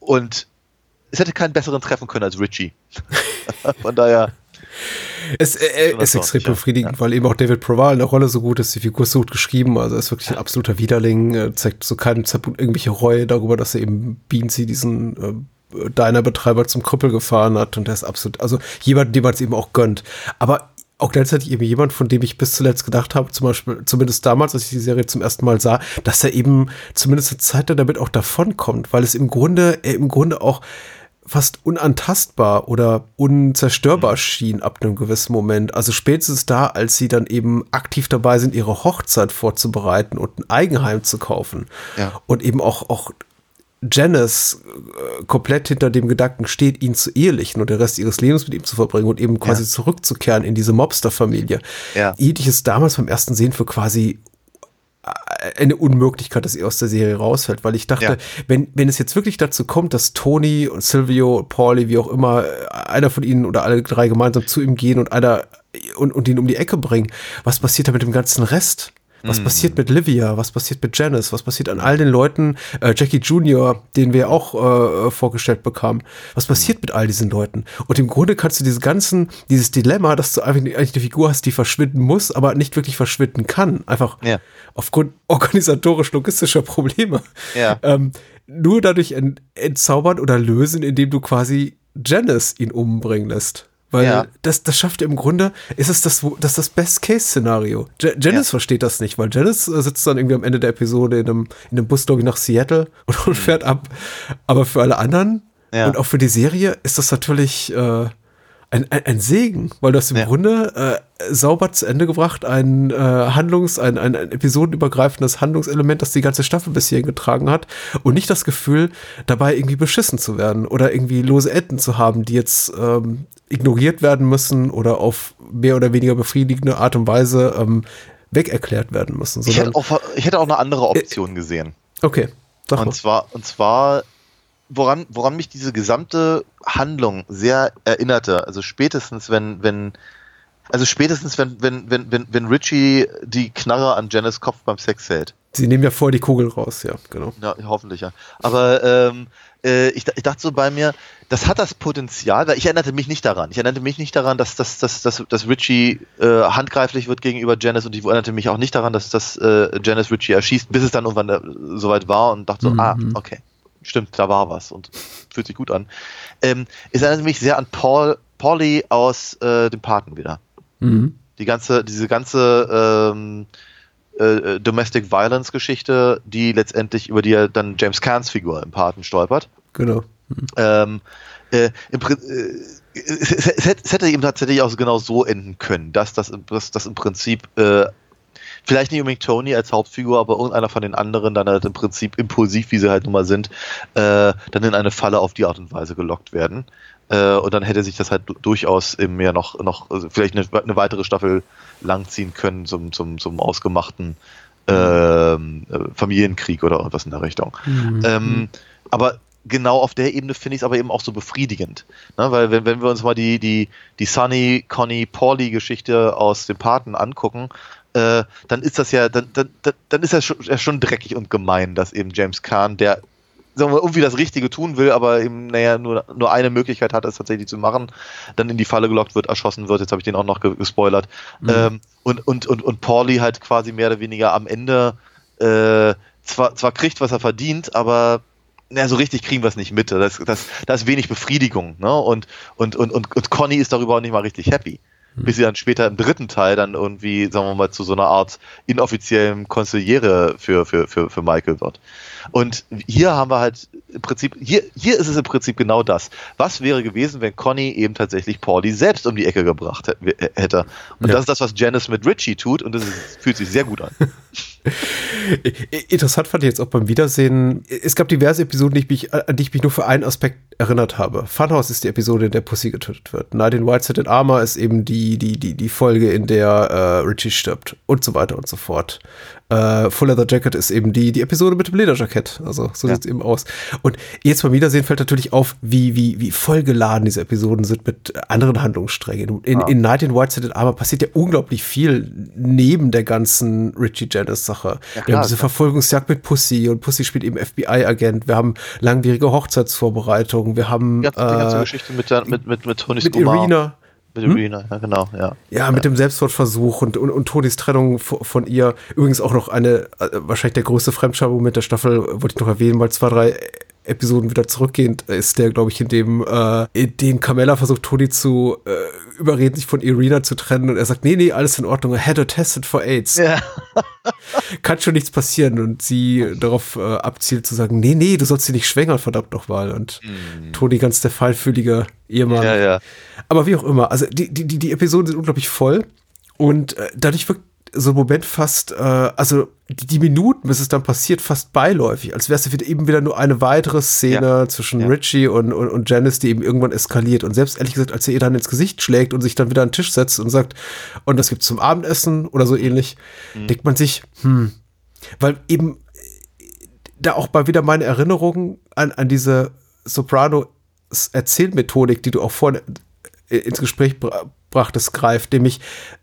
Und es hätte keinen besseren treffen können als Richie. Von daher, Es äh, ist war extrem befriedigend, weil eben auch David Proval in der Rolle so gut ist, die Figur ist so gut geschrieben, also er ist wirklich ein absoluter Widerling, äh, zeigt so keinen Zeitpunkt irgendwelche Reue darüber, dass er eben Beansy, diesen äh, Diner-Betreiber zum Krüppel gefahren hat und der ist absolut, also jemand, dem man es eben auch gönnt. Aber auch gleichzeitig eben jemand, von dem ich bis zuletzt gedacht habe, zum Beispiel, zumindest damals, als ich die Serie zum ersten Mal sah, dass er eben zumindest eine Zeit damit auch davonkommt, weil es im Grunde, er im Grunde auch fast unantastbar oder unzerstörbar schien ab einem gewissen Moment. Also spätestens da, als sie dann eben aktiv dabei sind, ihre Hochzeit vorzubereiten und ein Eigenheim zu kaufen. Ja. Und eben auch, auch Janice äh, komplett hinter dem Gedanken steht, ihn zu ehelichen und den Rest ihres Lebens mit ihm zu verbringen und eben quasi Ja. zurückzukehren in diese Mobster-Familie. Ja. Hielt ich es damals beim ersten Sehen für quasi eine Unmöglichkeit, dass sie aus der Serie rausfällt, weil ich dachte, Ja. wenn, wenn es jetzt wirklich dazu kommt, dass Tony und Silvio, Pauli, wie auch immer, äh, einer von ihnen oder alle drei gemeinsam zu ihm gehen und einer und, und ihn um die Ecke bringen, was passiert da mit dem ganzen Rest? Mhm. Was passiert mit Livia? Was passiert mit Janice? Was passiert an all den Leuten? Äh, Jackie Jr., den wir auch äh, vorgestellt bekamen. Was Mhm. passiert mit all diesen Leuten? Und im Grunde kannst du diese ganzen, dieses Dilemma, dass du einfach eigentlich eine Figur hast, die verschwinden muss, aber nicht wirklich verschwinden kann. Einfach Ja. aufgrund organisatorisch-logistischer Probleme. Ja. Ähm, nur dadurch ent entzaubern oder lösen, indem du quasi Janice ihn umbringen lässt. Weil Ja. das, das schafft im Grunde, ist es das, wo- das, ist das Best-Case-Szenario. Ja Janice Ja. versteht das nicht, weil Janice äh, sitzt dann irgendwie am Ende der Episode in einem, in einem Bus, glaube ich, nach Seattle und, und fährt ab. Aber für alle anderen Ja. und auch für die Serie ist das natürlich äh, ein, ein, ein Segen, weil du hast im. Grunde äh, sauber zu Ende gebracht, ein äh, Handlungs-, ein, ein, ein episodenübergreifendes Handlungselement, das die ganze Staffel bis hierhin getragen hat und nicht das Gefühl, dabei irgendwie beschissen zu werden oder irgendwie lose Enden zu haben, die jetzt ähm, ignoriert werden müssen oder auf mehr oder weniger befriedigende Art und Weise ähm, wegerklärt werden müssen. ich hätte, auch, ich hätte auch eine andere Option gesehen. okay, sag. Und zwar, und zwar, woran, woran mich diese gesamte Handlung sehr erinnerte, also spätestens, wenn, wenn, also spätestens, wenn, wenn, wenn, wenn, wenn Richie die Knarre an Janice Kopf beim Sex hält. Sie nehmen ja vor die Kugel raus, ja, genau. Ja, hoffentlich, ja. Aber ähm, äh, ich, ich dachte so bei mir, das hat das Potenzial, weil ich erinnerte mich nicht daran. Ich erinnerte mich nicht daran, dass, dass, dass, dass, dass Richie äh, handgreiflich wird gegenüber Janice und ich erinnerte mich auch nicht daran, dass, dass äh, Janice Richie erschießt, bis es dann irgendwann äh, soweit war und dachte so, Mhm. ah, okay, stimmt, da war was und fühlt sich gut an. Ähm, es erinnerte mich sehr an Paul, Polly aus äh, dem Paten wieder. Mhm. die ganze, diese ganze ähm, äh, Domestic Violence Geschichte, die letztendlich über die er dann James Cairns Figur im Paten stolpert. Genau. Ähm, äh, im, äh, es, es, es hätte- eben tatsächlich auch genau so enden können, dass das, im- dass das im Prinzip äh, vielleicht nicht unbedingt Tony als Hauptfigur, aber irgendeiner von den anderen dann halt im Prinzip impulsiv, wie sie halt nun mal sind, äh, dann in eine Falle auf die Art und Weise gelockt werden. Äh, und dann hätte sich das halt du- durchaus eben ja noch, noch also vielleicht eine, eine weitere Staffel langziehen können zum, zum, zum ausgemachten äh, Familienkrieg oder irgendwas in der Richtung. Ähm, aber genau auf der Ebene finde ich es aber eben auch so befriedigend. Ne? Weil wenn, wenn wir uns mal die, die, die Sunny, Conny, Pauli Geschichte aus dem Paten angucken, äh, dann ist das ja, dann, dann, dann- ist das schon, ja schon dreckig und gemein, dass eben James Kahn, der sagen wir, irgendwie das Richtige tun will, aber eben, naja, nur, nur eine Möglichkeit hat, es tatsächlich zu machen, dann in die Falle gelockt wird, erschossen wird, jetzt habe ich den auch noch ge gespoilert. Ähm, und, und, und, und Pauli halt quasi mehr oder weniger am Ende äh, zwar, zwar kriegt, was er verdient, aber na, so richtig kriegen wir es nicht mit. Das, das, da ist wenig Befriedigung. Ne? Und, und, und, und, und Conny ist darüber auch nicht mal richtig happy. Bis sie dann später im dritten Teil dann irgendwie, sagen wir mal, zu so einer Art inoffiziellen Konsigliere für, für, für, für Michael wird. Und hier haben wir halt im Prinzip, hier, hier ist es im Prinzip genau das. Was wäre gewesen, wenn Conny eben tatsächlich Pauli selbst um die Ecke gebracht hä- hätte? Und Ja. das ist das, was Janice mit Richie tut und das ist, fühlt sich sehr gut an. Interessant fand ich jetzt auch beim Wiedersehen. Es gab diverse Episoden, die ich mich, an die ich mich nur für einen Aspekt erinnert habe. Funhouse ist die Episode, in der Pussy getötet wird. Night in Whitehead in Armor ist eben die, die, die, die Folge, in der äh, Richie stirbt und so weiter und so fort. Äh, Full Leather Jacket ist eben die, die Episode mit dem Lederjackett. Also so Ja. sieht's eben aus. Und jetzt beim Wiedersehen fällt natürlich auf, wie, wie, wie vollgeladen diese Episoden sind mit anderen Handlungssträngen. In, in Night in Whitehead in Armor passiert ja unglaublich viel neben der ganzen Richie Janice Sache. Wir klar, haben diese klar. Verfolgungsjagd mit Pussy und Pussy spielt eben FBI-Agent. Wir haben langwierige Hochzeitsvorbereitungen. Wir haben Die ganze, die ganze äh, Geschichte mit, der, mit, mit, mit Tony mit. Irina. Mit Irina, ja genau, ja. Ja, mit dem Selbstmordversuch und, und, und Tonys Trennung vo- von ihr. Übrigens auch noch eine, äh, wahrscheinlich der größte Fremdschau-Moment der Staffel, wollte ich noch erwähnen, weil zwei, drei Episoden wieder zurückgehend ist der, glaube ich, in dem, äh, in dem Carmella versucht, Tony zu äh, überreden, sich von Irina zu trennen und er sagt, nee, nee, alles in Ordnung, I had her tested for AIDS. Ja. Kann schon nichts passieren und sie darauf äh, abzielt zu sagen, nee, nee, du sollst sie nicht schwängern, verdammt nochmal. Und Tony ganz der fallfühlige Ehemann. Mhm. Ja, ja. Aber wie auch immer, also die, die, die, die Episoden sind unglaublich voll und äh, dadurch wirkt so ein Moment fast, äh, also die, die Minuten, bis es dann passiert, fast beiläufig, als wäre es wieder eben wieder nur eine weitere Szene Ja. zwischen Ja. Richie und, und, und Janice, die eben irgendwann eskaliert. Und selbst ehrlich gesagt, als er ihr dann ins Gesicht schlägt und sich dann wieder an den Tisch setzt und sagt, und das gibt's zum Abendessen oder so ähnlich, denkt man sich, hm, weil eben äh, da auch mal wieder meine Erinnerungen an, an diese Soprano-Erzählmethodik, die du auch vorhin äh, ins Gespräch brachtest, greift, nämlich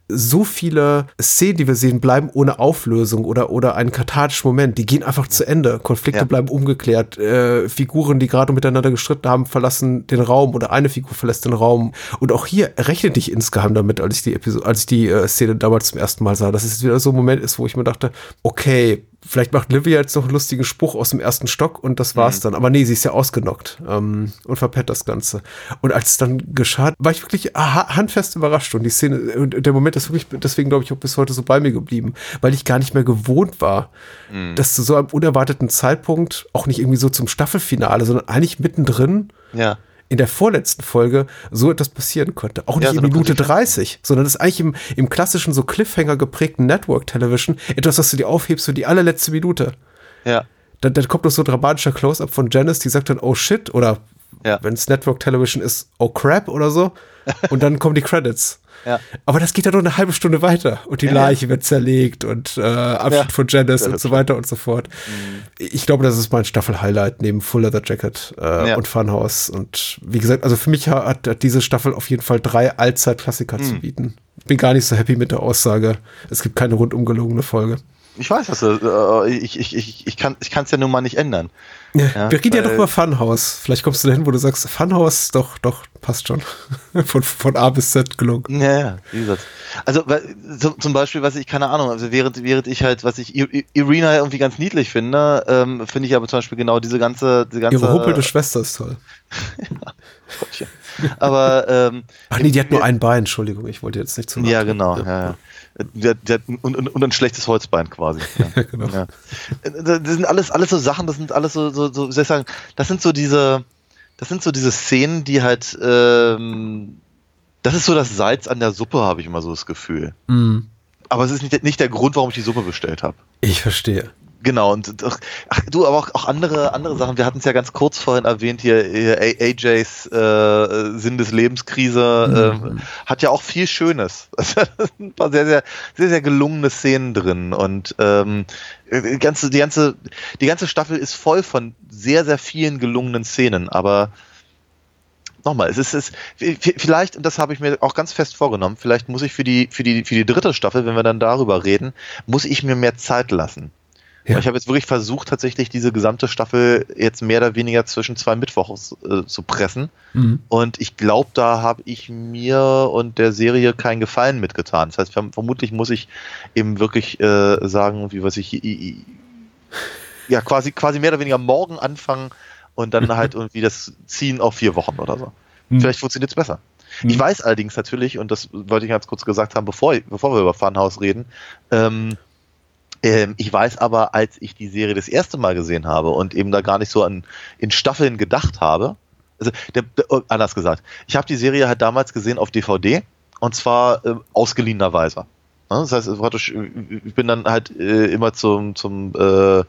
so viele Szenen, die wir sehen, bleiben ohne Auflösung oder, oder einen kathartischen Moment. Die gehen einfach zu Ende. Konflikte Ja. bleiben ungeklärt. Äh, Figuren, die gerade miteinander gestritten haben, verlassen den Raum oder eine Figur verlässt den Raum. Und auch hier rechnete ich insgeheim damit, als ich die Episode, als ich die äh, Szene damals zum ersten Mal sah, dass es wieder so ein Moment ist, wo ich mir dachte, okay, vielleicht macht Livia jetzt noch einen lustigen Spruch aus dem ersten Stock und das war's dann. Aber nee, sie ist ja ausgenockt ähm, und verpetzt das Ganze. Und als es dann geschah, war ich wirklich ha- handfest überrascht. Und die Szene, und der Moment ist wirklich, deswegen glaube ich auch bis heute so bei mir geblieben, weil ich gar nicht mehr gewohnt war, dass zu so einem unerwarteten Zeitpunkt, auch nicht irgendwie so zum Staffelfinale, sondern eigentlich mittendrin Ja. In der vorletzten Folge so etwas passieren konnte. Auch nicht Ja, so in Minute Konsequenz. 30, sondern das ist eigentlich im, im klassischen, so Cliffhanger geprägten Network Television etwas, was du dir aufhebst für die allerletzte Minute. Ja. Dann, dann kommt noch so ein dramatischer Close-Up von Janice, die sagt dann, oh shit, oder Ja. wenn es Network Television ist, oh crap oder so. Und dann kommen die Credits. Ja. Aber das geht ja nur eine halbe Stunde weiter und die Ja, Leiche wird zerlegt und äh, Abschied Ja. von Janice und so weiter und so fort. Ich glaube, das ist mein Staffel-Highlight neben Full Leather Jacket äh, Ja. und Funhouse. Und wie gesagt, also für mich hat, hat diese Staffel auf jeden Fall drei Allzeit-Klassiker Mhm. zu bieten. Ich bin gar nicht so happy mit der Aussage. Es gibt keine rundum gelungene Folge. Ich weiß, was du, äh, ich, ich, ich, ich kann es ja nun mal nicht ändern. Ja, Wir reden ja doch über Funhouse. Vielleicht kommst du dahin, wo du sagst, Funhouse, doch, doch, passt schon. von, von A bis Z gelungen. Ja, ja, wie gesagt. Also so, zum Beispiel, was ich, keine Ahnung, also während, während ich halt, was ich Irina irgendwie ganz niedlich finde, ähm, finde ich aber zum Beispiel genau diese ganze, diese ganze Ihre huppelte Schwester ist toll. Gottchen. Aber ähm, Ach nee, die hat nur ein Bein, Entschuldigung, ich wollte jetzt nicht zu ja, genau. Ja, ja. Die hat, die hat, und, und, und ein schlechtes Holzbein quasi. Ja, genau. Ja. Das sind alles, alles so Sachen, das sind alles so, so, so wie soll ich sagen, das sind so diese, das sind so diese Szenen, die halt, ähm, das ist so das Salz an der Suppe, habe ich immer so das Gefühl. Mhm. Aber es ist nicht, nicht der Grund, warum ich die Suppe bestellt habe. Ich verstehe. Genau, und ach, du, aber auch, auch andere, andere Sachen. Wir hatten es ja ganz kurz vorhin erwähnt, hier, hier AJs äh, Sinn des Lebenskrise ähm, hat ja auch viel Schönes. Es sind ein paar sehr, sehr, sehr, sehr gelungene Szenen drin. Und ähm, die, ganze, die, ganze, die ganze Staffel ist voll von sehr, sehr vielen gelungenen Szenen, aber nochmal, es ist, es ist vielleicht, und das habe ich mir auch ganz fest vorgenommen, vielleicht muss ich für die, für die, für die dritte Staffel, wenn wir dann darüber reden, muss ich mir mehr Zeit lassen. Ja. Ich habe jetzt wirklich versucht, tatsächlich diese gesamte Staffel jetzt mehr oder weniger zwischen zwei Mittwochs äh, zu pressen. Mhm. Und ich glaube, da habe ich mir und der Serie keinen Gefallen mitgetan. Das heißt, verm vermutlich muss ich eben wirklich äh, sagen, wie was ich i- i- ja quasi quasi mehr oder weniger morgen anfangen und dann halt irgendwie das ziehen auf vier Wochen oder so. Mhm. Vielleicht funktioniert es besser. Ich weiß allerdings natürlich, und das wollte ich ganz kurz gesagt haben, bevor, bevor wir über Funhouse reden, ähm, ich weiß aber, als ich die Serie das erste Mal gesehen habe und eben da gar nicht so an, in Staffeln gedacht habe, also der, der, oh, anders gesagt, ich habe die Serie halt damals gesehen auf DVD und zwar äh, ausgeliehenerweise. Ja, Das heißt, ich bin dann halt äh, immer zum, zum äh,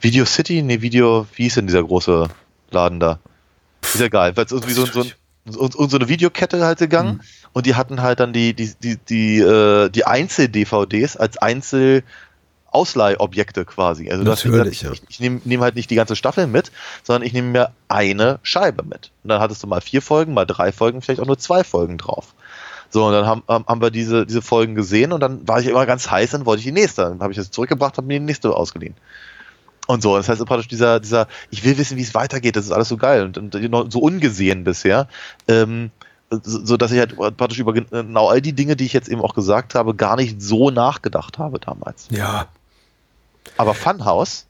Video City, nee, Video, wie hieß denn dieser große Laden da? Ist ja geil, weil es irgendwie so, so, ein- so, so, eine Videokette halt gegangen und die hatten halt dann die, die, die, die, äh, die Einzel-DVDs als Einzel- Ausleihobjekte quasi. Also Natürlich, gesagt, ja. ich, ich nehme nehm halt nicht die ganze Staffel mit, sondern ich nehme mir eine Scheibe mit. Und dann hattest du mal vier Folgen, mal drei Folgen, vielleicht auch nur zwei Folgen drauf. So, und dann haben, haben wir diese, diese Folgen gesehen und dann war ich immer ganz heiß und wollte ich die nächste. Dann habe ich das zurückgebracht, habe mir die nächste ausgeliehen. Und so, das heißt praktisch dieser, dieser, ich will wissen, wie es weitergeht, das ist alles so geil und, und so ungesehen bisher. Ähm, so, so dass ich halt praktisch über genau all die Dinge, die ich jetzt eben auch gesagt habe, gar nicht so nachgedacht habe damals. Ja. Aber Funhouse,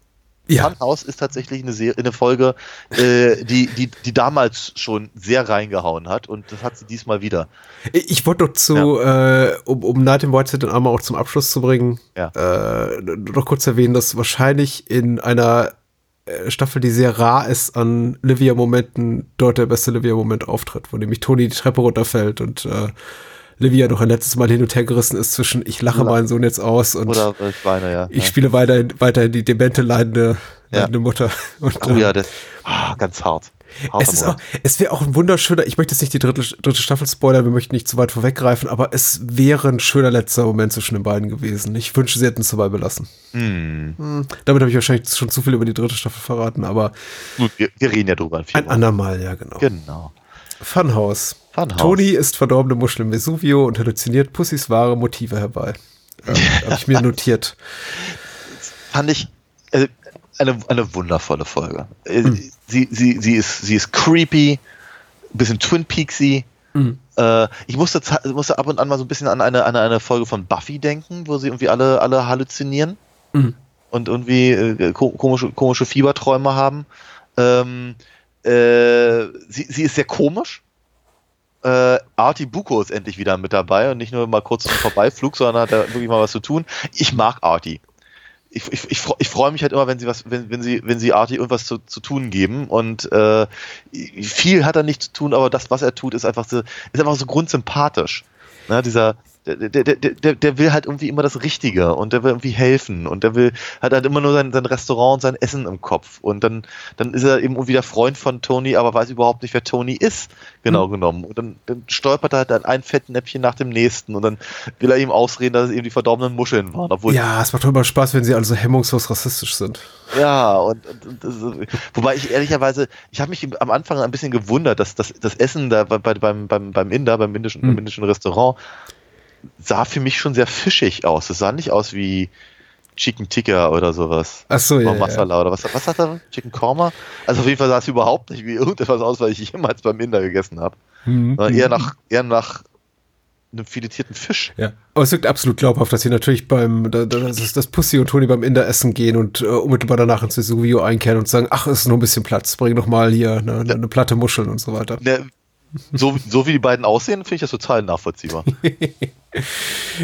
Ja. Funhouse ist tatsächlich eine, Serie, eine Folge, äh, die, die, die damals schon sehr reingehauen hat und das hat sie diesmal wieder. Ich wollte noch zu, äh, um, um Night in White dann einmal auch zum Abschluss zu bringen, Ja. äh, noch kurz erwähnen, dass wahrscheinlich in einer äh, Staffel, die sehr rar ist an Livia-Momenten, dort der beste Livia-Moment auftritt, wo nämlich Toni die Treppe runterfällt und äh, Livia noch ein letztes Mal hin und her gerissen ist zwischen ich lache Oder- meinen Sohn jetzt aus und Oder ich weine, ja. ich ja. spiele weiterhin, weiterhin die demente leidende, Ja. leidende Mutter. Und, Oh ja, das, ah, ganz hart. Es, ist auch, Moment. es wäre auch ein wunderschöner, ich möchte jetzt nicht die dritte, dritte Staffel spoilern, wir möchten nicht zu weit vorweggreifen, aber es wäre ein schöner letzter Moment zwischen den beiden gewesen. Ich wünsche, sie hätten es dabei belassen. Hm, Damit habe ich wahrscheinlich schon zu viel über die dritte Staffel verraten, aber Gut, wir, wir reden ja drüber ein Wochen. andermal, ja genau. Genau. Funhouse. Funhouse. Toni ist verdorbene Muschel im Vesuvio und halluziniert Pussys wahre Motive herbei. Ähm, habe ich mir notiert. Fand ich äh, eine, eine wundervolle Folge. Äh, Hm. Sie, sie, sie, ist, sie ist creepy, ein bisschen Twin Peaksy. Hm. Äh, ich musste, musste ab und an mal so ein bisschen an eine, an eine Folge von Buffy denken, wo sie irgendwie alle, alle halluzinieren Mhm. und irgendwie äh, ko komische, komische Fieberträume haben. Ähm, äh, sie, sie ist sehr komisch. Äh, Artie Buko ist endlich wieder mit dabei und nicht nur mal kurz zum Vorbeiflug, sondern hat da wirklich mal was zu tun. Ich mag Artie. Ich, ich, ich, ich freue mich halt immer, wenn sie was, wenn, wenn sie, wenn sie Artie irgendwas zu, zu tun geben. Und äh, viel hat er nicht zu tun, aber das, was er tut, ist einfach so, ist einfach so grundsympathisch. Ne, dieser, der, der, der, der, will halt irgendwie immer das Richtige und der will irgendwie helfen und der will, hat halt immer nur sein, sein Restaurant und sein Essen im Kopf. Und dann, dann ist er eben irgendwie der Freund von Tony, aber weiß überhaupt nicht, wer Tony ist, genau genommen. Und dann, dann stolpert er halt dann ein Fettnäpfchen nach dem nächsten und dann will er ihm ausreden, dass es eben die verdorbenen Muscheln waren. Obwohl Ja, es macht immer Spaß, wenn sie alle so hemmungslos rassistisch sind. ja, und, und, und wobei ich ehrlicherweise, ich habe mich am Anfang ein bisschen gewundert, dass das, das Essen da bei, bei, beim, beim, beim Inder, beim indischen, beim indischen Restaurant, sah für mich schon sehr fischig aus. Es sah nicht aus wie Chicken Tikka oder sowas. Ach so, ja, Oder ja. Masala oder was, was hat er? Chicken Korma? Also auf jeden Fall sah es überhaupt nicht wie irgendetwas aus, was ich jemals beim Inder gegessen habe. Mhm. Sondern eher nach, eher nach einem filetierten Fisch. Ja, aber es wirkt absolut glaubhaft, dass sie natürlich beim, da- da- das, ist das Pussy und Toni beim Inder essen gehen und äh, unmittelbar danach ins Vesuvio einkehren und sagen, ach, ist nur ein bisschen Platz, bring noch mal hier eine, eine Platte Muscheln und so weiter. Ne, So, so wie die beiden aussehen, finde ich das total nachvollziehbar.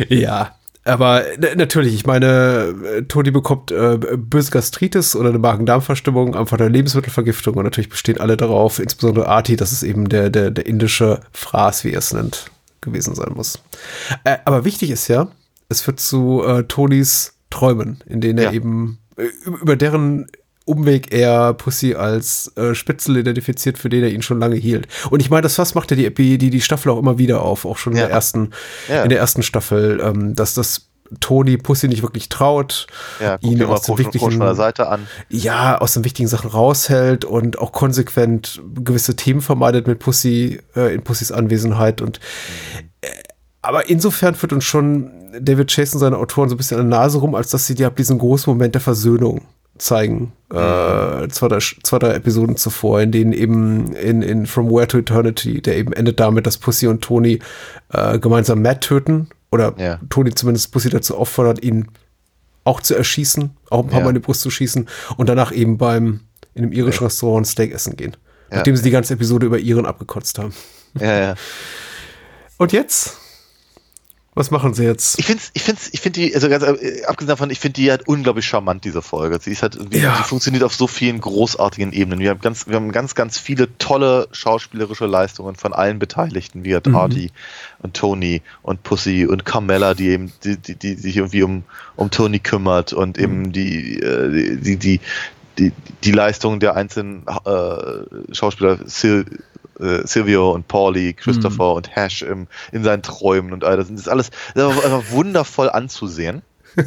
Ja, aber n- natürlich, ich meine, äh, Toni bekommt äh, böse Gastritis oder eine Magen-Darm-Verstimmung, einfach eine Lebensmittelvergiftung und natürlich bestehen alle darauf, insbesondere Arti, dass es eben der, der, der indische Fraß, wie er es nennt, gewesen sein muss. Äh, aber wichtig ist ja, es wird zu äh, Tonis Träumen, in denen er Ja. eben äh, über deren Umweg er Pussy als äh, Spitzel identifiziert, für den er ihn schon lange hielt. Und ich meine, das Fass macht ja die, die, die Staffel auch immer wieder auf, auch schon in Ja. der ersten, Ja. in der ersten Staffel, ähm, dass das Toni Pussy nicht wirklich traut, Ja, ihn aus den wichtigen, ja, aus den wichtigen Sachen raushält und auch konsequent gewisse Themen vermeidet mit Pussy, äh, in Pussys Anwesenheit und äh, aber insofern führt uns schon David Chase und seine Autoren so ein bisschen an der Nase rum, als dass sie dir ab diesen großen Moment der Versöhnung zeigen. Äh, zwei, drei, zwei, drei Episoden zuvor, in denen eben in, in From Where to Eternity, der eben endet damit, dass Pussy und Tony äh, gemeinsam Matt töten. Oder Ja. Tony zumindest Pussy dazu auffordert, ihn auch zu erschießen, auch ein paar Ja. Mal in die Brust zu schießen und danach eben beim in einem irischen Restaurant ein Steak essen gehen. Ja. Nachdem sie die ganze Episode über Iren abgekotzt haben. Ja, ja. Und jetzt? Was machen sie jetzt? Ich finde, ich finde, ich finde die, also ganz äh, abgesehen davon, ich finde die halt unglaublich charmant, diese Folge. Sie ist halt irgendwie, Ja. sie funktioniert auf so vielen großartigen Ebenen. Wir haben ganz, wir haben ganz, ganz viele tolle schauspielerische Leistungen von allen Beteiligten, wie halt Mhm. Artie und Tony und Pussy und Carmella, die eben, die, die, die sich irgendwie um, um Tony kümmert und Mhm. eben die, äh, die, die, die, die Leistung der einzelnen äh, Schauspieler, Sil äh, Silvio und Pauli, Christopher und Hash im, in seinen Träumen und all das. Und das ist alles das ist einfach, wundervoll anzusehen.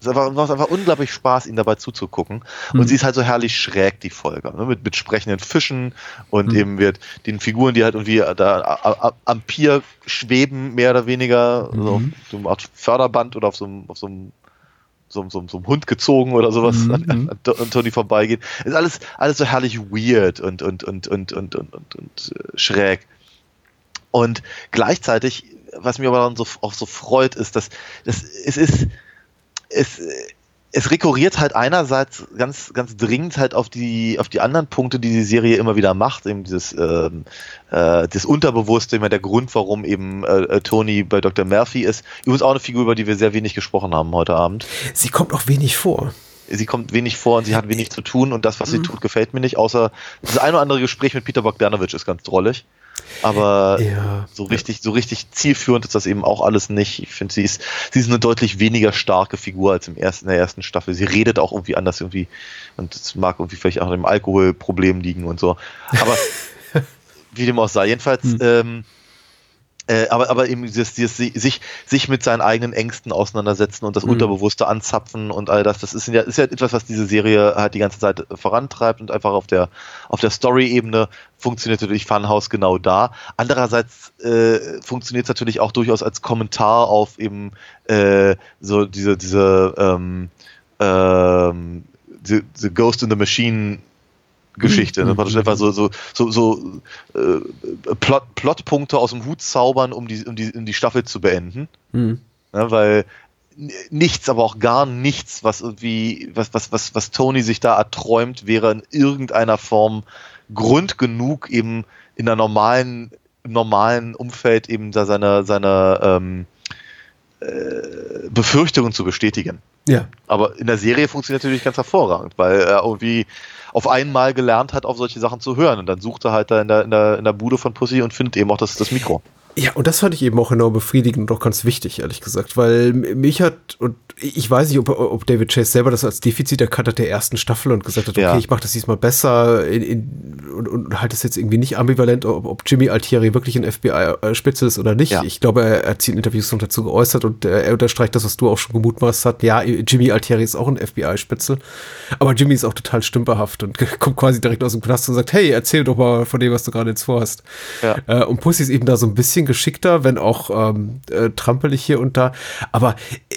Es einfach, macht einfach unglaublich Spaß, ihnen dabei zuzugucken. Und sie ist halt so herrlich schräg, die Folge. Ne? Mit, mit sprechenden Fischen und eben wird den Figuren, die halt irgendwie da a- a- am Pier schweben, mehr oder weniger, so auf so einer Art Förderband oder auf so einem, auf so einem so, so, so einem Hund gezogen oder sowas an, an, an Tony vorbeigeht. Ist alles, alles so herrlich weird und, und, und, und, und, und, und, und äh, schräg. Und gleichzeitig, was mir aber dann so, auch so freut, ist, dass, dass es ist, es, es rekurriert halt einerseits ganz, ganz dringend halt auf die, auf die anderen Punkte, die die Serie immer wieder macht, eben dieses, ähm, äh, das Unterbewusste, immer der Grund, warum eben äh, äh, Tony bei Dr. Murphy ist. Übrigens auch eine Figur, über die wir sehr wenig gesprochen haben heute Abend. Sie kommt auch wenig vor. Sie kommt wenig vor und sie hat wenig zu tun und das, was sie tut, gefällt mir nicht, außer das ein oder andere Gespräch mit Peter Bogdanovich ist ganz drollig. Aber Ja. so richtig, so richtig zielführend ist das eben auch alles nicht. Ich finde, sie ist, sie ist eine deutlich weniger starke Figur als im ersten, in der ersten Staffel. Sie redet auch irgendwie anders irgendwie und es mag irgendwie vielleicht auch an dem Alkoholproblem liegen und so. Aber wie dem auch sei, jedenfalls, ähm, äh, aber, aber eben dieses, dieses, sich, sich mit seinen eigenen Ängsten auseinandersetzen und das Unterbewusste anzapfen und all das, das ist ja, ist ja etwas, was diese Serie halt die ganze Zeit vorantreibt und einfach auf der, auf der Story-Ebene funktioniert natürlich Funhouse genau da. Andererseits äh, funktioniert es natürlich auch durchaus als Kommentar auf eben äh, so diese, diese ähm, ähm, the, the Ghost in the Machine Geschichte. Ne? Praktisch einfach so, so, so, so äh, Plot, Plotpunkte aus dem Hut zaubern, um die, um die, um die Staffel zu beenden. Hm. Ne? Weil nichts, aber auch gar nichts, was irgendwie, was, was, was, was Tony sich da erträumt, wäre in irgendeiner Form Grund genug, eben in der normalen, im normalen Umfeld eben da seine, seine ähm, äh, Befürchtungen zu bestätigen. Ja. Aber in der Serie funktioniert natürlich ganz hervorragend, weil er irgendwie auf einmal gelernt hat, auf solche Sachen zu hören. Und dann sucht er halt da in der, in der, in der Bude von Pussy und findet eben auch das, das Mikro. Ja, und das fand ich eben auch enorm befriedigend und auch ganz wichtig, ehrlich gesagt, weil mich hat, und ich weiß nicht, ob, ob David Chase selber das als Defizit erkannt hat der ersten Staffel und gesagt hat, okay, Ja. ich mache das diesmal besser in, in, und, und halt das jetzt irgendwie nicht ambivalent, ob, ob Jimmy Altieri wirklich ein FBI-Spitze ist oder nicht. Ja. Ich glaube, er hat sich in Interviews noch dazu geäußert und äh, er unterstreicht das, was du auch schon gemutmaßt hast. Ja, Jimmy Altieri ist auch ein FBI-Spitzel, aber Jimmy ist auch total stümperhaft und kommt quasi direkt aus dem Knast und sagt, hey, erzähl doch mal von dem, was du gerade jetzt vorhast. Ja. Äh, und Pussy ist eben da so ein bisschen geschickter, wenn auch ähm, äh, trampelig hier und da. Aber äh,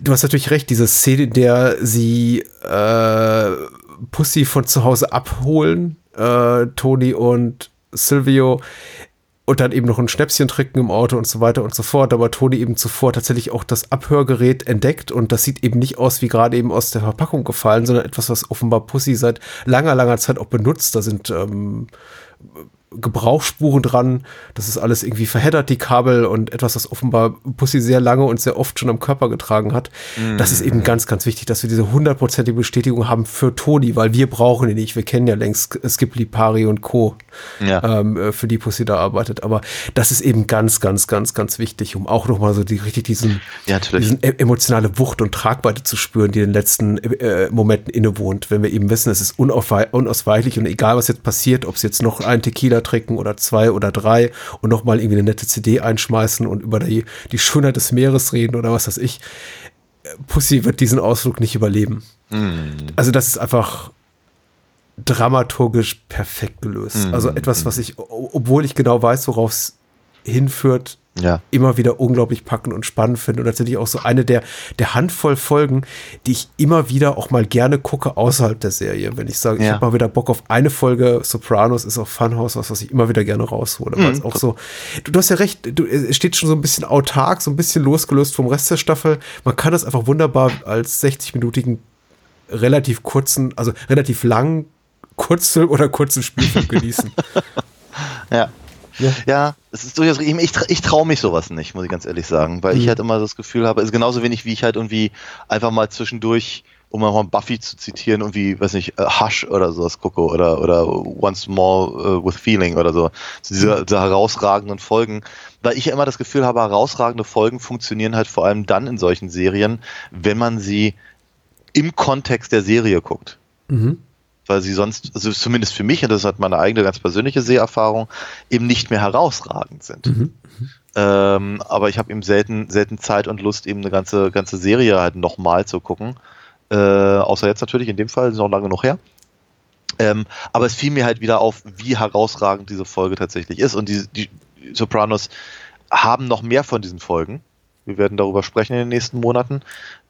du hast natürlich recht, diese Szene, in der sie äh, Pussy von zu Hause abholen, äh, Toni und Silvio, und dann eben noch ein Schnäpschen trinken im Auto und so weiter und so fort. Aber Toni eben zuvor tatsächlich auch das Abhörgerät entdeckt und das sieht eben nicht aus wie gerade eben aus der Verpackung gefallen, sondern etwas, was offenbar Pussy seit langer, langer Zeit auch benutzt. Da sind ähm, Gebrauchsspuren dran. Das ist alles irgendwie verheddert, die Kabel und etwas, das offenbar Pussy sehr lange und sehr oft schon am Körper getragen hat. Mm. Das ist eben ganz, ganz wichtig, dass wir diese hundertprozentige Bestätigung haben für Toni, weil wir brauchen ihn nicht. Wir kennen ja längst Skip Lipari und Co., ja. ähm, äh, für die Pussy da arbeitet. Aber das ist eben ganz, ganz, ganz, ganz wichtig, um auch nochmal so die, richtig diesen, ja, diesen e emotionale Wucht und Tragweite zu spüren, die in den letzten äh, Momenten innewohnt, wenn wir eben wissen, es ist unausweichlich und egal, was jetzt passiert, ob es jetzt noch ein Tequila trinken oder zwei oder drei und nochmal irgendwie eine nette CD einschmeißen und über die, die Schönheit des Meeres reden oder was weiß ich. Pussy wird diesen Ausflug nicht überleben. Mm. Also das ist einfach dramaturgisch perfekt gelöst. Mm. Also etwas, was ich, obwohl ich genau weiß, worauf es hinführt, ja. immer wieder unglaublich packend und spannend finde. Und tatsächlich auch so eine der, der Handvoll Folgen, die ich immer wieder auch mal gerne gucke außerhalb der Serie. Wenn ich sage, ja. ich habe mal wieder Bock auf eine Folge Sopranos, ist auch Funhouse was, was ich immer wieder gerne raushole. Mhm. Weil es auch so, du, du, hast ja recht, du, es steht schon so ein bisschen autark, so ein bisschen losgelöst vom Rest der Staffel. Man kann das einfach wunderbar als 60-minütigen, relativ kurzen, also relativ langen Kurzel- oder kurzen Spielfilm genießen. ja. Ja. ja, es ist durchaus, ich, ich, ich traue mich sowas nicht, muss ich ganz ehrlich sagen, weil mhm. ich halt immer das Gefühl habe, ist genauso wenig wie ich halt irgendwie einfach mal zwischendurch, um mal Buffy zu zitieren, irgendwie, weiß nicht, uh, Hush oder sowas gucke oder, oder Once More uh, with Feeling oder so. so diese, mhm. diese herausragenden Folgen, weil ich ja immer das Gefühl habe, herausragende Folgen funktionieren halt vor allem dann in solchen Serien, wenn man sie im Kontext der Serie guckt. Mhm weil sie sonst, also zumindest für mich, und das ist halt meine eigene ganz persönliche Seherfahrung, eben nicht mehr herausragend sind. Mhm. Ähm, aber ich habe eben selten, selten Zeit und Lust, eben eine ganze, ganze Serie halt nochmal zu gucken. Äh, außer jetzt natürlich, in dem Fall, ist noch lange genug her. Ähm, aber es fiel mir halt wieder auf, wie herausragend diese Folge tatsächlich ist. Und die, die Sopranos haben noch mehr von diesen Folgen. Wir werden darüber sprechen in den nächsten Monaten.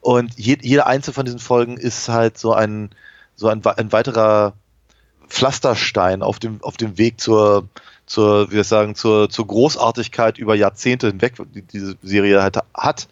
Und je, jede einzelne von diesen Folgen ist halt so ein, so ein, ein weiterer Pflasterstein auf dem, auf dem Weg zur, zur, wie wir sagen, zur, zur Großartigkeit über Jahrzehnte hinweg, die diese Serie halt hat.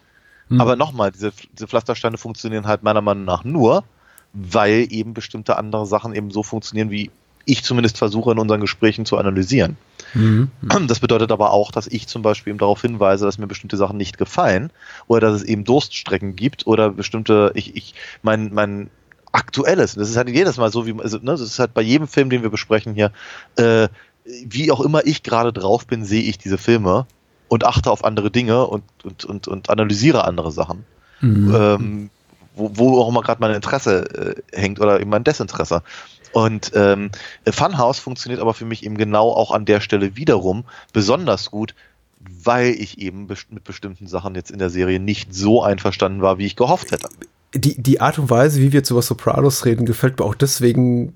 Mhm. Aber nochmal, diese, diese Pflastersteine funktionieren halt meiner Meinung nach nur, weil eben bestimmte andere Sachen eben so funktionieren, wie ich zumindest versuche in unseren Gesprächen zu analysieren. Mhm. Das bedeutet aber auch, dass ich zum Beispiel eben darauf hinweise, dass mir bestimmte Sachen nicht gefallen oder dass es eben Durststrecken gibt oder bestimmte, ich, ich, mein, mein Aktuelles. Das ist halt jedes Mal so, wie also, ne, das ist halt bei jedem Film, den wir besprechen hier, äh, wie auch immer ich gerade drauf bin, sehe ich diese Filme und achte auf andere Dinge und, und, und, und analysiere andere Sachen. Mhm. Ähm, wo, wo auch immer gerade mein Interesse äh, hängt oder eben mein Desinteresse. Und ähm, Funhouse funktioniert aber für mich eben genau auch an der Stelle wiederum besonders gut, weil ich eben mit bestimmten Sachen jetzt in der Serie nicht so einverstanden war, wie ich gehofft hätte die, die Art und Weise, wie wir jetzt über Sopranos reden, gefällt mir auch deswegen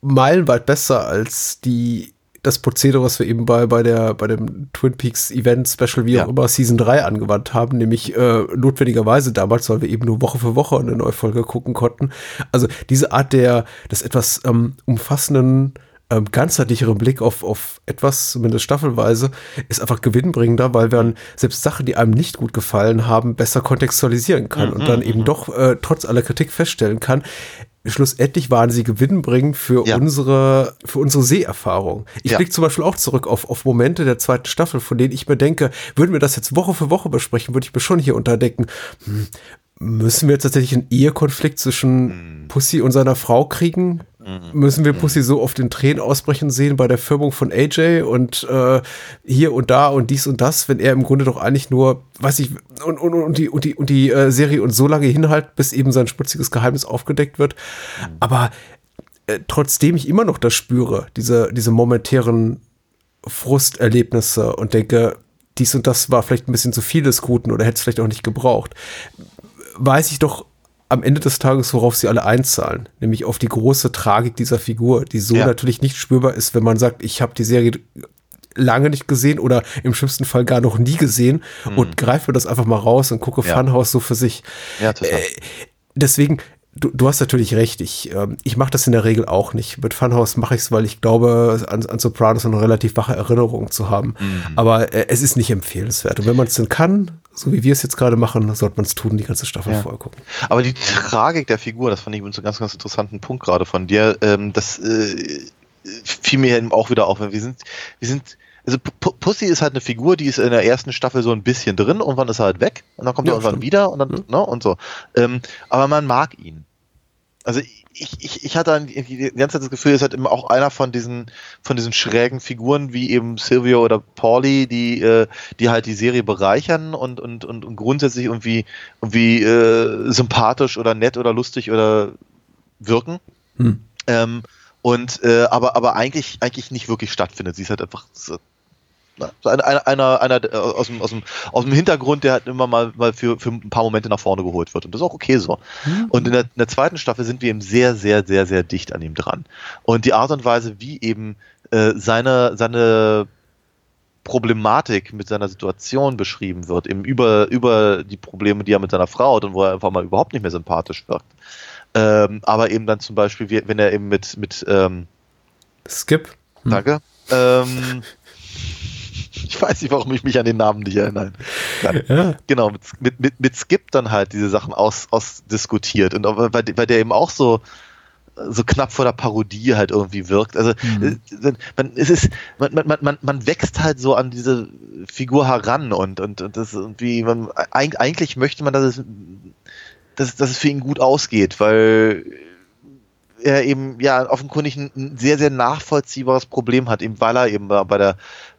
meilenweit besser als die das Prozedere, was wir eben bei, bei, der, bei dem Twin Peaks Event Special, wie ja. auch immer, Season 3 angewandt haben, nämlich äh, notwendigerweise damals, weil wir eben nur Woche für Woche eine neue Folge gucken konnten. Also diese Art der, des etwas ähm, umfassenden ähm, ganzheitlicheren Blick auf, auf etwas, zumindest staffelweise, ist einfach gewinnbringender, weil man selbst Sachen, die einem nicht gut gefallen haben, besser kontextualisieren kann mhm, und dann eben mhm. doch äh, trotz aller Kritik feststellen kann, schlussendlich waren sie gewinnbringend für ja. unsere, für unsere Seherfahrung. Ich ja. blicke zum Beispiel auch zurück auf, auf Momente der zweiten Staffel, von denen ich mir denke, würden wir das jetzt Woche für Woche besprechen, würde ich mir schon hier unterdecken, hm, müssen wir jetzt tatsächlich einen Ehekonflikt zwischen hm. Pussy und seiner Frau kriegen? Mhm. müssen wir Pussy so oft in Tränen ausbrechen sehen bei der Firmung von AJ und äh, hier und da und dies und das, wenn er im Grunde doch eigentlich nur, weiß ich, und, und, und die, und die, und die äh, Serie und so lange hinhalt, bis eben sein schmutziges Geheimnis aufgedeckt wird. Mhm. Aber äh, trotzdem ich immer noch das spüre, diese, diese momentären Frusterlebnisse und denke, dies und das war vielleicht ein bisschen zu viel des Guten oder hätte es vielleicht auch nicht gebraucht, weiß ich doch am Ende des Tages, worauf sie alle einzahlen, nämlich auf die große Tragik dieser Figur, die so ja. natürlich nicht spürbar ist, wenn man sagt, ich habe die Serie lange nicht gesehen oder im schlimmsten Fall gar noch nie gesehen hm. und greife das einfach mal raus und gucke ja. Funhouse so für sich. Ja, total. Äh, deswegen, du, du hast natürlich recht. Ich, äh, ich mache das in der Regel auch nicht. Mit Funhouse mache ich es, weil ich glaube, an, an Sopranos eine relativ wache Erinnerung zu haben. Mhm. Aber äh, es ist nicht empfehlenswert. Und wenn man es denn kann, so wie wir es jetzt gerade machen, sollte man es tun, die ganze Staffel ja. vorher gucken. Aber die Tragik der Figur, das fand ich übrigens einen ganz, ganz interessanten Punkt gerade von dir. Ähm, das äh, fiel mir eben auch wieder auf. Wir sind, wir sind, also P Pussy ist halt eine Figur, die ist in der ersten Staffel so ein bisschen drin, irgendwann ist er halt weg und dann kommt Ja, er irgendwann wieder und dann, ne, und so. Ähm, aber man mag ihn. Also ich, ich, ich hatte die ganze Zeit das Gefühl, ist halt immer auch einer von diesen, von diesen schrägen Figuren wie eben Silvio oder Pauli, die, äh, die halt die Serie bereichern und, und, und, und grundsätzlich irgendwie, irgendwie äh, sympathisch oder nett oder lustig oder wirken. Hm. Ähm, und äh, aber, aber eigentlich, eigentlich nicht wirklich stattfindet. Sie ist halt einfach so einer, einer, einer, der- aus, dem, aus, dem, aus dem Hintergrund, der halt immer mal, mal für, für ein paar Momente nach vorne geholt wird. Und das ist auch okay so. Und in der, in der zweiten Staffel sind wir eben sehr, sehr, sehr, sehr dicht an ihm dran. Und die Art und Weise, wie eben äh, seine, seine Problematik mit seiner Situation beschrieben wird, eben über, über die Probleme, die er mit seiner Frau hat und wo er einfach mal überhaupt nicht mehr sympathisch wirkt. Ähm, aber eben dann zum Beispiel, wenn er eben mit, mit ähm, Skip. Danke. Ähm, ich weiß nicht, warum ich mich an den Namen nicht erinnern kann. Ja. Genau, mit, mit, mit, Skip dann halt diese Sachen aus, ausdiskutiert. Und weil, weil der eben auch so, so knapp vor der Parodie halt irgendwie wirkt. Also Mhm. äh, man, es ist, man, man, man, man wächst halt so an diese Figur heran und, und, und das irgendwie, man, eig- eigentlich möchte man, dass es, dass, dass es für ihn gut ausgeht, weil er eben ja offenkundig ein, sehr, sehr nachvollziehbares Problem hat, eben weil er eben bei der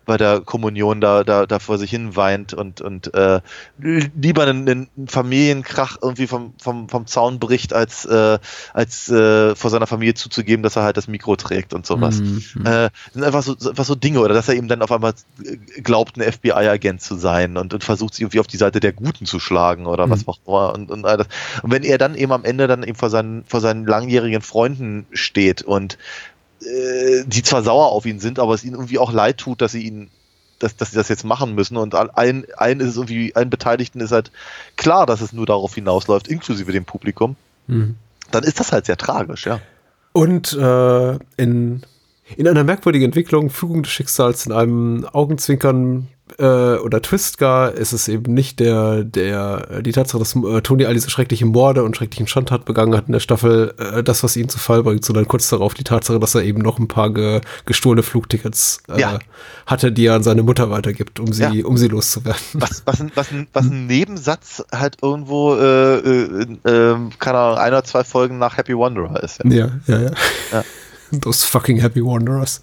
bei der Kommunion da, da, da vor sich hin weint und, und äh, lieber einen, einen Familienkrach irgendwie vom, vom, vom Zaun bricht, als, äh, als äh, vor seiner Familie zuzugeben, dass er halt das Mikro trägt und sowas. Mhm. Äh, sind einfach so, einfach so Dinge, oder dass er eben dann auf einmal äh, glaubt, ein FBI-Agent zu sein und, und versucht, sich irgendwie auf die Seite der Guten zu schlagen oder was auch immer. Und, und, all das. und wenn er dann eben am Ende dann eben vor seinen, vor seinen langjährigen Freunden steht und äh, die zwar sauer auf ihn sind, aber es ihnen irgendwie auch leid tut, dass sie ihn dass, dass sie das jetzt machen müssen und all- allen, allen ist es irgendwie, allen Beteiligten ist halt klar, dass es nur darauf hinausläuft, inklusive dem Publikum, Mhm. dann ist das halt sehr tragisch, ja. Und äh, in, in einer merkwürdigen Entwicklung, Fügung des Schicksals, in einem Augenzwinkern äh, oder Twist gar, ist es eben nicht der, der, die Tatsache, dass äh, Tony all diese schrecklichen Morde und schrecklichen Schandtat begangen hat in der Staffel, äh, das, was ihn zu Fall bringt, sondern kurz darauf die Tatsache, dass er eben noch ein paar ge, gestohlene Flugtickets äh, Ja. hatte, die er an seine Mutter weitergibt, um sie, Ja. um sie loszuwerden. was, was, ein, was, ein, was ein Nebensatz halt irgendwo, äh, äh, äh, keine Ahnung, ein oder zwei Folgen nach Happy Wanderer ist. Ja. Ja, ja, ja. Ja. Those fucking Happy Wanderers.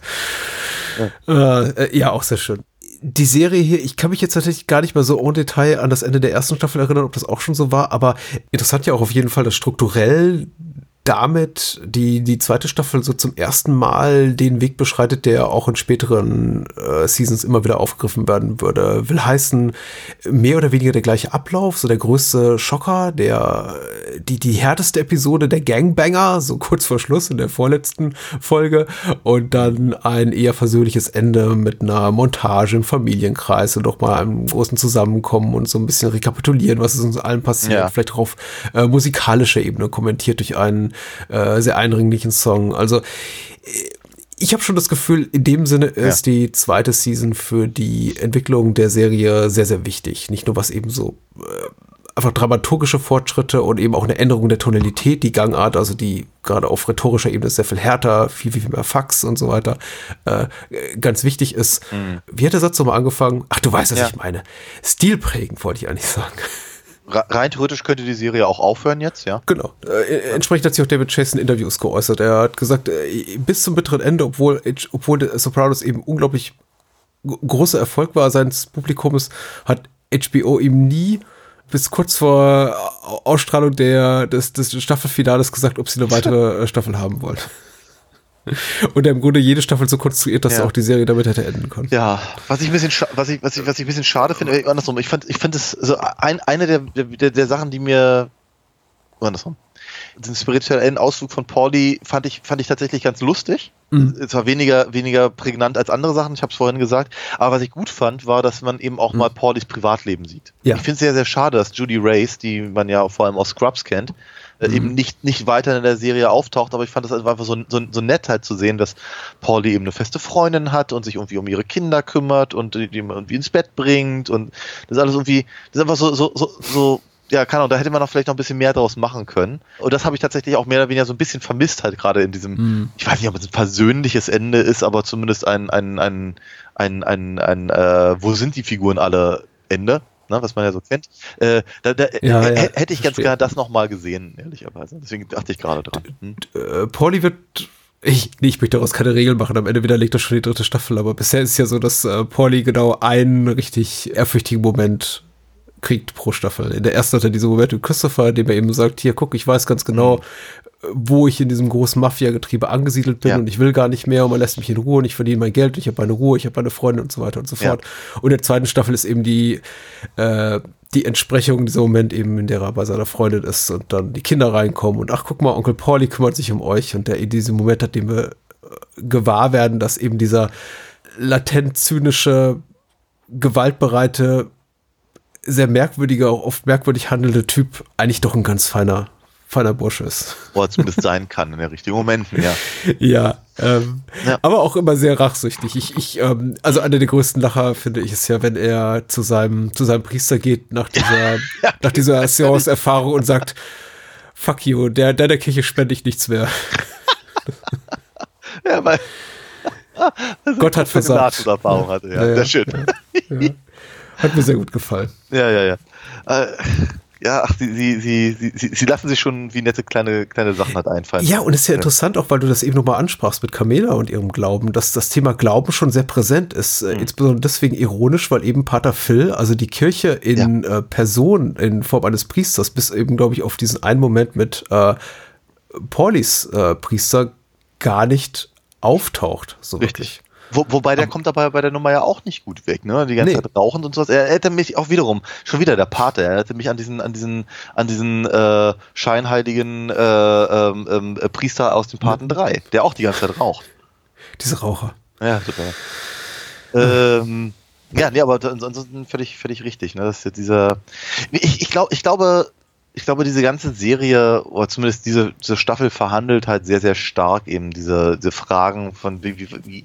Ja. Äh, äh, ja, auch sehr schön. Die Serie hier, ich kann mich jetzt tatsächlich gar nicht mehr so en Detail an das Ende der ersten Staffel erinnern, ob das auch schon so war, aber interessant ja auch auf jeden Fall, dass strukturell damit die, die zweite Staffel so zum ersten Mal den Weg beschreitet, der auch in späteren äh, Seasons immer wieder aufgegriffen werden würde. Will heißen, mehr oder weniger der gleiche Ablauf, so der größte Schocker, der, die, die härteste Episode der Gangbanger, so kurz vor Schluss in der vorletzten Folge und dann ein eher versöhnliches Ende mit einer Montage im Familienkreis und doch mal einem großen Zusammenkommen und so ein bisschen rekapitulieren, was ist uns allen passiert, Ja. vielleicht auch auf äh, musikalischer Ebene kommentiert durch einen äh, sehr eindringlichen Song. Also ich habe schon das Gefühl, in dem Sinne ist die zweite Season für die Entwicklung der Serie sehr, sehr wichtig. Nicht nur was eben so äh, einfach dramaturgische Fortschritte und eben auch eine Änderung der Tonalität, die Gangart, also die gerade auf rhetorischer Ebene ist sehr viel härter, viel, viel mehr Fax und so weiter, äh, ganz wichtig ist. Wie hat der Satz nochmal angefangen? Ach, du weißt, was Ja. ich meine. Stilprägend, wollte ich eigentlich sagen. Re- Rein theoretisch könnte die Serie auch aufhören jetzt, ja. Genau. Äh, entsprechend hat sich auch David Chase in Interviews geäußert. Er hat gesagt, äh, bis zum bitteren Ende, obwohl, obwohl Sopranos eben unglaublich großer Erfolg war seines Publikums, hat HBO ihm nie bis kurz vor Au- Ausstrahlung der, des, des Staffelfinales gesagt, ob sie eine weitere äh, Staffel haben wollen. Und er im Grunde jede Staffel so konstruiert, dass Ja. auch die Serie damit hätte enden können. Ja, was ich ein bisschen, was ich, was ich, was ich ein bisschen schade finde, äh, andersrum, ich fand, ich finde es so ein, eine der, der, der Sachen, die mir, andersrum, den spirituellen Ausflug von Pauli fand ich, fand ich tatsächlich ganz lustig. Mhm. Es war weniger, weniger prägnant als andere Sachen, ich habe es vorhin gesagt. Aber was ich gut fand, war, dass man eben auch mal Paulis Privatleben sieht. Ja. Ich finde es sehr, sehr schade, dass Judy Race, die man ja vor allem aus Scrubs kennt, äh, eben nicht, nicht weiter in der Serie auftaucht, aber ich fand das einfach so, so, so nett halt zu sehen, dass Pauli eben eine feste Freundin hat und sich irgendwie um ihre Kinder kümmert und die die irgendwie ins Bett bringt und das ist alles irgendwie, das ist einfach so, so, so, so ja, kann auch, da hätte man noch vielleicht noch ein bisschen mehr draus machen können. Und das habe ich tatsächlich auch mehr oder weniger so ein bisschen vermisst, halt gerade in diesem, Mhm. ich weiß nicht, ob es ein persönliches Ende ist, aber zumindest ein, ein, ein, ein, ein, ein äh, wo sind die Figuren alle Ende? Ne, was man ja so kennt. Äh, da da Ja, äh, ja, hätte ich ganz gerne das nochmal gesehen, ehrlicherweise. Deswegen dachte ich gerade dran. Hm? äh, Pauli wird. Ich, nee, ich möchte daraus keine Regeln machen. Am Ende widerlegt er schon die dritte Staffel. Aber bisher ist es ja so, dass äh, Pauli genau einen richtig ehrfürchtigen Moment kriegt pro Staffel. In der ersten hat er diesen Moment mit Christopher, dem er eben sagt, hier, guck, ich weiß ganz genau, äh, wo ich in diesem großen Mafia-Getriebe angesiedelt bin Ja. und ich will gar nicht mehr und man lässt mich in Ruhe und ich verdiene mein Geld und ich habe meine Ruhe, ich habe meine Freunde und so weiter und so Ja. fort. Und in der zweiten Staffel ist eben die, äh, die Entsprechung dieser Moment eben, in der er bei seiner Freundin ist und dann die Kinder reinkommen und ach, guck mal, Onkel Pauli kümmert sich um euch und der in diesem Moment hat, den wir äh, gewahr werden, dass eben dieser latent zynische, gewaltbereite, sehr merkwürdiger, auch oft merkwürdig handelnde Typ eigentlich doch ein ganz feiner, feiner Bursche ist. Oder zumindest sein kann in den richtigen Momenten, ja. Ja, ähm, Ja. aber auch immer sehr rachsüchtig. Ich, ich, ähm, also einer der größten Lacher finde ich es ja, wenn er zu seinem, zu seinem Priester geht nach dieser, nach dieser Seance-Erfahrung und sagt, fuck you, der, der Kirche spende ich nichts mehr. Ja, weil Gott hat versagt. Erfahrung hatte, ja. Ja, ja. Sehr schön. Hat mir sehr gut gefallen. Ja, ja, ja. Äh, ja, ach, sie, sie, sie, sie, sie, lassen sich schon wie nette kleine, kleine Sachen halt einfallen. Ja, und es ist ja interessant, auch weil du das eben nochmal ansprachst mit Camela und ihrem Glauben, dass das Thema Glauben schon sehr präsent ist. Mhm. Äh, Insbesondere deswegen ironisch, weil eben Pater Phil, also die Kirche in äh, Person, in Form eines Priesters, bis eben, glaube ich, auf diesen einen Moment mit äh, Paulis äh, Priester gar nicht auftaucht. So Richtig. Wo, wobei der kommt dabei bei der Nummer ja auch nicht gut weg, ne? Die ganze Nee. Zeit rauchend und sowas. Er hätte mich auch wiederum, schon wieder der Pate, er hätte mich an diesen, an diesen, an diesen äh, scheinheiligen äh, ähm, äh, Priester aus dem Paten 3, der auch die ganze Zeit raucht. Diese Raucher. Ja, super. ähm, ja, nee, aber ans- ansonsten völlig, völlig richtig. Ne? Das ist jetzt dieser. Ich, ich, glaub, ich glaube, ich glaube, diese ganze Serie, oder zumindest diese, diese Staffel verhandelt halt sehr, sehr stark eben diese, diese Fragen von wie, wie,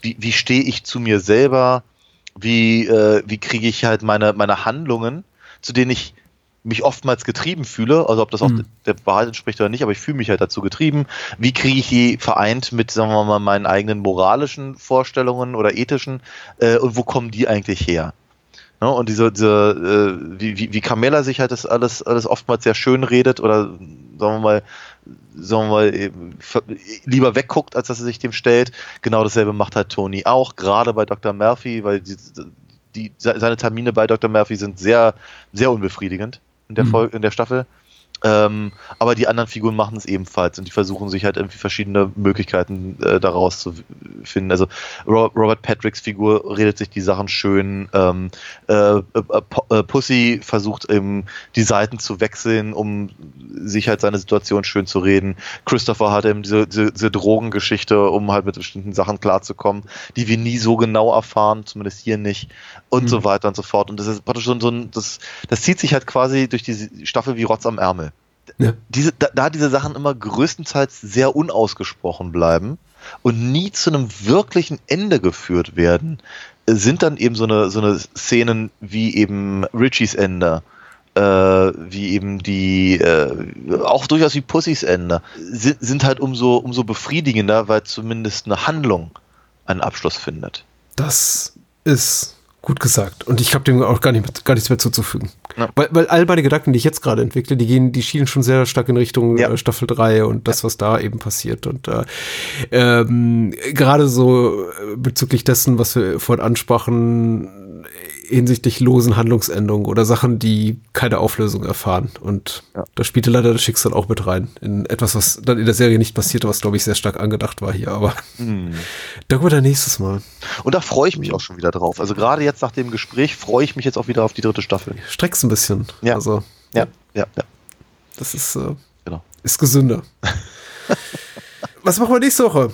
wie, wie, stehe ich zu mir selber, wie, äh, wie kriege ich halt meine, meine Handlungen, zu denen ich mich oftmals getrieben fühle, also ob das auch Mhm. der Wahrheit entspricht oder nicht, aber ich fühle mich halt dazu getrieben. Wie kriege ich die vereint mit, sagen wir mal, meinen eigenen moralischen Vorstellungen oder ethischen äh, und wo kommen die eigentlich her? Ne? Und diese, diese äh, wie, wie, wie Carmella sich halt das alles, alles oftmals sehr schön redet oder sagen wir mal, sagen wir mal, ver- lieber wegguckt, als dass er sich dem stellt. Genau dasselbe macht halt Tony auch, gerade bei Dr. Murphy, weil die, die, seine Termine bei Dr. Murphy sind sehr, sehr unbefriedigend in der, Mhm. Folge, in der Staffel. Ähm, aber die anderen Figuren machen es ebenfalls und die versuchen sich halt irgendwie verschiedene Möglichkeiten äh, daraus zu finden. Also Ro Robert Patricks Figur redet sich die Sachen schön. Ähm, äh, äh, P- äh, Pussy versucht eben die Seiten zu wechseln, um sich halt seine Situation schön zu reden. Christopher hat eben diese, diese, diese Drogengeschichte, um halt mit bestimmten Sachen klarzukommen, die wir nie so genau erfahren, zumindest hier nicht und so weiter und so fort. Und das ist praktisch so, ein- so ein, das, das zieht sich halt quasi durch diese Staffel wie Rotz am Ärmel Ja. diese, da, da diese Sachen immer größtenteils sehr unausgesprochen bleiben und nie zu einem wirklichen Ende geführt werden, äh, sind dann eben so eine, so eine Szenen wie eben Richies Ende, äh, wie eben die, äh, auch durchaus wie Pussys Ende, sind, sind halt umso, umso befriedigender, weil zumindest eine Handlung einen Abschluss findet. Das ist gut gesagt. Und ich habe dem auch gar, nicht, gar nichts mehr zuzufügen. Ja. Weil, weil all meine Gedanken, die ich jetzt gerade entwickle, die gehen, die schielen schon sehr stark in Richtung Ja. äh, Staffel 3 und das, was da eben passiert. Und äh, ähm, gerade so äh, bezüglich dessen, was wir vorhin ansprachen, hinsichtlich losen Handlungsänderungen oder Sachen, die keine Auflösung erfahren. Und Ja. da spielte leider das Schicksal auch mit rein. In etwas, was dann in der Serie nicht passierte, was, glaube ich, sehr stark angedacht war hier. Aber Hm. darüber dann nächstes Mal. Und da freue ich mich auch schon wieder drauf. Also gerade jetzt nach dem Gespräch freue ich mich jetzt auch wieder auf die dritte Staffel. Streck's ein bisschen. Ja. Also, Ja, ja, ja. das ist, äh, Genau. ist gesünder. Was machen wir nächste Woche?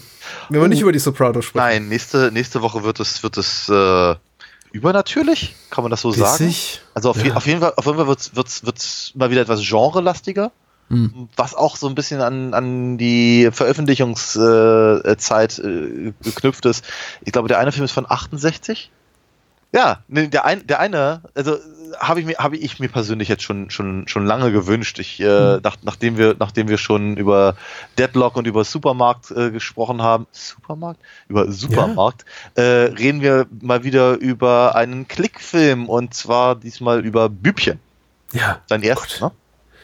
Wenn wir nicht über die Sopranos sprechen. Nein, nächste, nächste Woche wird es, wird es äh, übernatürlich, kann man das so sagen? Bissig? Also auf, je, Ja. auf jeden Fall, auf jeden Fall wird es wird's, wird's mal wieder etwas genrelastiger, Hm. was auch so ein bisschen an, an die Veröffentlichungszeit äh, äh, geknüpft ist. Ich glaube, der eine Film ist von 68. Ja, der, ein, der eine, also habe ich mir habe ich mir persönlich jetzt schon schon schon lange gewünscht. Ich äh, nach, nachdem wir nachdem wir schon über Deadlock und über Supermarkt äh, gesprochen haben, Supermarkt über Supermarkt, äh, reden wir mal wieder über einen Klickfilm und zwar diesmal über Bübchen. Ja. Sein erster, ne?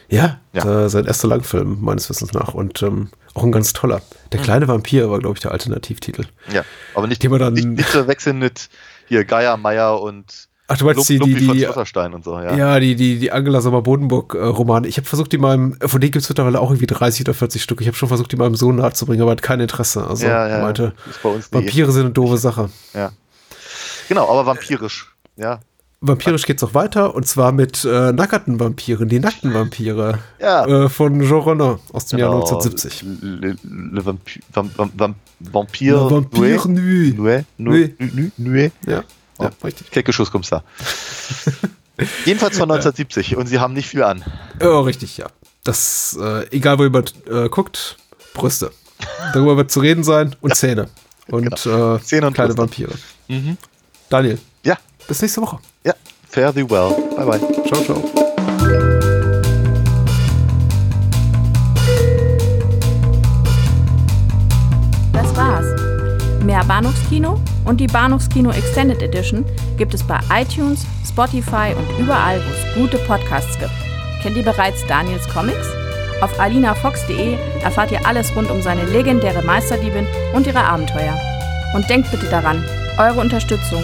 Ja, Ja. Äh, sein erster Langfilm, meines Wissens nach. Und ähm, auch ein ganz toller. Der kleine Vampir war, glaube ich, der Alternativtitel. Ja, aber nicht, Den wir dann- nicht, nicht zu wechseln mit hier Geier, Meier und Ach, du meinst die, Lump- die, von die, Schlotterstein und so, ja. ja. die, die, die Angela Sommer-Bodenburg-Romane. ich habe versucht, die meinem, von denen gibt es mittlerweile auch irgendwie 30 oder 40 Stück. Ich habe schon versucht, die meinem Sohn nahe zu bringen, aber er hat kein Interesse. Also, Ja, ja, meinte. Vampire sind eine doofe Sache. Ja. Genau, aber vampirisch. Ja. Vampirisch geht's auch weiter und zwar mit äh, nackerten Vampiren, die nackten Vampire Ja. äh, von Jean Renaud aus dem Jahr Genau. 1970. Le, le Vampi Vam, Vam, Vam, Vampir. Le Vampire Nuit. Nuit. Nuit. Nuit. Nuit. Ja, Ja. ja, richtig. Kecke Schuss kommst da. Jedenfalls von 1970 und sie haben nicht viel an. Ja, richtig, ja. Das, äh, egal wo jemand äh, guckt, Brüste. Darüber wird zu reden sein und Zähne. Und Genau. äh, Zähne und kleine Brüste. Vampire. Daniel, Ja, bis nächste Woche. ja. Fare thee well. Bye bye. Ciao, ciao. Das war's. Mehr Bahnhofskino und die Bahnhofskino Extended Edition gibt es bei iTunes, Spotify und überall, wo es gute Podcasts gibt. Kennt ihr bereits Daniels Comics? Auf alinafox.de erfahrt ihr alles rund um seine legendäre Meisterdiebin und ihre Abenteuer. Und denkt bitte daran, eure Unterstützung